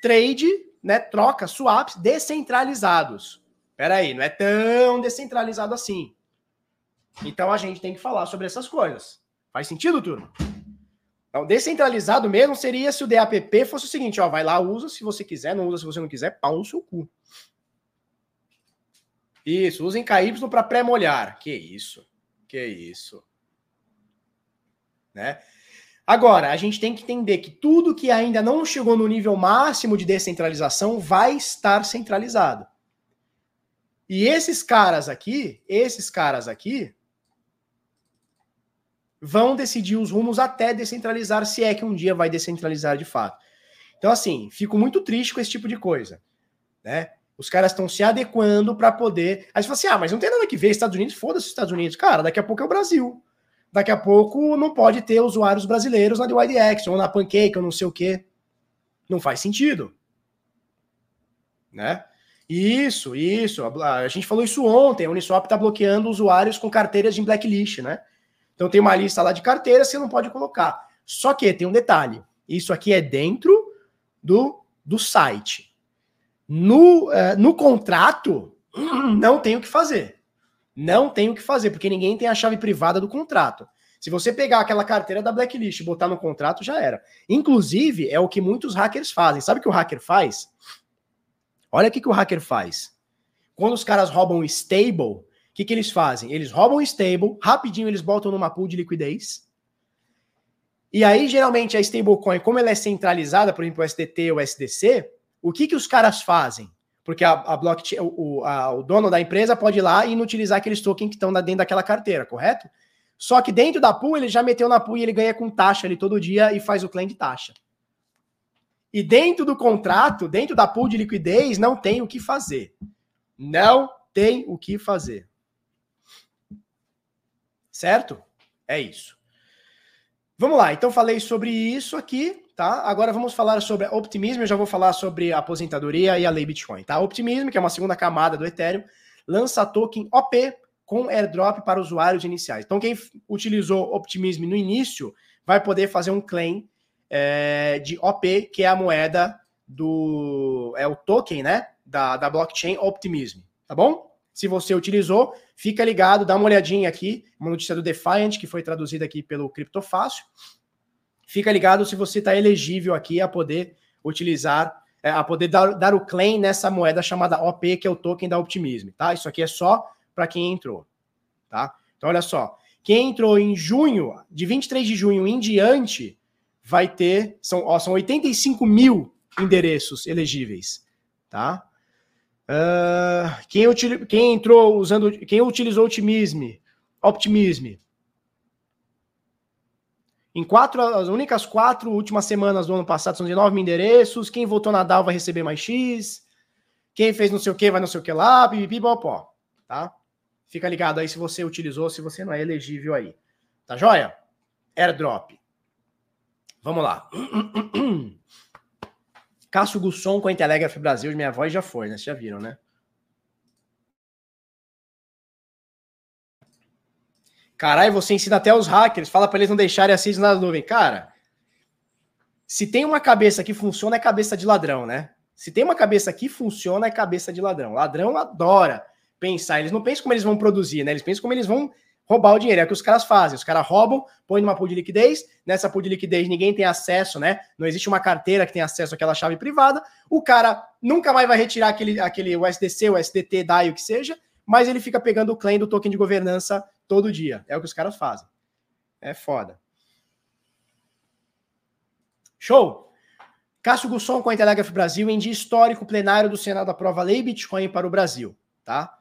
Trade, né, troca, swaps descentralizados. Pera aí, não é tão descentralizado assim. Então a gente tem que falar sobre essas coisas. Faz sentido, turma? Então, descentralizado mesmo seria se o DAPP fosse o seguinte, ó, vai lá, usa se você quiser, não usa se você não quiser, pau no seu cu. Isso, usem KY para pré-molhar. Que isso? Que isso? Né? Agora, a gente tem que entender que tudo que ainda não chegou no nível máximo de descentralização vai estar centralizado. E esses caras aqui, esses caras aqui, vão decidir os rumos até descentralizar, se é que um dia vai descentralizar de fato. Então, assim, fico muito triste com esse tipo de coisa, né? Os caras estão se adequando para poder. Aí você fala assim: ah, mas não tem nada que ver, Estados Unidos, foda-se os Estados Unidos. Cara, daqui a pouco é o Brasil. Daqui a pouco não pode ter usuários brasileiros na DYDX ou na Pancake ou não sei o quê. Não faz sentido. Né? Isso, isso. A gente falou isso ontem. A Uniswap está bloqueando usuários com carteiras de blacklist, né? Então tem uma lista lá de carteiras, você não pode colocar. Só que tem um detalhe: isso aqui é dentro do, do site. No, uh, no contrato, não tem o que fazer. Não tem o que fazer, porque ninguém tem a chave privada do contrato. Se você pegar aquela carteira da blacklist e botar no contrato, já era. Inclusive, é o que muitos hackers fazem. Sabe o que o hacker faz? Olha o que, que o hacker faz. Quando os caras roubam stable, o que, que eles fazem? Eles roubam o stable, rapidinho eles botam numa pool de liquidez. E aí, geralmente, a stablecoin, como ela é centralizada, por exemplo, o SDT ou o SDC, o que, que os caras fazem? Porque a, a blockchain, o, a, o dono da empresa pode ir lá e inutilizar aqueles tokens que estão dentro daquela carteira, correto? Só que dentro da pool, ele já meteu na pool e ele ganha com taxa ali todo dia e faz o claim de taxa. E dentro do contrato, dentro da pool de liquidez, não tem o que fazer. Não tem o que fazer. Certo? É isso. Vamos lá, então falei sobre isso aqui, tá? Agora vamos falar sobre optimismo, eu já vou falar sobre a aposentadoria e a lei Bitcoin, tá? Optimismo, que é uma segunda camada do Ethereum, lança token OP com airdrop para usuários iniciais. Então quem utilizou Optimism no início vai poder fazer um claim é, de OP, que é a moeda do é o token, né, da, da blockchain Optimism, tá bom? Se você utilizou, fica ligado, dá uma olhadinha aqui, uma notícia do Defiant, que foi traduzida aqui pelo Criptofácil. Fica ligado se você está elegível aqui a poder utilizar, é, a poder dar, dar o claim nessa moeda chamada OP, que é o token da Optimism, tá? Isso aqui é só para quem entrou, tá? Então, olha só. Quem entrou em junho, de 23 de junho em diante, vai ter, são, ó, são 85 mil endereços elegíveis, tá? Uh, quem, util, quem entrou usando, quem utilizou Optimism, Optimism. Em quatro, as únicas quatro últimas semanas do ano passado são de 9 mil endereços. Quem votou na DAO vai receber mais X. Quem fez não sei o que vai não sei o que lá, pipipi, pó, tá? Fica ligado aí se você utilizou, se você não é elegível aí. Tá joia? Airdrop. Vamos lá. Cássio Gusson com a Intelegraph Brasil, minha voz já foi, né? Vocês já viram, né? Caralho, você ensina até os hackers, fala para eles não deixarem a na nuvem. Cara, se tem uma cabeça que funciona, é cabeça de ladrão, né? Se tem uma cabeça que funciona, é cabeça de ladrão. Ladrão adora pensar. Eles não pensam como eles vão produzir, né? Eles pensam como eles vão roubar o dinheiro. É o que os caras fazem. Os caras roubam, põem numa pool de liquidez. Nessa pool de liquidez ninguém tem acesso, né? Não existe uma carteira que tem acesso àquela chave privada. O cara nunca mais vai retirar aquele, aquele USDC, o SDT, DAI, o que seja, mas ele fica pegando o claim do token de governança todo dia. É o que os caras fazem. É foda. Show! Cássio Gusson com a Intelegraph Brasil em dia histórico plenário do Senado aprova lei Bitcoin para o Brasil, tá?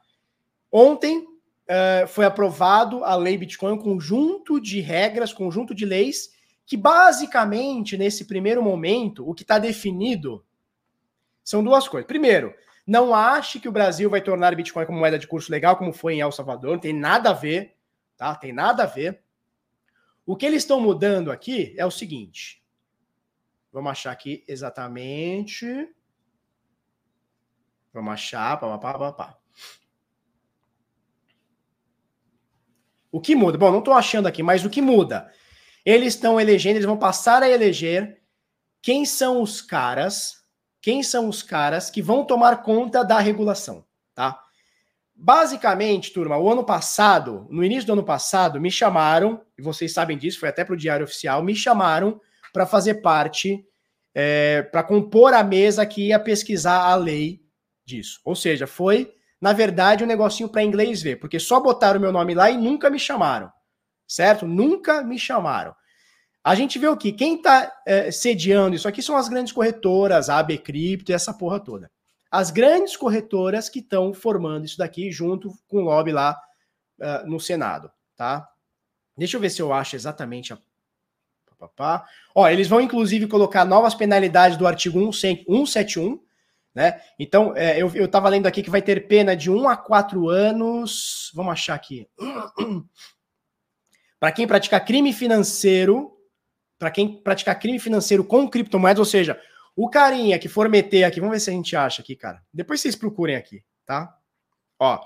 Ontem, uh, foi aprovado a lei Bitcoin, um conjunto de regras, conjunto de leis, que basicamente, nesse primeiro momento, o que está definido são duas coisas. Primeiro, não ache que o Brasil vai tornar Bitcoin como moeda de curso legal, como foi em El Salvador, não tem nada a ver, tá? Tem nada a ver. O que eles estão mudando aqui é o seguinte. Vamos achar aqui exatamente. Vamos achar, pá, pá, pá, pá. O que muda? Bom, não estou achando aqui, mas o que muda? Eles estão elegendo, eles vão passar a eleger quem são os caras, quem são os caras que vão tomar conta da regulação, tá? Basicamente, turma, o ano passado, no início do ano passado, me chamaram, e vocês sabem disso, foi até para o Diário Oficial, me chamaram para fazer parte, é, para compor a mesa que ia pesquisar a lei disso. Ou seja, foi na verdade, um negocinho para inglês ver, porque só botaram o meu nome lá e nunca me chamaram, certo? Nunca me chamaram. A gente vê o que? Quem está é, sediando isso aqui são as grandes corretoras, a AB Cripto e essa porra toda. As grandes corretoras que estão formando isso daqui junto com o lobby lá uh, no Senado, tá? Deixa eu ver se eu acho exatamente a. Ó, eles vão inclusive colocar novas penalidades do artigo 171, né? Então, é, eu estava lendo aqui que vai ter pena de 1 a 4 anos. Vamos achar aqui. Para quem praticar crime financeiro, para quem praticar crime financeiro com criptomoedas, ou seja, o carinha que for meter aqui, vamos ver se a gente acha aqui, cara. Depois vocês procurem aqui, tá? Ó.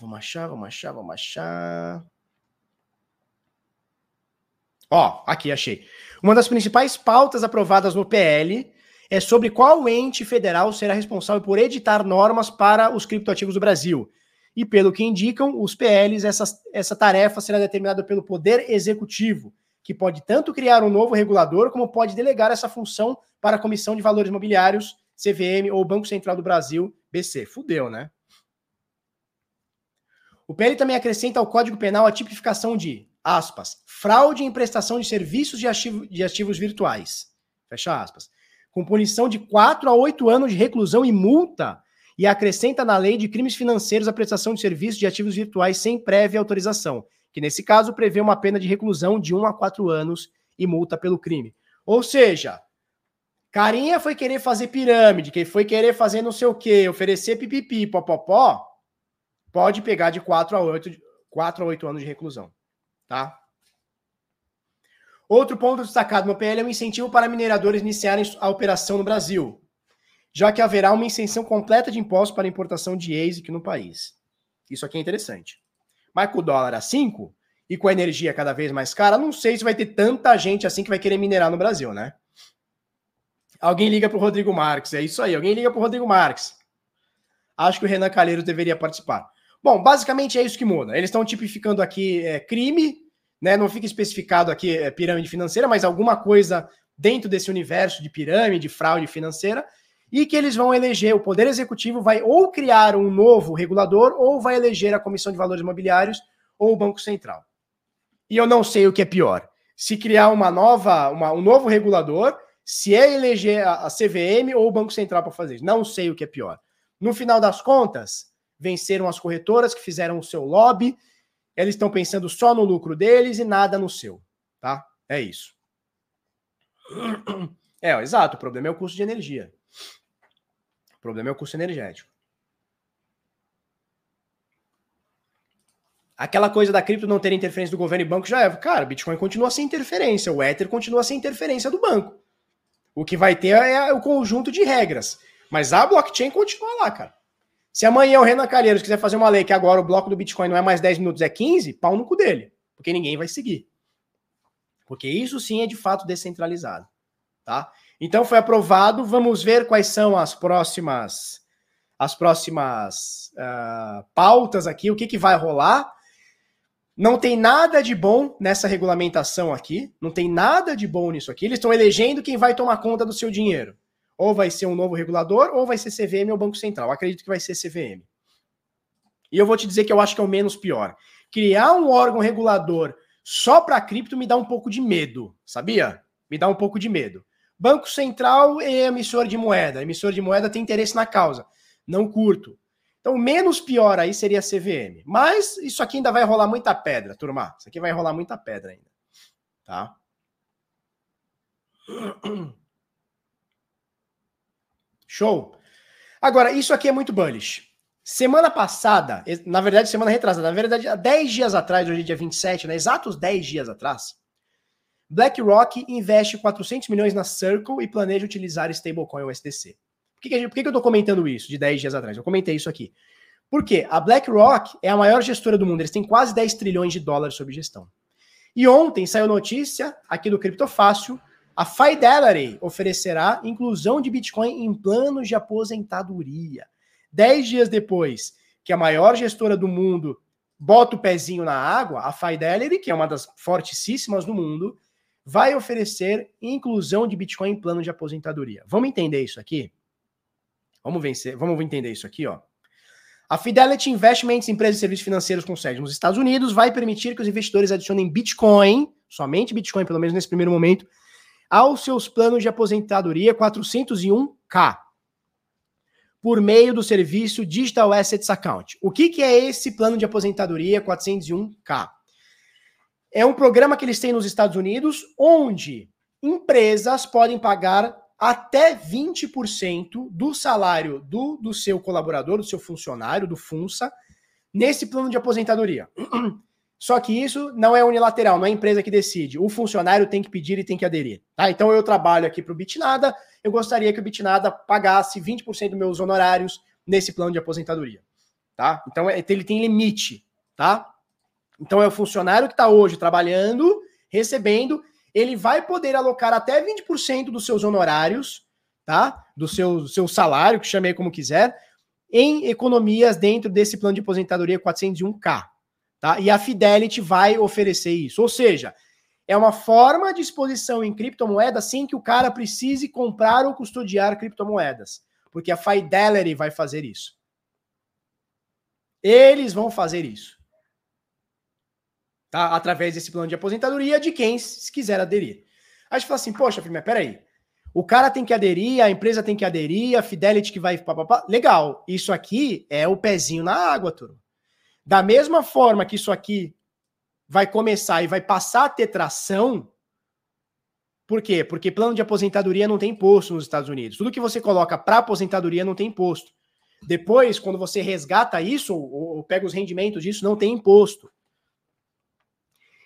Vamos achar, vamos achar, vamos achar. Ó, aqui achei. Uma das principais pautas aprovadas no PL é sobre qual ente federal será responsável por editar normas para os criptoativos do Brasil. E pelo que indicam os PLs, essa, essa tarefa será determinada pelo Poder Executivo, que pode tanto criar um novo regulador, como pode delegar essa função para a Comissão de Valores Imobiliários, CVM ou Banco Central do Brasil, BC. Fudeu, né? O PL também acrescenta ao Código Penal a tipificação de, aspas, fraude em prestação de serviços de, ativo, de ativos virtuais, fecha aspas com punição de 4 a 8 anos de reclusão e multa, e acrescenta na lei de crimes financeiros a prestação de serviços de ativos virtuais sem prévia autorização, que nesse caso prevê uma pena de reclusão de 1 a 4 anos e multa pelo crime. Ou seja, carinha foi querer fazer pirâmide, que foi querer fazer não sei o quê, oferecer pipipi, popopó, pode pegar de 4 a 8, 4 a 8 anos de reclusão, tá? Outro ponto destacado no PL é o incentivo para mineradores iniciarem a operação no Brasil, já que haverá uma isenção completa de impostos para importação de ASIC no país. Isso aqui é interessante. Mas com o dólar a 5 e com a energia cada vez mais cara, não sei se vai ter tanta gente assim que vai querer minerar no Brasil, né? Alguém liga para o Rodrigo Marques, é isso aí. Alguém liga para o Rodrigo Marques. Acho que o Renan Calheiros deveria participar. Bom, basicamente é isso que muda. Eles estão tipificando aqui é, crime né? Não fica especificado aqui é, pirâmide financeira, mas alguma coisa dentro desse universo de pirâmide, fraude financeira, e que eles vão eleger, o Poder Executivo vai ou criar um novo regulador, ou vai eleger a Comissão de Valores Imobiliários ou o Banco Central. E eu não sei o que é pior. Se criar uma nova, uma, um novo regulador, se é eleger a, a CVM ou o Banco Central para fazer isso. Não sei o que é pior. No final das contas, venceram as corretoras que fizeram o seu lobby eles estão pensando só no lucro deles e nada no seu, tá? É isso. É, exato. O problema é o custo de energia. O problema é o custo energético. Aquela coisa da cripto não ter interferência do governo e banco já é. Cara, Bitcoin continua sem interferência, o Ether continua sem interferência do banco. O que vai ter é o conjunto de regras. Mas a blockchain continua lá, cara. Se amanhã o Renan Calheiros quiser fazer uma lei que agora o bloco do Bitcoin não é mais 10 minutos, é 15, pau no cu dele. Porque ninguém vai seguir. Porque isso sim é de fato descentralizado. Tá? Então foi aprovado. Vamos ver quais são as próximas as próximas uh, pautas aqui, o que, que vai rolar. Não tem nada de bom nessa regulamentação aqui. Não tem nada de bom nisso aqui. Eles estão elegendo quem vai tomar conta do seu dinheiro. Ou vai ser um novo regulador, ou vai ser CVM ou Banco Central. acredito que vai ser CVM. E eu vou te dizer que eu acho que é o menos pior. Criar um órgão regulador só para cripto me dá um pouco de medo, sabia? Me dá um pouco de medo. Banco Central é emissor de moeda. Emissor de moeda tem interesse na causa. Não curto. Então, menos pior aí seria a CVM. Mas isso aqui ainda vai rolar muita pedra, turma. Isso aqui vai rolar muita pedra ainda. Tá? Show? Agora, isso aqui é muito bullish. Semana passada, na verdade, semana retrasada, na verdade, há 10 dias atrás, hoje é dia 27, né? Exatos 10 dias atrás, BlackRock investe 400 milhões na Circle e planeja utilizar stablecoin USDC. Por que, que, por que, que eu tô comentando isso de 10 dias atrás? Eu comentei isso aqui. Porque a BlackRock é a maior gestora do mundo, eles têm quase 10 trilhões de dólares sob gestão. E ontem saiu notícia aqui do Criptofácil a Fidelity oferecerá inclusão de Bitcoin em planos de aposentadoria. Dez dias depois que a maior gestora do mundo bota o pezinho na água, a Fidelity, que é uma das fortíssimas do mundo, vai oferecer inclusão de Bitcoin em plano de aposentadoria. Vamos entender isso aqui? Vamos vencer, vamos entender isso aqui, ó. A Fidelity Investments, empresa de serviços financeiros com sede nos Estados Unidos, vai permitir que os investidores adicionem Bitcoin, somente Bitcoin, pelo menos nesse primeiro momento, aos seus planos de aposentadoria 401k por meio do serviço Digital Assets Account. O que, que é esse plano de aposentadoria 401k? É um programa que eles têm nos Estados Unidos, onde empresas podem pagar até 20% do salário do, do seu colaborador, do seu funcionário, do FUNSA, nesse plano de aposentadoria. Só que isso não é unilateral, não é a empresa que decide. O funcionário tem que pedir e tem que aderir. Tá? Então eu trabalho aqui para o Bitnada, eu gostaria que o Bitnada pagasse 20% dos meus honorários nesse plano de aposentadoria. Tá? Então é, ele tem limite. Tá? Então é o funcionário que está hoje trabalhando, recebendo, ele vai poder alocar até 20% dos seus honorários, tá? Do seu, do seu salário, que chamei como quiser, em economias dentro desse plano de aposentadoria 401k. Tá? E a Fidelity vai oferecer isso. Ou seja, é uma forma de exposição em criptomoedas sem que o cara precise comprar ou custodiar criptomoedas. Porque a Fidelity vai fazer isso. Eles vão fazer isso. Tá? Através desse plano de aposentadoria de quem quiser aderir. Aí a gente fala assim, poxa, mas peraí. O cara tem que aderir, a empresa tem que aderir, a Fidelity que vai. Legal, isso aqui é o pezinho na água, turma. Da mesma forma que isso aqui vai começar e vai passar a ter tração, por quê? Porque plano de aposentadoria não tem imposto nos Estados Unidos. Tudo que você coloca para aposentadoria não tem imposto. Depois, quando você resgata isso, ou, ou pega os rendimentos disso, não tem imposto.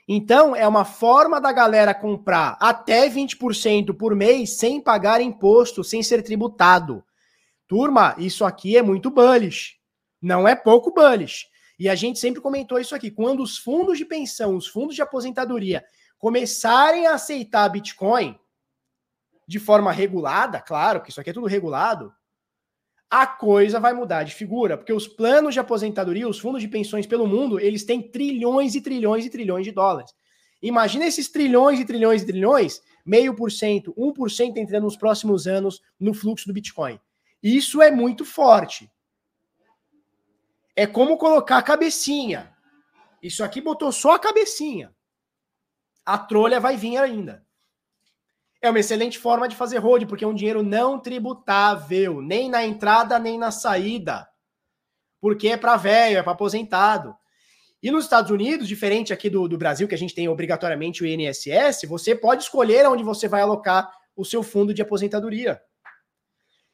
Então, é uma forma da galera comprar até 20% por mês sem pagar imposto, sem ser tributado. Turma, isso aqui é muito bullish. Não é pouco bullish. E a gente sempre comentou isso aqui. Quando os fundos de pensão, os fundos de aposentadoria começarem a aceitar Bitcoin de forma regulada, claro que isso aqui é tudo regulado, a coisa vai mudar de figura, porque os planos de aposentadoria, os fundos de pensões pelo mundo, eles têm trilhões e trilhões e trilhões de dólares. Imagina esses trilhões e trilhões e trilhões, meio por cento, um por cento entrando nos próximos anos no fluxo do Bitcoin. Isso é muito forte. É como colocar a cabecinha. Isso aqui botou só a cabecinha. A trolha vai vir ainda. É uma excelente forma de fazer hold, porque é um dinheiro não tributável, nem na entrada, nem na saída. Porque é para velho, é para aposentado. E nos Estados Unidos, diferente aqui do, do Brasil, que a gente tem obrigatoriamente o INSS, você pode escolher onde você vai alocar o seu fundo de aposentadoria.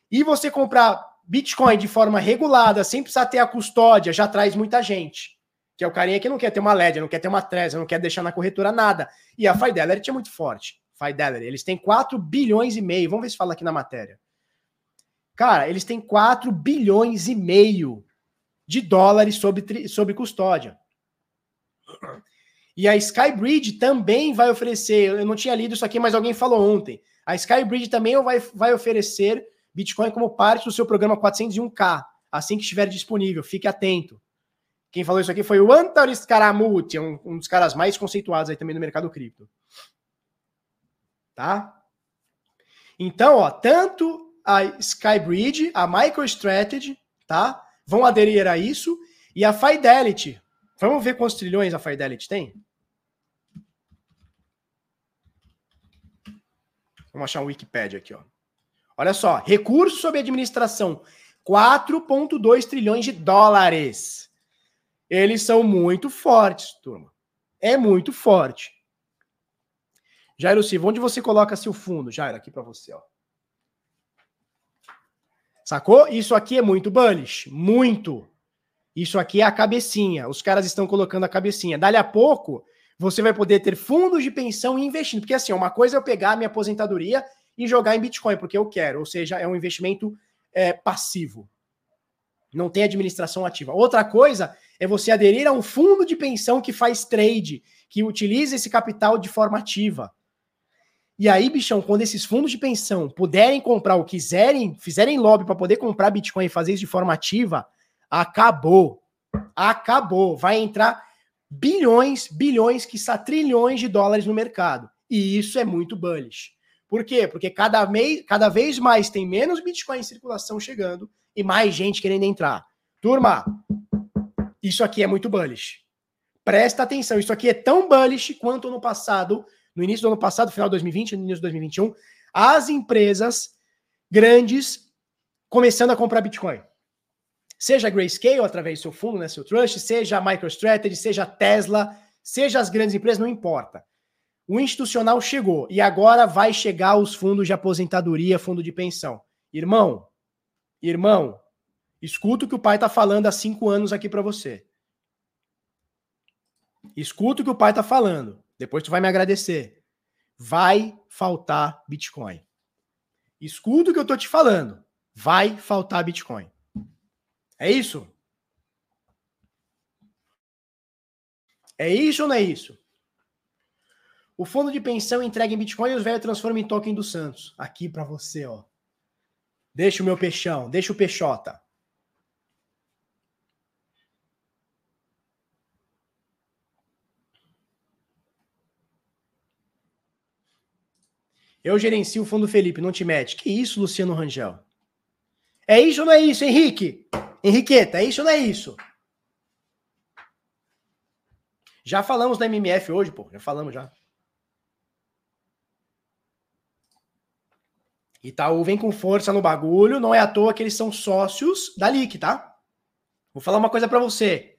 E você comprar Bitcoin de forma regulada, sem precisar ter a custódia, já traz muita gente. Que é o carinha que não quer ter uma LED, não quer ter uma Trezor, não quer deixar na corretora nada. E a Fidelity é muito forte. Fidelity. Eles têm 4 bilhões e meio. Vamos ver se fala aqui na matéria. Cara, eles têm 4 bilhões e meio de dólares sobre, sobre custódia. E a Skybridge também vai oferecer. Eu não tinha lido isso aqui, mas alguém falou ontem. A Skybridge também vai, vai oferecer Bitcoin como parte do seu programa 401k, assim que estiver disponível. Fique atento. Quem falou isso aqui foi o Antares Scaramucci, um, um dos caras mais conceituados aí também no mercado cripto tá? Então, ó, tanto a Skybridge, a MicroStrategy, tá? Vão aderir a isso e a Fidelity. Vamos ver quantos trilhões a Fidelity tem? Vamos achar um Wikipedia aqui, ó. Olha só, recursos sob administração, 4.2 trilhões de dólares. Eles são muito fortes, turma. É muito forte. Jairo Silva, onde você coloca seu fundo? Jairo, aqui para você, ó. Sacou? Isso aqui é muito bullish, muito. Isso aqui é a cabecinha. Os caras estão colocando a cabecinha. Dali a pouco, você vai poder ter fundos de pensão investindo. Porque assim, uma coisa é eu pegar a minha aposentadoria e jogar em Bitcoin, porque eu quero. Ou seja, é um investimento é, passivo. Não tem administração ativa. Outra coisa é você aderir a um fundo de pensão que faz trade, que utiliza esse capital de forma ativa. E aí, bichão, quando esses fundos de pensão puderem comprar ou quiserem, fizerem lobby para poder comprar Bitcoin e fazer isso de forma ativa, acabou. Acabou. Vai entrar bilhões, bilhões, que está trilhões de dólares no mercado. E isso é muito bullish. Por quê? Porque cada, mês, cada vez mais tem menos Bitcoin em circulação chegando e mais gente querendo entrar. Turma, isso aqui é muito bullish. Presta atenção, isso aqui é tão bullish quanto no passado no início do ano passado, final de 2020, no início de 2021, as empresas grandes começando a comprar Bitcoin. Seja Grayscale, através do seu fundo, né, seu trust, seja MicroStrategy, seja Tesla, seja as grandes empresas, não importa. O institucional chegou e agora vai chegar os fundos de aposentadoria, fundo de pensão. Irmão, irmão, escuta o que o pai está falando há cinco anos aqui para você. Escuta o que o pai está falando. Depois tu vai me agradecer. Vai faltar Bitcoin. Escuta o que eu tô te falando. Vai faltar Bitcoin. É isso? É isso ou não é isso? O fundo de pensão entrega em Bitcoin e os velhos transformam em token do Santos. Aqui para você, ó. Deixa o meu peixão, deixa o peixota. Eu gerencio o fundo Felipe, não te mete. Que isso, Luciano Rangel? É isso ou não é isso, Henrique? Henriqueta, é isso ou não é isso? Já falamos da MMF hoje, pô. Já falamos já. Itaú vem com força no bagulho, não é à toa que eles são sócios da LIC, tá? Vou falar uma coisa para você.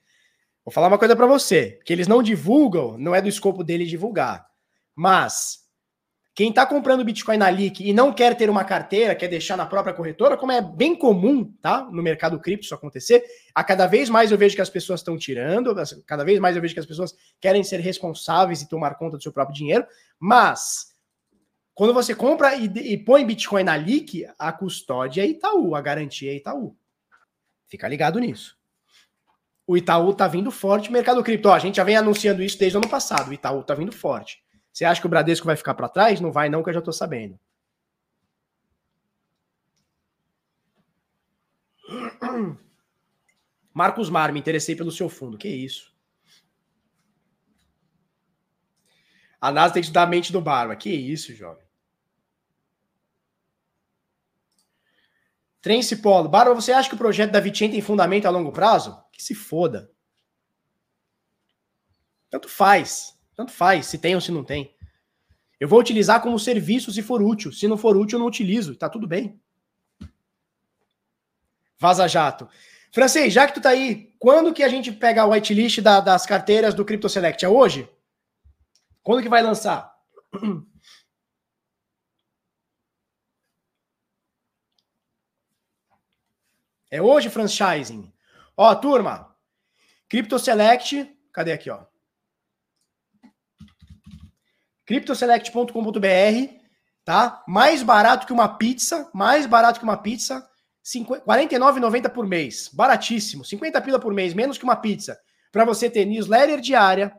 Vou falar uma coisa para você, que eles não divulgam, não é do escopo dele divulgar. Mas quem está comprando Bitcoin na LIC e não quer ter uma carteira, quer deixar na própria corretora, como é bem comum, tá? No mercado cripto isso acontecer, a cada vez mais eu vejo que as pessoas estão tirando, cada vez mais eu vejo que as pessoas querem ser responsáveis e tomar conta do seu próprio dinheiro, mas quando você compra e, e põe Bitcoin na LIC, a custódia é Itaú, a garantia é Itaú. Fica ligado nisso. O Itaú tá vindo forte, mercado cripto. Ó, a gente já vem anunciando isso desde o ano passado. O Itaú tá vindo forte. Você acha que o Bradesco vai ficar para trás? Não vai, não, que eu já estou sabendo. Marcos Mar, me interessei pelo seu fundo. Que isso? A NASA tem que estudar a mente do Barba. Que isso, jovem? Trense Polo. Barba, você acha que o projeto da Vitinha tem fundamento a longo prazo? Que se foda. Tanto faz. Tanto faz, se tem ou se não tem. Eu vou utilizar como serviço se for útil. Se não for útil, eu não utilizo. Tá tudo bem. Vaza Jato. Francês, já que tu tá aí, quando que a gente pega a whitelist da, das carteiras do Crypto Select? É hoje? Quando que vai lançar? É hoje franchising. Ó, turma, Crypto Select, cadê aqui, ó? cryptoselect.com.br, tá? Mais barato que uma pizza, mais barato que uma pizza, R$ 49,90 por mês. Baratíssimo, 50 pila por mês, menos que uma pizza. Para você ter newsletter diária,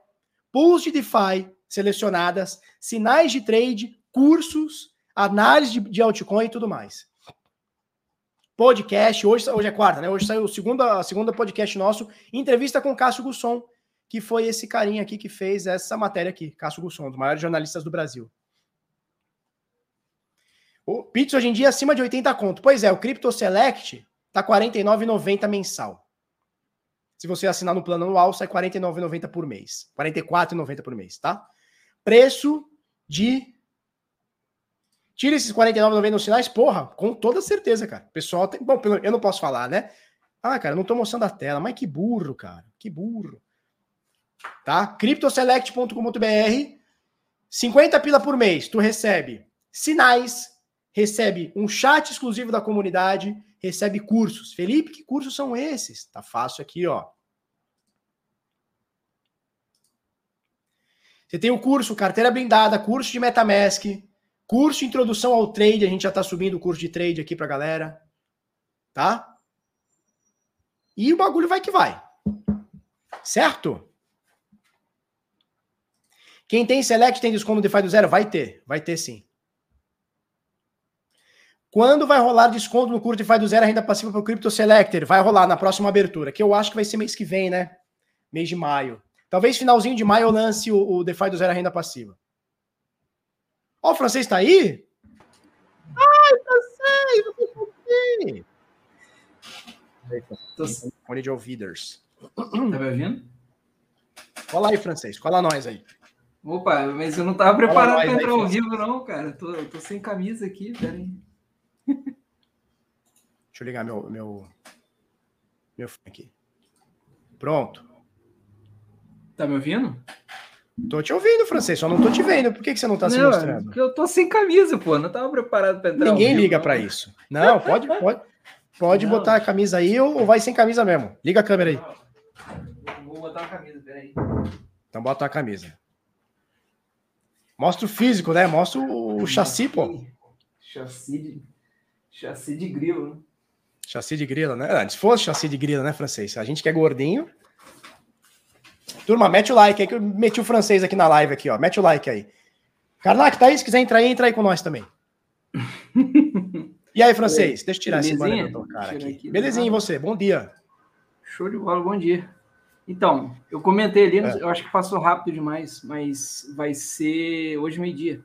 pools de DeFi selecionadas, sinais de trade, cursos, análise de, de altcoin e tudo mais. Podcast, hoje, hoje é quarta, né? Hoje saiu o segundo, a segunda podcast nosso, entrevista com Cássio Gusson, que foi esse carinha aqui que fez essa matéria aqui, Cássio Gusson, um dos maiores jornalistas do Brasil. O Pix hoje em dia é acima de 80 conto. Pois é, o Crypto Select tá R$ 49,90 mensal. Se você assinar no plano anual, sai R$ 49,90 por mês. R$ 44,90 por mês, tá? Preço de Tira esses 49,90 nos sinais, porra, com toda certeza, cara. Pessoal tem. Bom, eu não posso falar, né? Ah, cara, não tô mostrando a tela, mas que burro, cara. Que burro tá? cryptoselect.com.br 50 pila por mês, tu recebe sinais, recebe um chat exclusivo da comunidade, recebe cursos. Felipe, que cursos são esses? Tá fácil aqui, ó. Você tem o curso Carteira Blindada, curso de MetaMask, curso Introdução ao Trade, a gente já tá subindo o curso de trade aqui pra galera, tá? E o bagulho vai que vai. Certo? Quem tem Select tem desconto DeFi do zero? Vai ter, vai ter sim. Quando vai rolar desconto no curso DeFi do zero, renda passiva para o Crypto Selector? Vai rolar na próxima abertura, que eu acho que vai ser mês que vem, né? Mês de maio. Talvez finalzinho de maio eu lance o, o DeFi do zero renda passiva. Ó, o francês tá aí? Ai, francês, você tá aqui. Fone de ouviders. Tá me ouvindo? Cola aí, francês. Cola nós aí. Opa, mas eu não estava preparado para entrar ao vivo, não, cara. Tô, tô sem camisa aqui, peraí. Deixa eu ligar meu, meu, meu fone aqui. Pronto. Tá me ouvindo? Tô te ouvindo, francês, só não tô te vendo. Por que, que você não tá se mostrando? Porque eu tô sem camisa, pô. Não tava preparado para entrar. Ninguém liga para isso. Não, pode, pode, pode não. botar a camisa aí ou vai sem camisa mesmo. Liga a câmera aí. Vou botar a camisa, peraí. Então bota a camisa. Mostra o físico, né? Mostra o, chassi, pô. Chassi de, chassi de grilo, né? Chassi de grilo, né? Antes fosse chassi de grilo, né, francês? A gente que é gordinho. Turma, mete o like aí, que eu meti o francês aqui na live aqui, ó. Mete o like aí. Carlac, tá aí? Se quiser entrar aí, entra aí com nós também. e aí, francês? Deixa eu tirar Belezinha? esse banner do cara aqui. aqui. Belezinha, e você? Bom dia. Show de bola, bom dia. Então, eu comentei ali, é. eu acho que passou rápido demais, mas vai ser hoje meio-dia.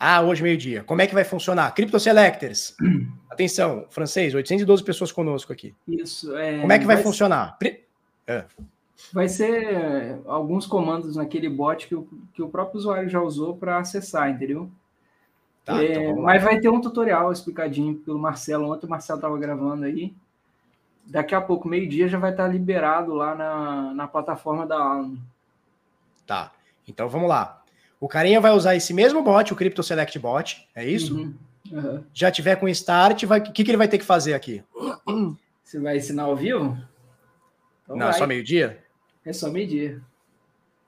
Ah, hoje meio-dia. Como é que vai funcionar? Crypto Selectors. Atenção, francês, 812 pessoas conosco aqui. Isso. É, Como é que vai, vai funcionar? É. Vai ser é, alguns comandos naquele bot que o, que o próprio usuário já usou para acessar, entendeu? Tá, é, então mas vai ter um tutorial explicadinho pelo Marcelo. Ontem o Marcelo estava gravando aí. Daqui a pouco, meio-dia, já vai estar liberado lá na, na plataforma da Alno. Tá. Então vamos lá. O carinha vai usar esse mesmo bot, o Crypto Select Bot, é isso? Uhum. Uhum. Já tiver com start, o que, que ele vai ter que fazer aqui? Você vai ensinar ao vivo? Então não, vai. só meio-dia? É só meio-dia.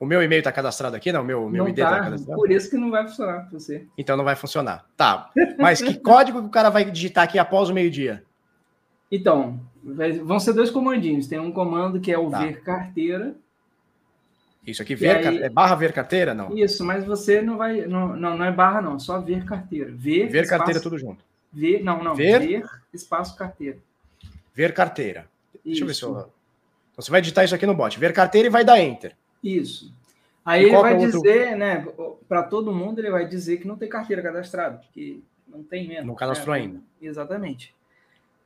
O meu e-mail está cadastrado aqui? Não, meu, meu não ID está tá cadastrado. Por isso que não vai funcionar para você. Então não vai funcionar. Tá. Mas que código que o cara vai digitar aqui após o meio-dia? Então, vai, vão ser dois comandinhos. Tem um comando que é o tá. ver carteira. Isso aqui, ver, aí, é barra ver carteira? Não. Isso, mas você não vai. Não, não, não é barra, não, só ver carteira. Ver, ver espaço, carteira tudo junto. Ver, não, não. Ver, ver espaço carteira. Ver carteira. Isso. Deixa eu ver se eu. Então você vai digitar isso aqui no bot. Ver carteira e vai dar enter. Isso. Aí ele vai é dizer, outro... né, para todo mundo, ele vai dizer que não tem carteira cadastrada, que não tem mesmo. Não cadastrou né? ainda. Exatamente.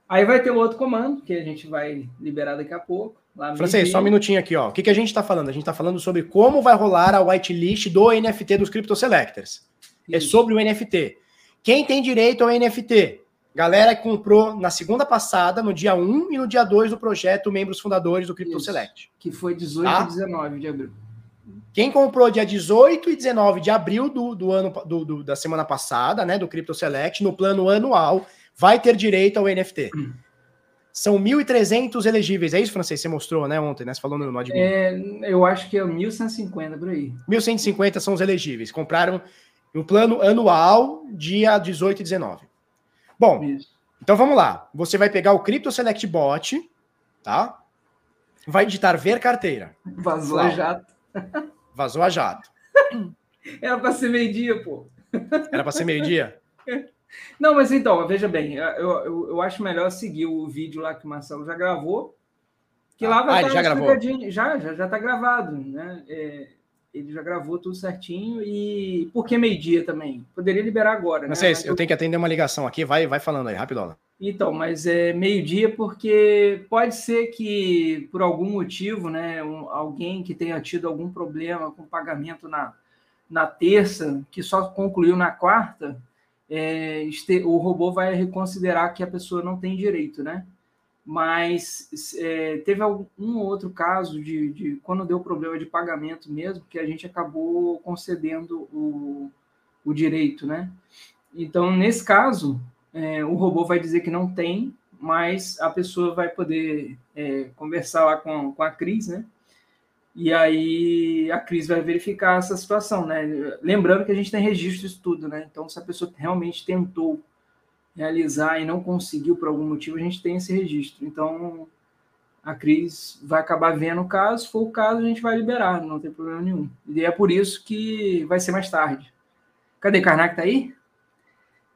Aí vai ter o outro comando, que a gente vai liberar daqui a pouco. Francês, só um minutinho aqui, ó. O que, que a gente está falando? A gente está falando sobre como vai rolar a whitelist do NFT dos Crypto Selectors. É Isso. É sobre o NFT. Quem tem direito ao NFT? Galera que comprou na segunda passada, no dia 1 e no dia 2 do projeto, membros fundadores do Crypto Isso, Select. Que foi 18 tá? e 19 de abril. Quem comprou dia 18 e 19 de abril do, do ano do, do, da semana passada, né, do Crypto Select, no plano anual, vai ter direito ao NFT. Hum. São 1.300 elegíveis, é isso, Francês? Você mostrou, né, ontem, né? Você falou no, no admin. É, eu acho que é 1.150 por aí. 1.150 são os elegíveis. Compraram no plano anual, dia 18 e 19. Bom, Isso. então vamos lá. Você vai pegar o Crypto Select Bot, tá? Vai digitar ver carteira. Vazou a jato. Vazou a jato. Era para ser meio-dia, pô. Era para ser meio-dia? Não, mas então, veja bem, eu, eu, eu, acho melhor seguir o vídeo lá que o Marcelo já gravou. Que ah, lá vai ah, estar já gravou? Já, já, já tá gravado, né? É, ele já gravou tudo certinho e por que meio-dia também? Poderia liberar agora, Não né? Sei, eu tenho que atender uma ligação aqui, vai, vai falando aí, rapidola. Então, mas é meio-dia porque pode ser que por algum motivo, né, um, alguém que tenha tido algum problema com pagamento na, na terça, que só concluiu na quarta, é, este, o robô vai reconsiderar que a pessoa não tem direito, né? Mas é, teve um outro caso de, de, quando deu problema de pagamento mesmo, que a gente acabou concedendo o, o direito, né? Então, nesse caso, é, o robô vai dizer que não tem, mas a pessoa vai poder é, conversar lá com, com a Cris, né? E aí a Cris vai verificar essa situação, né? Lembrando que a gente tem registro disso tudo, né? Então, se a pessoa realmente tentou realizar e não conseguiu por algum motivo, a gente tem esse registro. Então, a Cris vai acabar vendo o caso, se for o caso, a gente vai liberar, não tem problema nenhum. E é por isso que vai ser mais tarde. Cadê Karnak? Tá aí?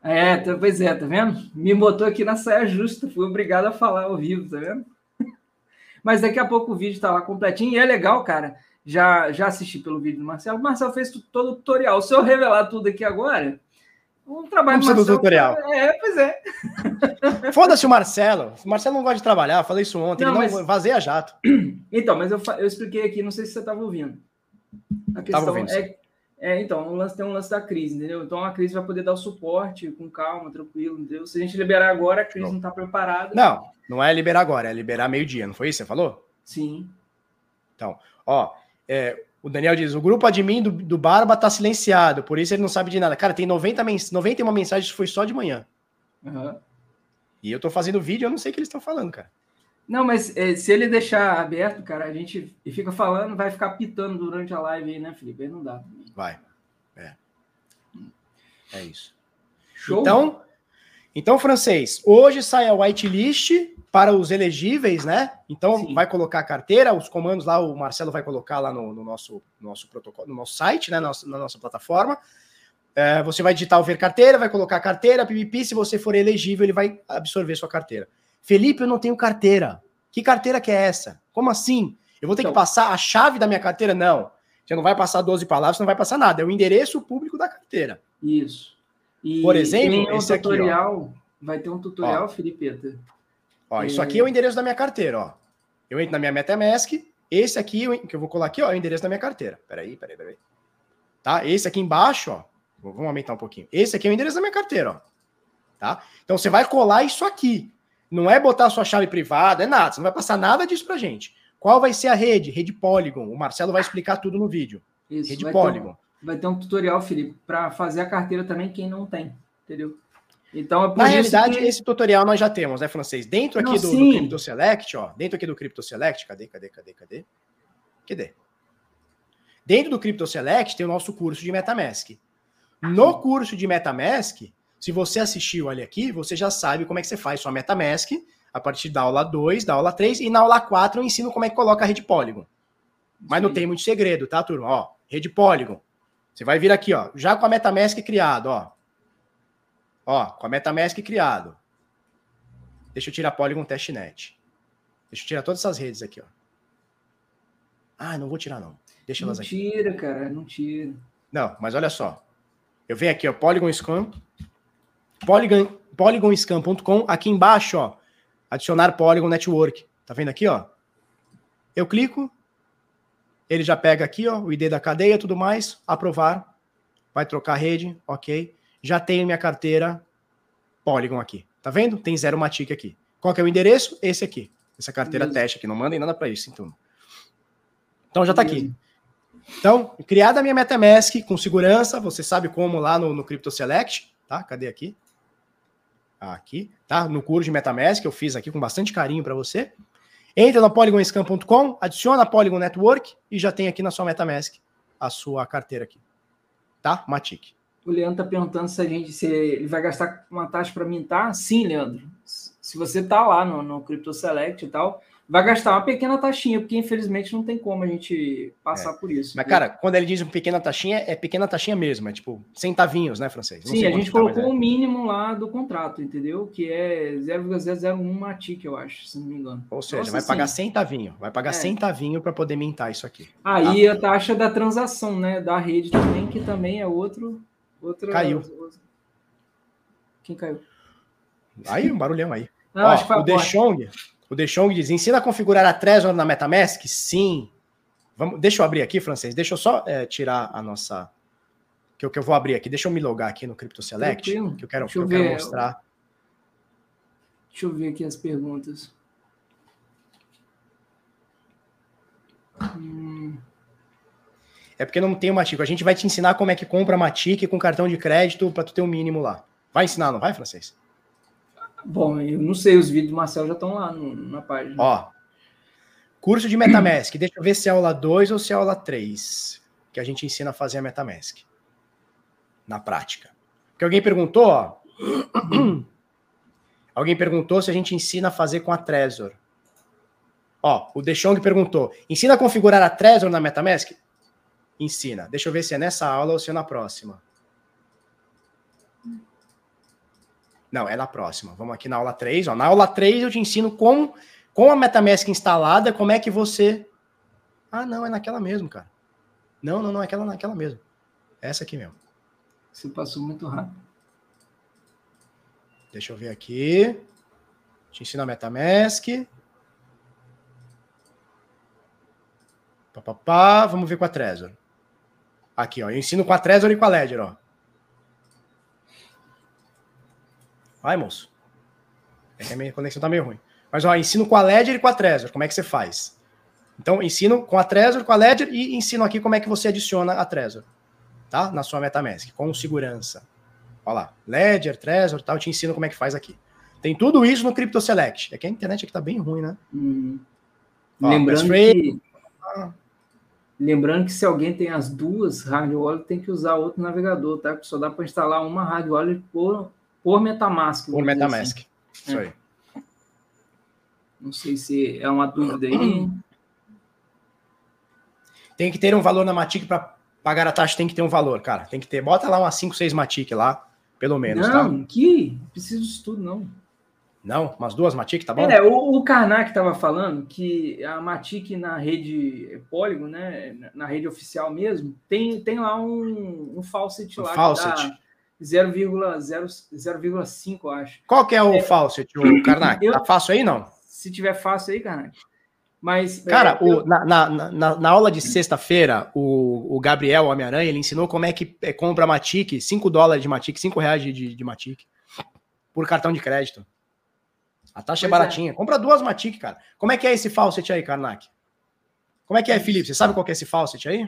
É, tá, pois é, tá vendo? Me botou aqui na saia justa, fui obrigado a falar ao vivo, tá vendo? Mas daqui a pouco o vídeo tá lá completinho e é legal, cara. Já, já assisti pelo vídeo do Marcelo. O Marcelo fez todo o tutorial. Se eu revelar tudo aqui agora, um trabalho não do tutorial. É, pois é. Foda-se o Marcelo. O Marcelo não gosta de trabalhar, falei isso ontem. Não, ele não mas... jato. Então, mas eu, eu expliquei aqui, não sei se você estava ouvindo. A questão ouvindo, é, é, então, o lance tem um lance da crise, entendeu? Então a crise vai poder dar o suporte com calma, tranquilo, entendeu? Se a gente liberar agora, a crise não está preparada. Não, não é liberar agora, é liberar meio-dia, não foi isso que você falou? Sim. Então, ó, é, o Daniel diz: o grupo admin do, do Barba tá silenciado, por isso ele não sabe de nada. Cara, tem 90 mens 91 mensagens, foi só de manhã. Uhum. E eu tô fazendo vídeo, eu não sei o que eles estão falando, cara. Não, mas é, se ele deixar aberto, cara, a gente fica falando, vai ficar pitando durante a live aí, né, Felipe? Aí não dá. Vai. É. É isso. Show. Então, então, francês, hoje sai a whitelist para os elegíveis, né? Então Sim. vai colocar a carteira, os comandos lá, o Marcelo vai colocar lá no, no nosso, nosso protocolo, no nosso site, né? Na nossa, na nossa plataforma. É, você vai digitar o ver carteira, vai colocar a carteira, PPP, se você for elegível, ele vai absorver sua carteira. Felipe, eu não tenho carteira. Que carteira que é essa? Como assim? Eu vou ter então, que passar a chave da minha carteira? Não. Você não vai passar 12 palavras, não vai passar nada. É o endereço público da carteira. Isso. E Por exemplo, um esse tutorial, aqui, vai ter um tutorial, ó. Felipe. Ó, isso aqui é o endereço da minha carteira, ó. Eu entro na minha MetaMask, esse aqui, que eu vou colar aqui, ó, é o endereço da minha carteira. Peraí, peraí, peraí. Tá? Esse aqui embaixo, ó, Vamos aumentar um pouquinho. Esse aqui é o endereço da minha carteira, ó. Tá? Então você vai colar isso aqui. Não é botar a sua chave privada, é nada. Você não vai passar nada disso pra gente. Qual vai ser a rede? Rede Polygon. O Marcelo vai explicar tudo no vídeo. Isso, rede vai Polygon. Ter um, vai ter um tutorial, Felipe, para fazer a carteira também quem não tem, entendeu? Então, é por Na isso realidade, que- esse tutorial nós já temos, né, francês? Dentro aqui Não, do, do. Crypto Select, ó. Dentro aqui do Crypto Select, cadê, cadê, cadê, cadê? Cadê? Dentro do Crypto Select tem o nosso curso de MetaMask. No curso de MetaMask, se você assistiu ali aqui, você já sabe como é que você faz sua MetaMask a partir da aula 2, da aula 3 e na aula 4 eu ensino como é que coloca a rede Polygon. Mas não Sim. tem muito segredo, tá, turma? Ó, rede Polygon. Você vai vir aqui, ó, já com a MetaMask criado, ó. Ó, com a MetaMask criado. Deixa eu tirar Polygon Testnet. Deixa eu tirar todas essas redes aqui, ó. Ah, não vou tirar não. Deixa Não elas aqui. tira, cara, não tira. Não, mas olha só. Eu venho aqui, ó, Polygon Scan. Polygon, polygonscan.com. Aqui embaixo, ó, adicionar Polygon Network. Tá vendo aqui, ó? Eu clico, ele já pega aqui, ó, o ID da cadeia e tudo mais, aprovar, vai trocar a rede, ok. Já tenho minha carteira Polygon aqui. Tá vendo? Tem zero Matic aqui. Qual que é o endereço? Esse aqui. Essa carteira Beleza. teste aqui. Não mandem nada para isso, então. Então já tá aqui. Então, criada a minha MetaMask com segurança, você sabe como lá no, no Crypto Select, tá? Cadê aqui? Aqui, tá? No curso de MetaMask, eu fiz aqui com bastante carinho para você. Entra no polygonscan.com, adiciona a Polygon Network e já tem aqui na sua MetaMask a sua carteira aqui. Tá? Matic. O Leandro tá perguntando se a gente se ele vai gastar uma taxa para mintar. Sim, Leandro. Se você tá lá no, no Crypto Select e tal, vai gastar uma pequena taxinha, porque infelizmente não tem como a gente passar por isso. Mas, cara, quando ele diz pequena taxinha, é pequena taxinha mesmo, é tipo centavinhos, né, francês? Não Sim, a gente tá, colocou é. o mínimo lá do contrato, entendeu? Que é 0,001 Matic, eu acho, se não me engano. Ou seja, Nossa, vai sim. pagar centavinho, vai pagar É. centavinho para poder mintar isso aqui. Aí a taxa da transação, né? Da rede também, que também é outro. Outra, Caiu. Quem caiu? Aí, um barulhão aí. Não, Ó, acho que foi o. Dechong, o Dechong diz: ensina a configurar a Trezor na MetaMask? Sim. Vamos, deixa eu abrir aqui, francês. Deixa eu só é, tirar a nossa. Que eu, que eu vou abrir aqui. Deixa eu me logar aqui no Crypto Select. Tranquilo. Que eu quero, Deixa eu quero mostrar. Deixa eu ver aqui as perguntas. Hum, É porque não tem o Matic. A gente vai te ensinar como é que compra Matic com cartão de crédito para tu ter um mínimo lá. Vai ensinar, não vai, francês? bom, eu não sei, os vídeos do Marcelo já estão lá no- na página. Ó. Curso de MetaMask. Deixa eu ver se é aula 2 ou se é aula 3. Que a gente ensina a fazer a MetaMask. Na prática. Porque alguém perguntou, ó. alguém perguntou se a gente ensina a fazer com a Trezor. Ó, o Dechong perguntou: ensina a configurar a Trezor na MetaMask? Ensina. Deixa eu ver se é nessa aula ou se é na próxima. Não, é na próxima. Vamos aqui na aula 3. Ó. Na aula 3 eu te ensino como, com a MetaMask instalada, como é que você. Ah, não, é naquela mesmo, cara. Não, não, não, é aquela naquela mesmo. É essa aqui mesmo. Você passou muito rápido. Deixa eu ver aqui. Te ensino a MetaMask. Pá, pá, pá. Vamos ver com a Trezor. Aqui, ó. Eu ensino com a Trezor e com a Ledger, ó. Vai, moço. É minha conexão tá meio ruim. Mas, ó, ensino com a Ledger e com a Trezor. Como é que você faz? Então, ensino com a Trezor, com a Ledger e ensino aqui como é que você adiciona a Trezor. Tá? Na sua MetaMask, com segurança. Olha lá. Ledger, Trezor, tal. Eu te ensino como é que faz aqui. Tem tudo isso no Crypto Select. É que a internet aqui tá bem ruim, né? Hum. Ó, lembrando, que, lembrando que se alguém tem as duas hard wallet, tem que usar outro navegador, tá? Porque só dá para instalar uma hard wallet por, por MetaMask. Por MetaMask. assim. Isso É. aí. Não sei se é uma dúvida aí. Tem que ter um valor na Matic para pagar a taxa, tem que ter um valor, cara. Tem que ter. Bota lá umas 5, 6 Matic lá, pelo menos, tá? não, que preciso disso tudo, não. Não? Umas duas Matic, tá bom? É, o, o Karnak estava falando que a Matic na rede Polygon, né, na- rede oficial mesmo, tem, tem lá um, um faucet Um lá faucet. que dá 0,0 0,5, eu acho. Qual que é o faucet, o Karnak? eu- Tá fácil aí, não? Se tiver fácil aí, Karnak. Mas, Cara, é, o- na, na, na, na aula de sexta-feira, o, o Gabriel Homem-Aranha, ele ensinou como é que é, compra Matic, 5 dólares de Matic, 5 reais de, de, de Matic, por cartão de crédito. A taxa é Pois é. baratinha. Compra duas Matic, cara. Como é que é esse faucet aí, Karnak? Como é que é, Felipe? Você sabe qual que é esse faucet aí?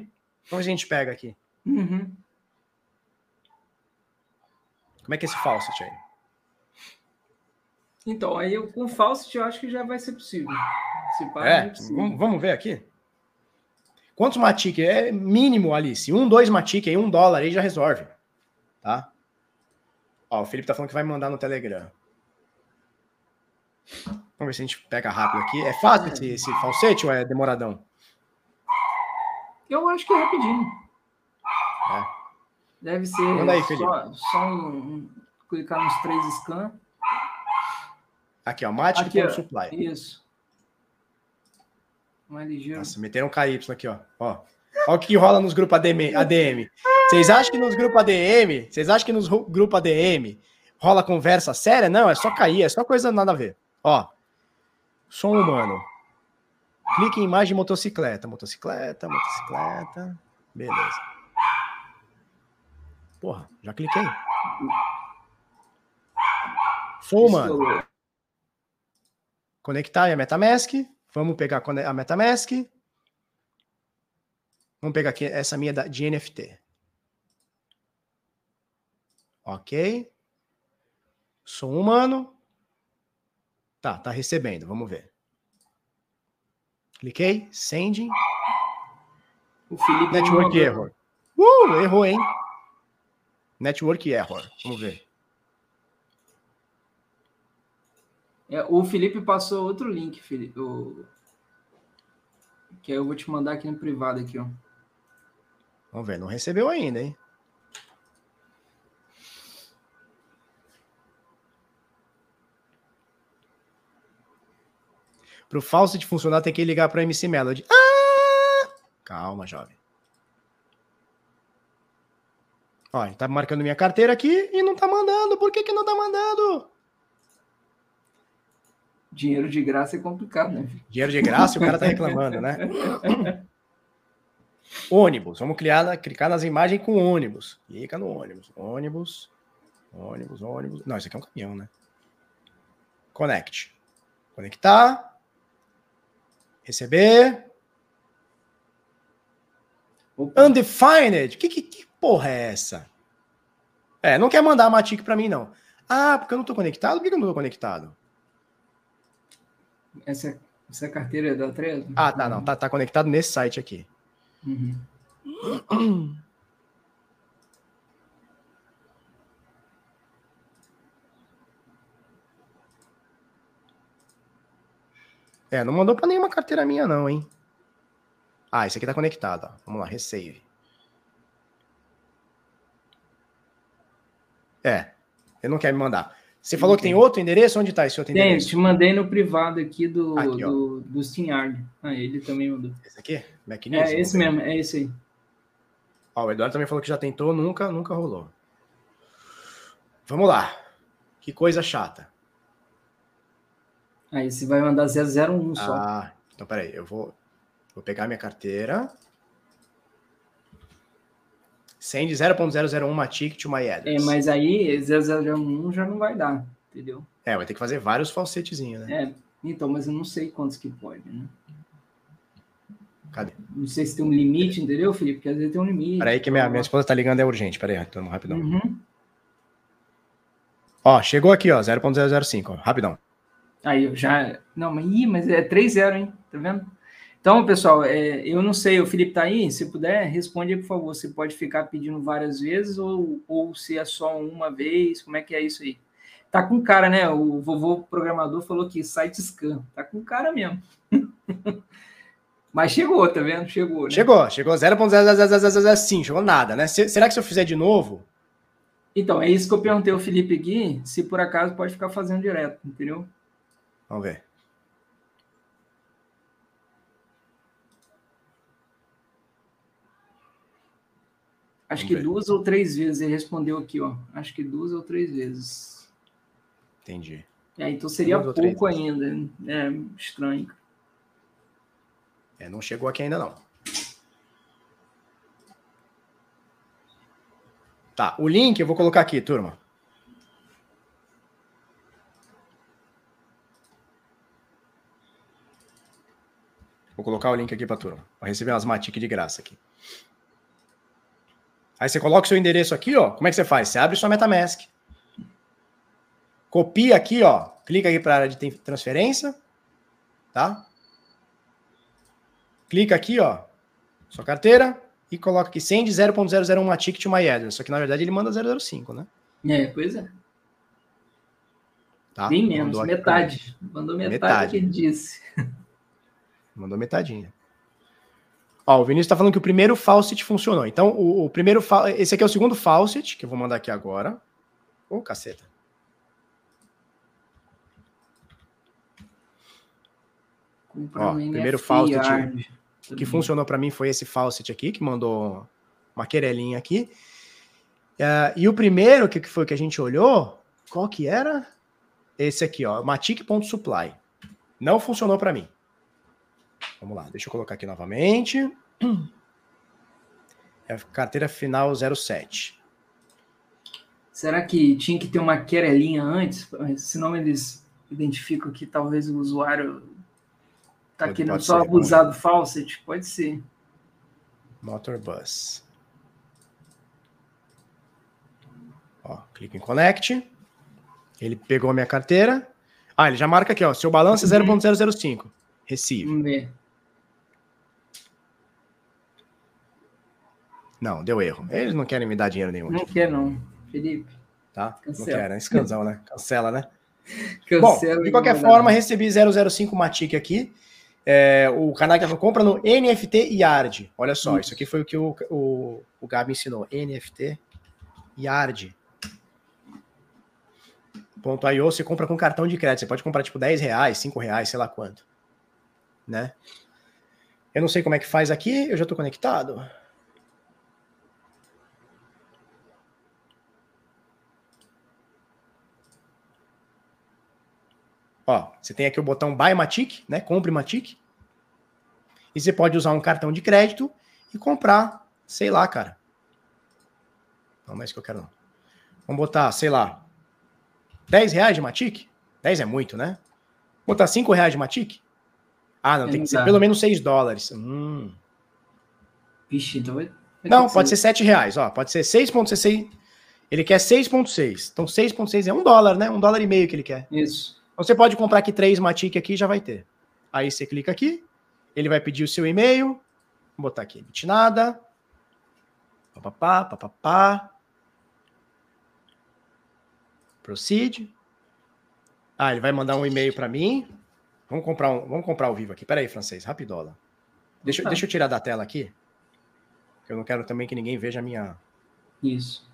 Vamos ver se a gente pega aqui. Uhum. Como é que é esse faucet aí? Então, aí eu, com Faucet eu acho que já vai ser possível. Se pá, É, é possível. vamos, vamos ver aqui. Quantos Matic? É mínimo, Alice. Um, dois Matic aí, um dólar aí já resolve. Tá? Ó, o Felipe tá falando que vai mandar no Telegram. Vamos ver se a gente pega rápido aqui. É fácil esse, esse falsete ou é demoradão? Eu acho que é rapidinho. É. Deve ser Manda aí, Felipe. só, só um, um- clicar nos três scan. Aqui, ó. Matic Aqui, ó. supply. Isso. Mais ligeiro. Nossa, meteram um KY aqui, ó. ó. Olha o que rola nos grupos ADM. ADM. Vocês acham que nos grupos ADM, vocês acham que nos ru- grupo ADM rola conversa séria? Não, é só cair, é só coisa nada a ver. Ó, som humano. Clique em imagem de motocicleta. Motocicleta, motocicleta. Beleza. Porra, já cliquei. Som humano. Conectar a MetaMask. Vamos pegar a MetaMask. Vamos pegar aqui essa minha de NFT. Ok. Som humano. Tá, tá recebendo. Vamos ver. Cliquei. Sending. O Felipe Network mandou- error. Uh, errou, hein? Network error. Vamos ver. É, o Felipe passou outro link, Felipe. O... Que aí eu vou te mandar aqui no privado aqui, ó. Vamos ver. Não recebeu ainda, hein? Para o Faucet funcionar, tem que ligar para MC Melody. Ah! Calma, jovem. Ó, ele tá marcando minha carteira aqui e não tá mandando. Por que, que não tá mandando? Dinheiro de graça é complicado, né? Dinheiro de graça e o cara tá reclamando, né? ônibus. Vamos criar, clicar nas imagens com ônibus. Clica no ônibus. Ônibus. Ônibus, ônibus. Não, isso aqui é um caminhão, né? Connect. Conectar. Receber. Opa, Undefined? Que, que, que porra é essa? É, não quer mandar a Matic pra mim, não. Ah, porque eu não tô conectado? Por que que eu não tô conectado? essa, essa carteira é da Trezor? Ah, tá, não. Tá, tá conectado nesse site aqui. Uhum. É, não mandou pra nenhuma carteira minha, não, hein? Ah, esse aqui tá conectado, ó. Vamos lá, resave. É, ele não quer me mandar. Você falou que tem outro endereço? Onde tá esse outro Tem, endereço? te mandei no privado aqui do, Aqui, do, do SteamYard. Ah, ele também mandou. Esse aqui? Mac News? É esse mesmo, é esse aí. Ó, o Eduardo também falou que já tentou, nunca, nunca rolou. Vamos lá. Que coisa chata. Aí você vai mandar 001 só. Ah, então peraí, eu vou, vou pegar minha carteira. Send 0.001 Matic to my é, address. mas aí 001 já não vai dar, entendeu? É, vai ter que fazer vários falsetezinhos, né? É, então, mas eu não sei quantos que pode, né? Cadê? Não sei se tem um limite, entendeu, Felipe? Porque às vezes tem um limite. Peraí que minha, minha esposa tá ligando, é urgente. Peraí, então, rapidão. Uhum. Ó, chegou aqui, ó, 0.005, ó, rapidão. Aí eu já. Não, mas, ih, mas é 3-0, hein? Tá vendo? Então, pessoal, é, eu não sei, o Felipe tá aí? Se puder, responde aí, por favor. Você pode ficar pedindo várias vezes ou, ou se é só uma vez? Como é que é isso aí? Tá com cara, né? O vovô programador falou que site scan. Tá com cara mesmo. Mas chegou, tá vendo? Chegou, né? Chegou, chegou 0.00005, chegou nada, né? Se- será que se eu fizer de novo, Então, é isso que eu perguntei ao Felipe aqui, se por acaso pode ficar fazendo direto, entendeu? Vamos ver. Acho Vamos que ver. duas ou três vezes ele respondeu aqui, ó. Acho que duas ou três vezes. Entendi. É, então seria Duas pouco ainda. É estranho. É, não chegou aqui ainda não. Tá, o link eu vou colocar aqui, turma. Vou colocar o link aqui para turma. Vai receber umas matic de graça aqui. Aí você coloca o seu endereço aqui, ó. Como é que você faz? Você abre sua MetaMask. Copia aqui, ó. Clica aqui para a área de transferência, tá? Clica aqui, ó. Sua carteira e coloca aqui send 0.001 matic to my address. Só que na verdade ele manda 005, né? É, pois é. Tá? Bem menos, metade. Mandou metade, metade que ele disse. Mandou metadinha. Ó, o Vinícius está falando que o primeiro faucet funcionou. Então, o, o, primeiro. Esse aqui é o segundo faucet, que eu vou mandar aqui agora. Ô, oh, caceta. Ó, primeiro faucet que funcionou para mim foi esse faucet aqui, que mandou uma querelinha aqui. Uh, e o primeiro que foi que a gente olhou, qual que era? Esse aqui, ó, matic.supply. Não funcionou para mim. Vamos lá, deixa eu colocar aqui novamente. É a carteira final 07. Será que tinha que ter uma querelinha antes? Senão eles identificam que talvez o usuário está querendo só ser, abusar do faucet? Pode ser. Motorbus. Ó, clica em Connect. Ele pegou a minha carteira. Ah, ele já marca aqui, ó. Seu balanço é 0.005. Receive. Vamos ver. Não, deu erro. Eles não querem me dar dinheiro nenhum. Não quer, não. Felipe. Tá? Cancela. Não querem. Escanzão, né? Cancela, né? Cancela Bom, de qualquer forma, recebi 005 Matic aqui. É, o canal que compra no NFT Yard. Olha só, isso. isso aqui foi o que o, o, o Gabi ensinou. NFT Yard. Ponto .io, você compra com cartão de crédito. Você pode comprar tipo 10 reais, 5 reais, sei lá quanto. Né? Eu não sei como é que faz aqui, eu já estou conectado. Ó, você tem aqui o botão Buy Matic, né? Compre Matic. E você pode usar um cartão de crédito e comprar, sei lá, cara. Não, mas que eu quero não. Vamos botar, sei lá, 10 reais de Matic? 10 é muito, né? Vou botar 5 reais de Matic? Ah, não, é tem que ser pelo menos 6 dólares. Hum. Vixe, então vai... Não, pode ser 7 reais, ó. Pode ser 6,66. Ele quer 6,6. Então 6,6 é um dólar, né? Um dólar e meio que ele quer. Isso. Você pode comprar aqui três Matic aqui já vai ter. Aí você clica aqui, ele vai pedir o seu e-mail. Vou botar aqui, bitnada. Papapá, papapá. Proceed. Ah, ele vai mandar um e-mail para mim. Vamos comprar um, vamos comprar ao vivo aqui. Pera aí, francês, rapidola. Deixa, deixa eu tirar da tela aqui. Eu não quero também que ninguém veja a minha. Isso.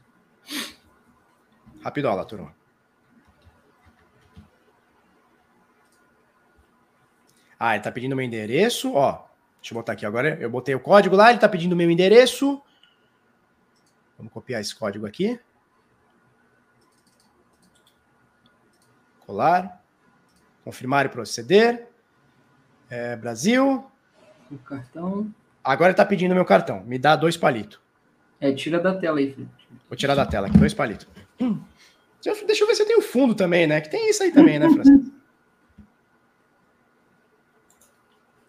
Rapidola, turma. Ah, ele tá pedindo meu endereço, ó. Deixa eu botar aqui agora. Eu botei o código lá, ele tá pedindo meu endereço. Vamos copiar esse código aqui. Colar. Confirmar e proceder. É, Brasil. O cartão. Agora ele tá pedindo meu cartão. Me dá dois palitos. É, tira da tela aí, Felipe. Vou tirar da tela aqui, dois palitos. Hum. Deixa eu ver se eu tenho fundo também, né? Que tem isso aí também, né, Francisco?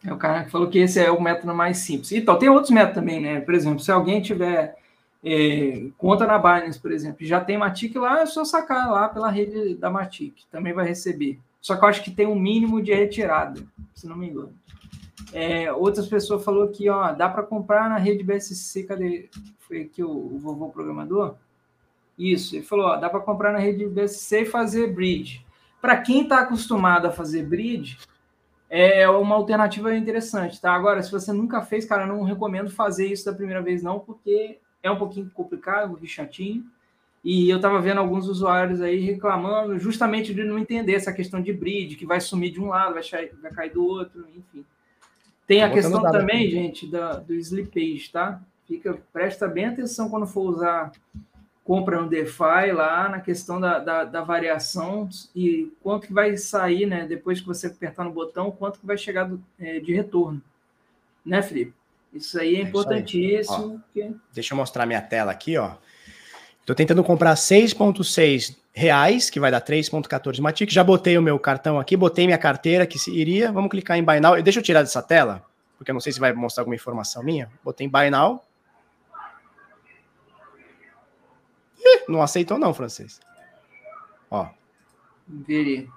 É o cara que falou que esse é o método mais simples. Então, tem outros métodos também, né? Por exemplo, se alguém tiver é, conta na Binance, por exemplo, já tem Matic lá, é só sacar lá pela rede da Matic, também vai receber. Só que eu acho que tem um mínimo de retirada, se não me engano. É, outras pessoas falou que ó, dá para comprar na rede BSC, cadê? Foi aqui o, o vovô programador? Isso, ele falou, ó, dá para comprar na rede BSC e fazer bridge. Para quem está acostumado a fazer bridge, é uma alternativa interessante, tá? Agora, se você nunca fez, cara, não recomendo fazer isso da primeira vez, não, porque é um pouquinho complicado, um pouquinho chatinho. E eu tava vendo alguns usuários aí reclamando justamente de não entender essa questão de bridge, que vai sumir de um lado, vai, vai cair do outro, enfim. Tem a questão também, aqui. gente, da, do slippage, tá? Fica, presta bem atenção quando for usar compra no DeFi lá na questão da, da, da, variação e quanto que vai sair, né? Depois que você apertar no botão, quanto que vai chegar do, é, de retorno. Né, Felipe? Isso aí é, É importantíssimo. porque- Deixa eu mostrar minha tela aqui, ó. Tô tentando comprar 6,6 reais, que vai dar 3,14 Matic. Já botei o meu cartão aqui, botei minha carteira que se iria. Vamos clicar em Buy Now. Deixa eu tirar dessa tela, porque eu não sei se vai mostrar alguma informação minha. Botei em Buy Now. Ih, não aceitou não, francês. Ó, Veria.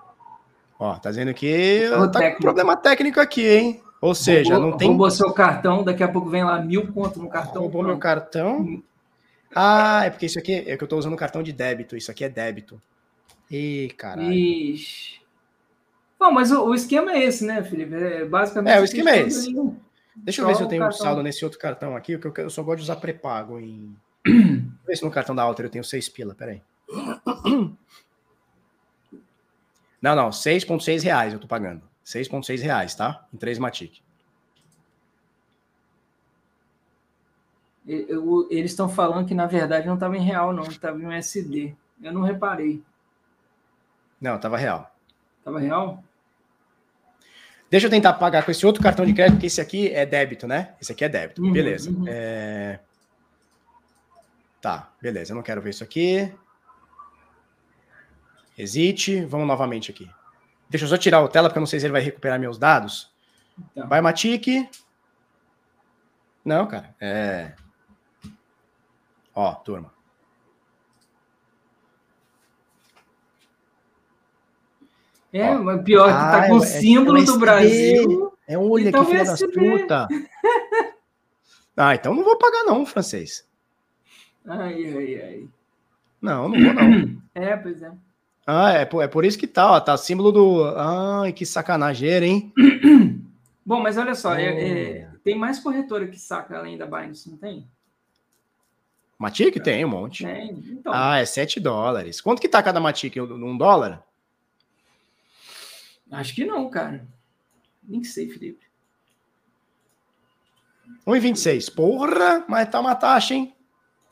ó, tá dizendo que Erro tá com problema técnico aqui, hein? Ou seja, Roubou- não tem Roubou seu cartão, daqui a pouco vem lá mil conto no cartão. Roubou meu pronto. cartão. Ah, é porque isso aqui é que eu tô usando um cartão de débito. Isso aqui é débito. Ih, caralho. Ixi. Bom, mas o, o esquema é esse, né, Felipe? É, basicamente. É, o esquema é esse. Deixa eu ver se eu tenho um saldo nesse outro cartão aqui, porque eu, eu só gosto de usar pré-pago em. Deixa eu ver se no cartão da Alter eu tenho 6 pila, peraí. Não, não, 6,6 reais eu tô pagando. 6,6 reais, tá? Em 3 Matic. E- eu- Eles estão falando que, na verdade, não estava em real, não, estava em USD. Eu não reparei. Não, tava real. Estava real? Deixa eu tentar pagar com esse outro cartão de crédito, porque esse aqui é débito, né? Esse aqui é débito. Uhum, beleza. uhum. É... Tá, beleza. Eu não quero ver isso aqui. Exite. Vamos novamente aqui. Deixa eu só tirar o tela, porque eu não sei se ele vai recuperar meus dados. Então. Vai, Matic. Não, cara. É. Ó, turma. É, Ó. mas pior que Ah, tá com é- o é- símbolo é do. Brasil. É um olho Então aqui, filha das USB. puta. Ah, então não vou pagar, não, francês. Ai, ai, ai. Não, não vou, não. É, pois é. Ah, é por, é por isso que tá, ó. Tá símbolo do. Ai, que sacanageira, hein? Bom, mas olha só, é- é, tem mais corretora que saca além da Binance, não tem? Matic tem um monte. Tem. Então, Ah, é 7 dólares. Quanto que tá cada Matic? Um um dólar? acho que não, cara. Nem sei, Felipe. 1,26. Porra, mas tá uma taxa, hein?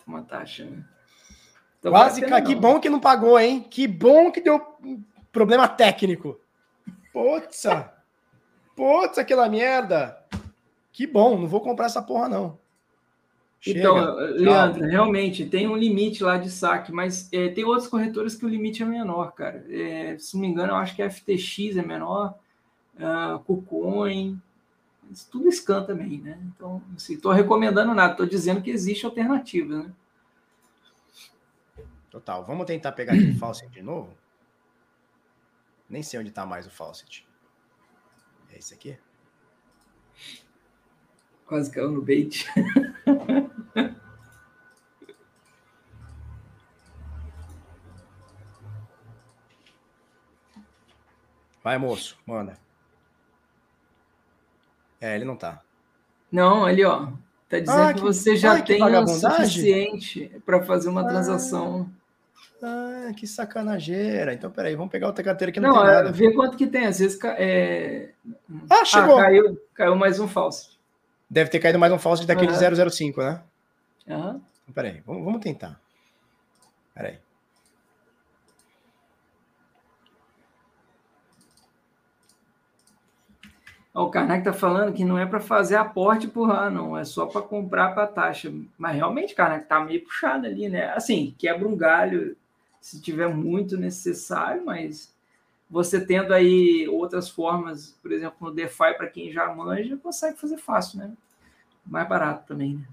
Uma taxa, né? Então, Quase, vale a ca- pena que bom que não pagou, hein? Que bom que deu problema técnico. Putz, putz, aquela merda. Que bom, não vou comprar essa porra, não. Chega. Então, Leandro, realmente tem um limite lá de saque, mas é, tem outras corretoras que o limite é menor, cara. É, se não me engano, eu acho que a FTX é menor, a KuCoin, isso tudo scan também, né? Então, assim, estou recomendando nada, estou dizendo que existe alternativa, né? Total. Vamos tentar pegar aqui o Faucet de novo? Nem sei onde tá mais o Faucet. É esse aqui? Quase caiu no bait. Vai, moço, manda. É, ele não tá. Não, ali, ó. Tá dizendo Ah, que, que- você já tem o suficiente para fazer uma Ah. transação. Ah, que sacanageira. Então, peraí, vamos pegar outra carteira que não, Não, tem é, nada. vê quanto que tem. Às vezes é... Ah, chegou. caiu, caiu mais um falso. Deve ter caído mais um Faucet daquele Aham. 005, né? Então, peraí, vamos, vamos tentar. Peraí. O Karnak tá falando que não é para fazer aporte por lá, não. É só para comprar para taxa. Mas realmente, Karnak, tá meio puxado ali, né? Assim, quebra um galho se tiver muito necessário, mas você tendo aí outras formas, por exemplo, no DeFi, para quem já manja, consegue fazer fácil, né? Mais barato também, né?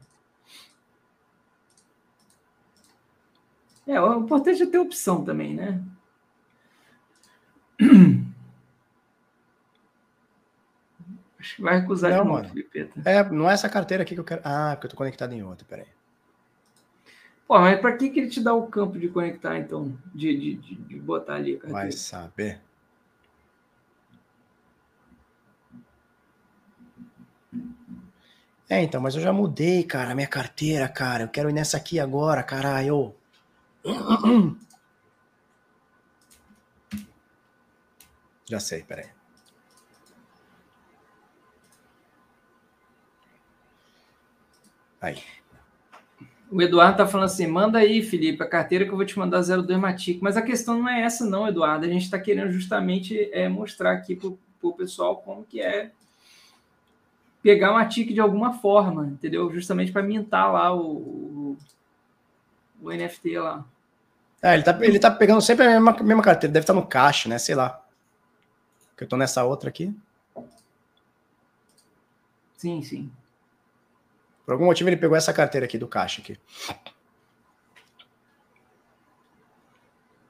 É, o importante é ter opção também, né? Acho que vai recusar Não, de novo, mano. Filipeta. É, não é essa carteira aqui que eu quero. Ah, porque eu tô conectado em outra, peraí. Pô, mas para que, que ele te dá o campo de conectar, então? De, de, de, de botar ali a carteira? Vai saber. É, então, mas eu já mudei, cara, minha carteira, cara. Eu quero ir nessa aqui agora, caralho. Já sei, peraí. Aí. O Eduardo tá falando assim: manda aí, Felipe, a carteira que eu vou te mandar 02 Matic. Mas a questão não é essa, não, Eduardo. A gente está querendo justamente é, mostrar aqui para o pessoal como que é pegar uma TIC de alguma forma, entendeu? Justamente para mintar lá o, o, o, NFT lá. É, ele tá, ele tá pegando sempre a mesma, mesma carteira, deve estar no caixa, né? Sei lá. Que eu tô nessa outra aqui. Sim, sim. Por algum motivo ele pegou essa carteira aqui do caixa aqui.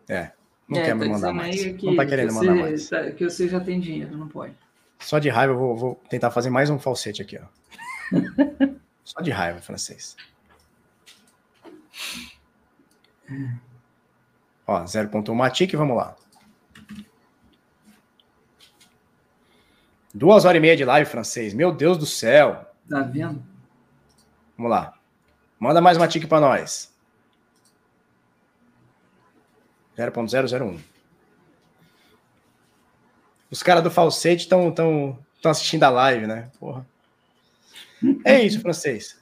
É. Não é, quer me mandar mais. Que, não tá querendo você, mandar mais. Tá, que você já tem dinheiro, não pode. Só de raiva eu vou, vou tentar fazer mais um falsete aqui, ó. Só de raiva, francês. Ó, 0.1 Matic, vamos lá. Duas horas e meia de live, francês. Meu Deus do céu. Tá vendo? Vamos lá. Manda mais uma tique para nós. 0.001. Os caras do falsete estão tão, tão assistindo a live, né? Porra. É isso, francês.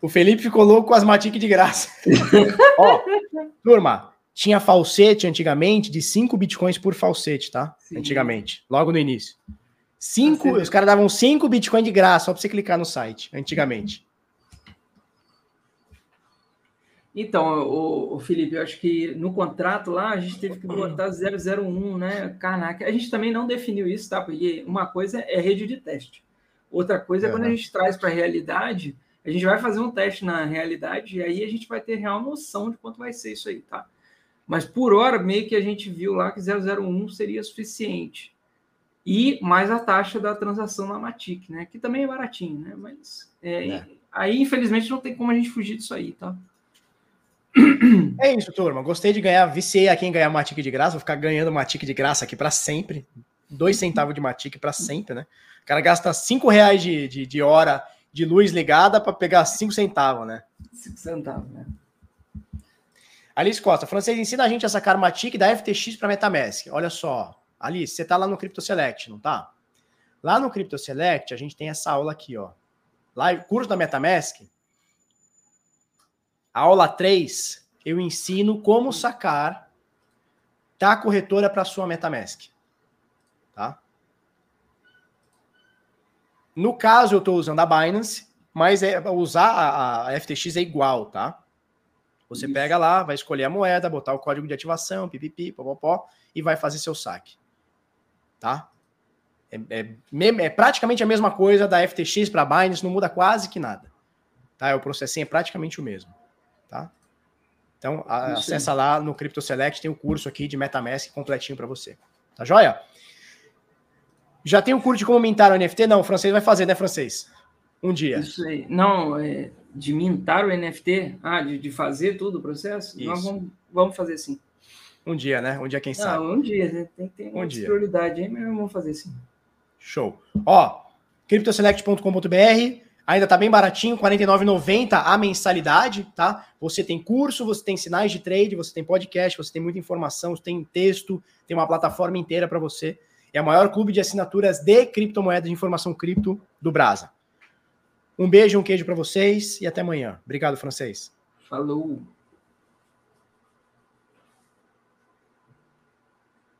O Felipe ficou louco com as Matic de graça. Ó, turma, tinha falsete antigamente de 5 bitcoins por falsete, tá? Sim. Antigamente, logo no início. Cinco, os caras davam 5 bitcoins de graça só pra você clicar no site, antigamente. Então, o, o, Felipe, eu acho que no contrato lá a gente teve que botar 001, né? Karnak. A gente também não definiu isso, tá? Porque uma coisa é rede de teste. Outra coisa é, é quando a gente traz para a realidade, a gente vai fazer um teste na realidade e aí a gente vai ter real noção de quanto vai ser isso aí, tá? Mas por hora, meio que a gente viu lá que 001 seria suficiente. E mais a taxa da transação na Matic, né? Que também é baratinho, né? Mas é, é. aí, infelizmente, não tem como a gente fugir disso aí, tá? É isso, turma. Gostei de ganhar. Viciei aqui em ganhar Matic de graça. Vou ficar ganhando Matic de graça aqui para sempre. Dois centavos de Matic para sempre, né? O cara gasta cinco reais de, de, de hora de luz ligada para pegar cinco centavos, né? Cinco centavos, né? Alice Costa, francês ensina a gente a sacar Matic da FTX para Metamask. Olha só, Alice, você tá lá no Crypto Select, não tá? Lá no Crypto Select, a gente tem essa aula aqui, ó. Live, curso da Metamask, aula 3, eu ensino como sacar da corretora para sua MetaMask. Tá? No caso, eu estou usando a Binance, mas é, usar a, a, FTX é igual, tá? Você Isso. pega lá, vai escolher a moeda, botar o código de ativação, pipipi, popopó, e vai fazer seu saque. Tá? É, é, é praticamente a mesma coisa da FTX para Binance, não muda quase que nada. Tá? O processinho é praticamente o mesmo tá? Então, a, acessa lá no Crypto Select, tem o um curso aqui de MetaMask completinho para você. Tá joia? Já tem o um curso de como mintar o NFT? Não, o francês vai fazer, né, francês? Um dia. Isso aí. Não, é, de mintar o NFT? Ah, de, de fazer tudo o processo? Isso. Nós vamos, vamos fazer sim. Um dia, né? Um dia, quem sabe. Não, um dia. Né? Tem que ter um prioridade aí, mas vamos fazer sim. Show. Ó, cryptoselect.com.br Ainda tá bem baratinho, R$ 49,90 a mensalidade, tá? Você tem curso, você tem sinais de trade, você tem podcast, você tem muita informação, você tem texto, tem uma plataforma inteira para você. É o maior clube de assinaturas de criptomoedas de informação cripto do Brasa. Um beijo, um queijo para vocês e até amanhã. Obrigado, francês. Falou.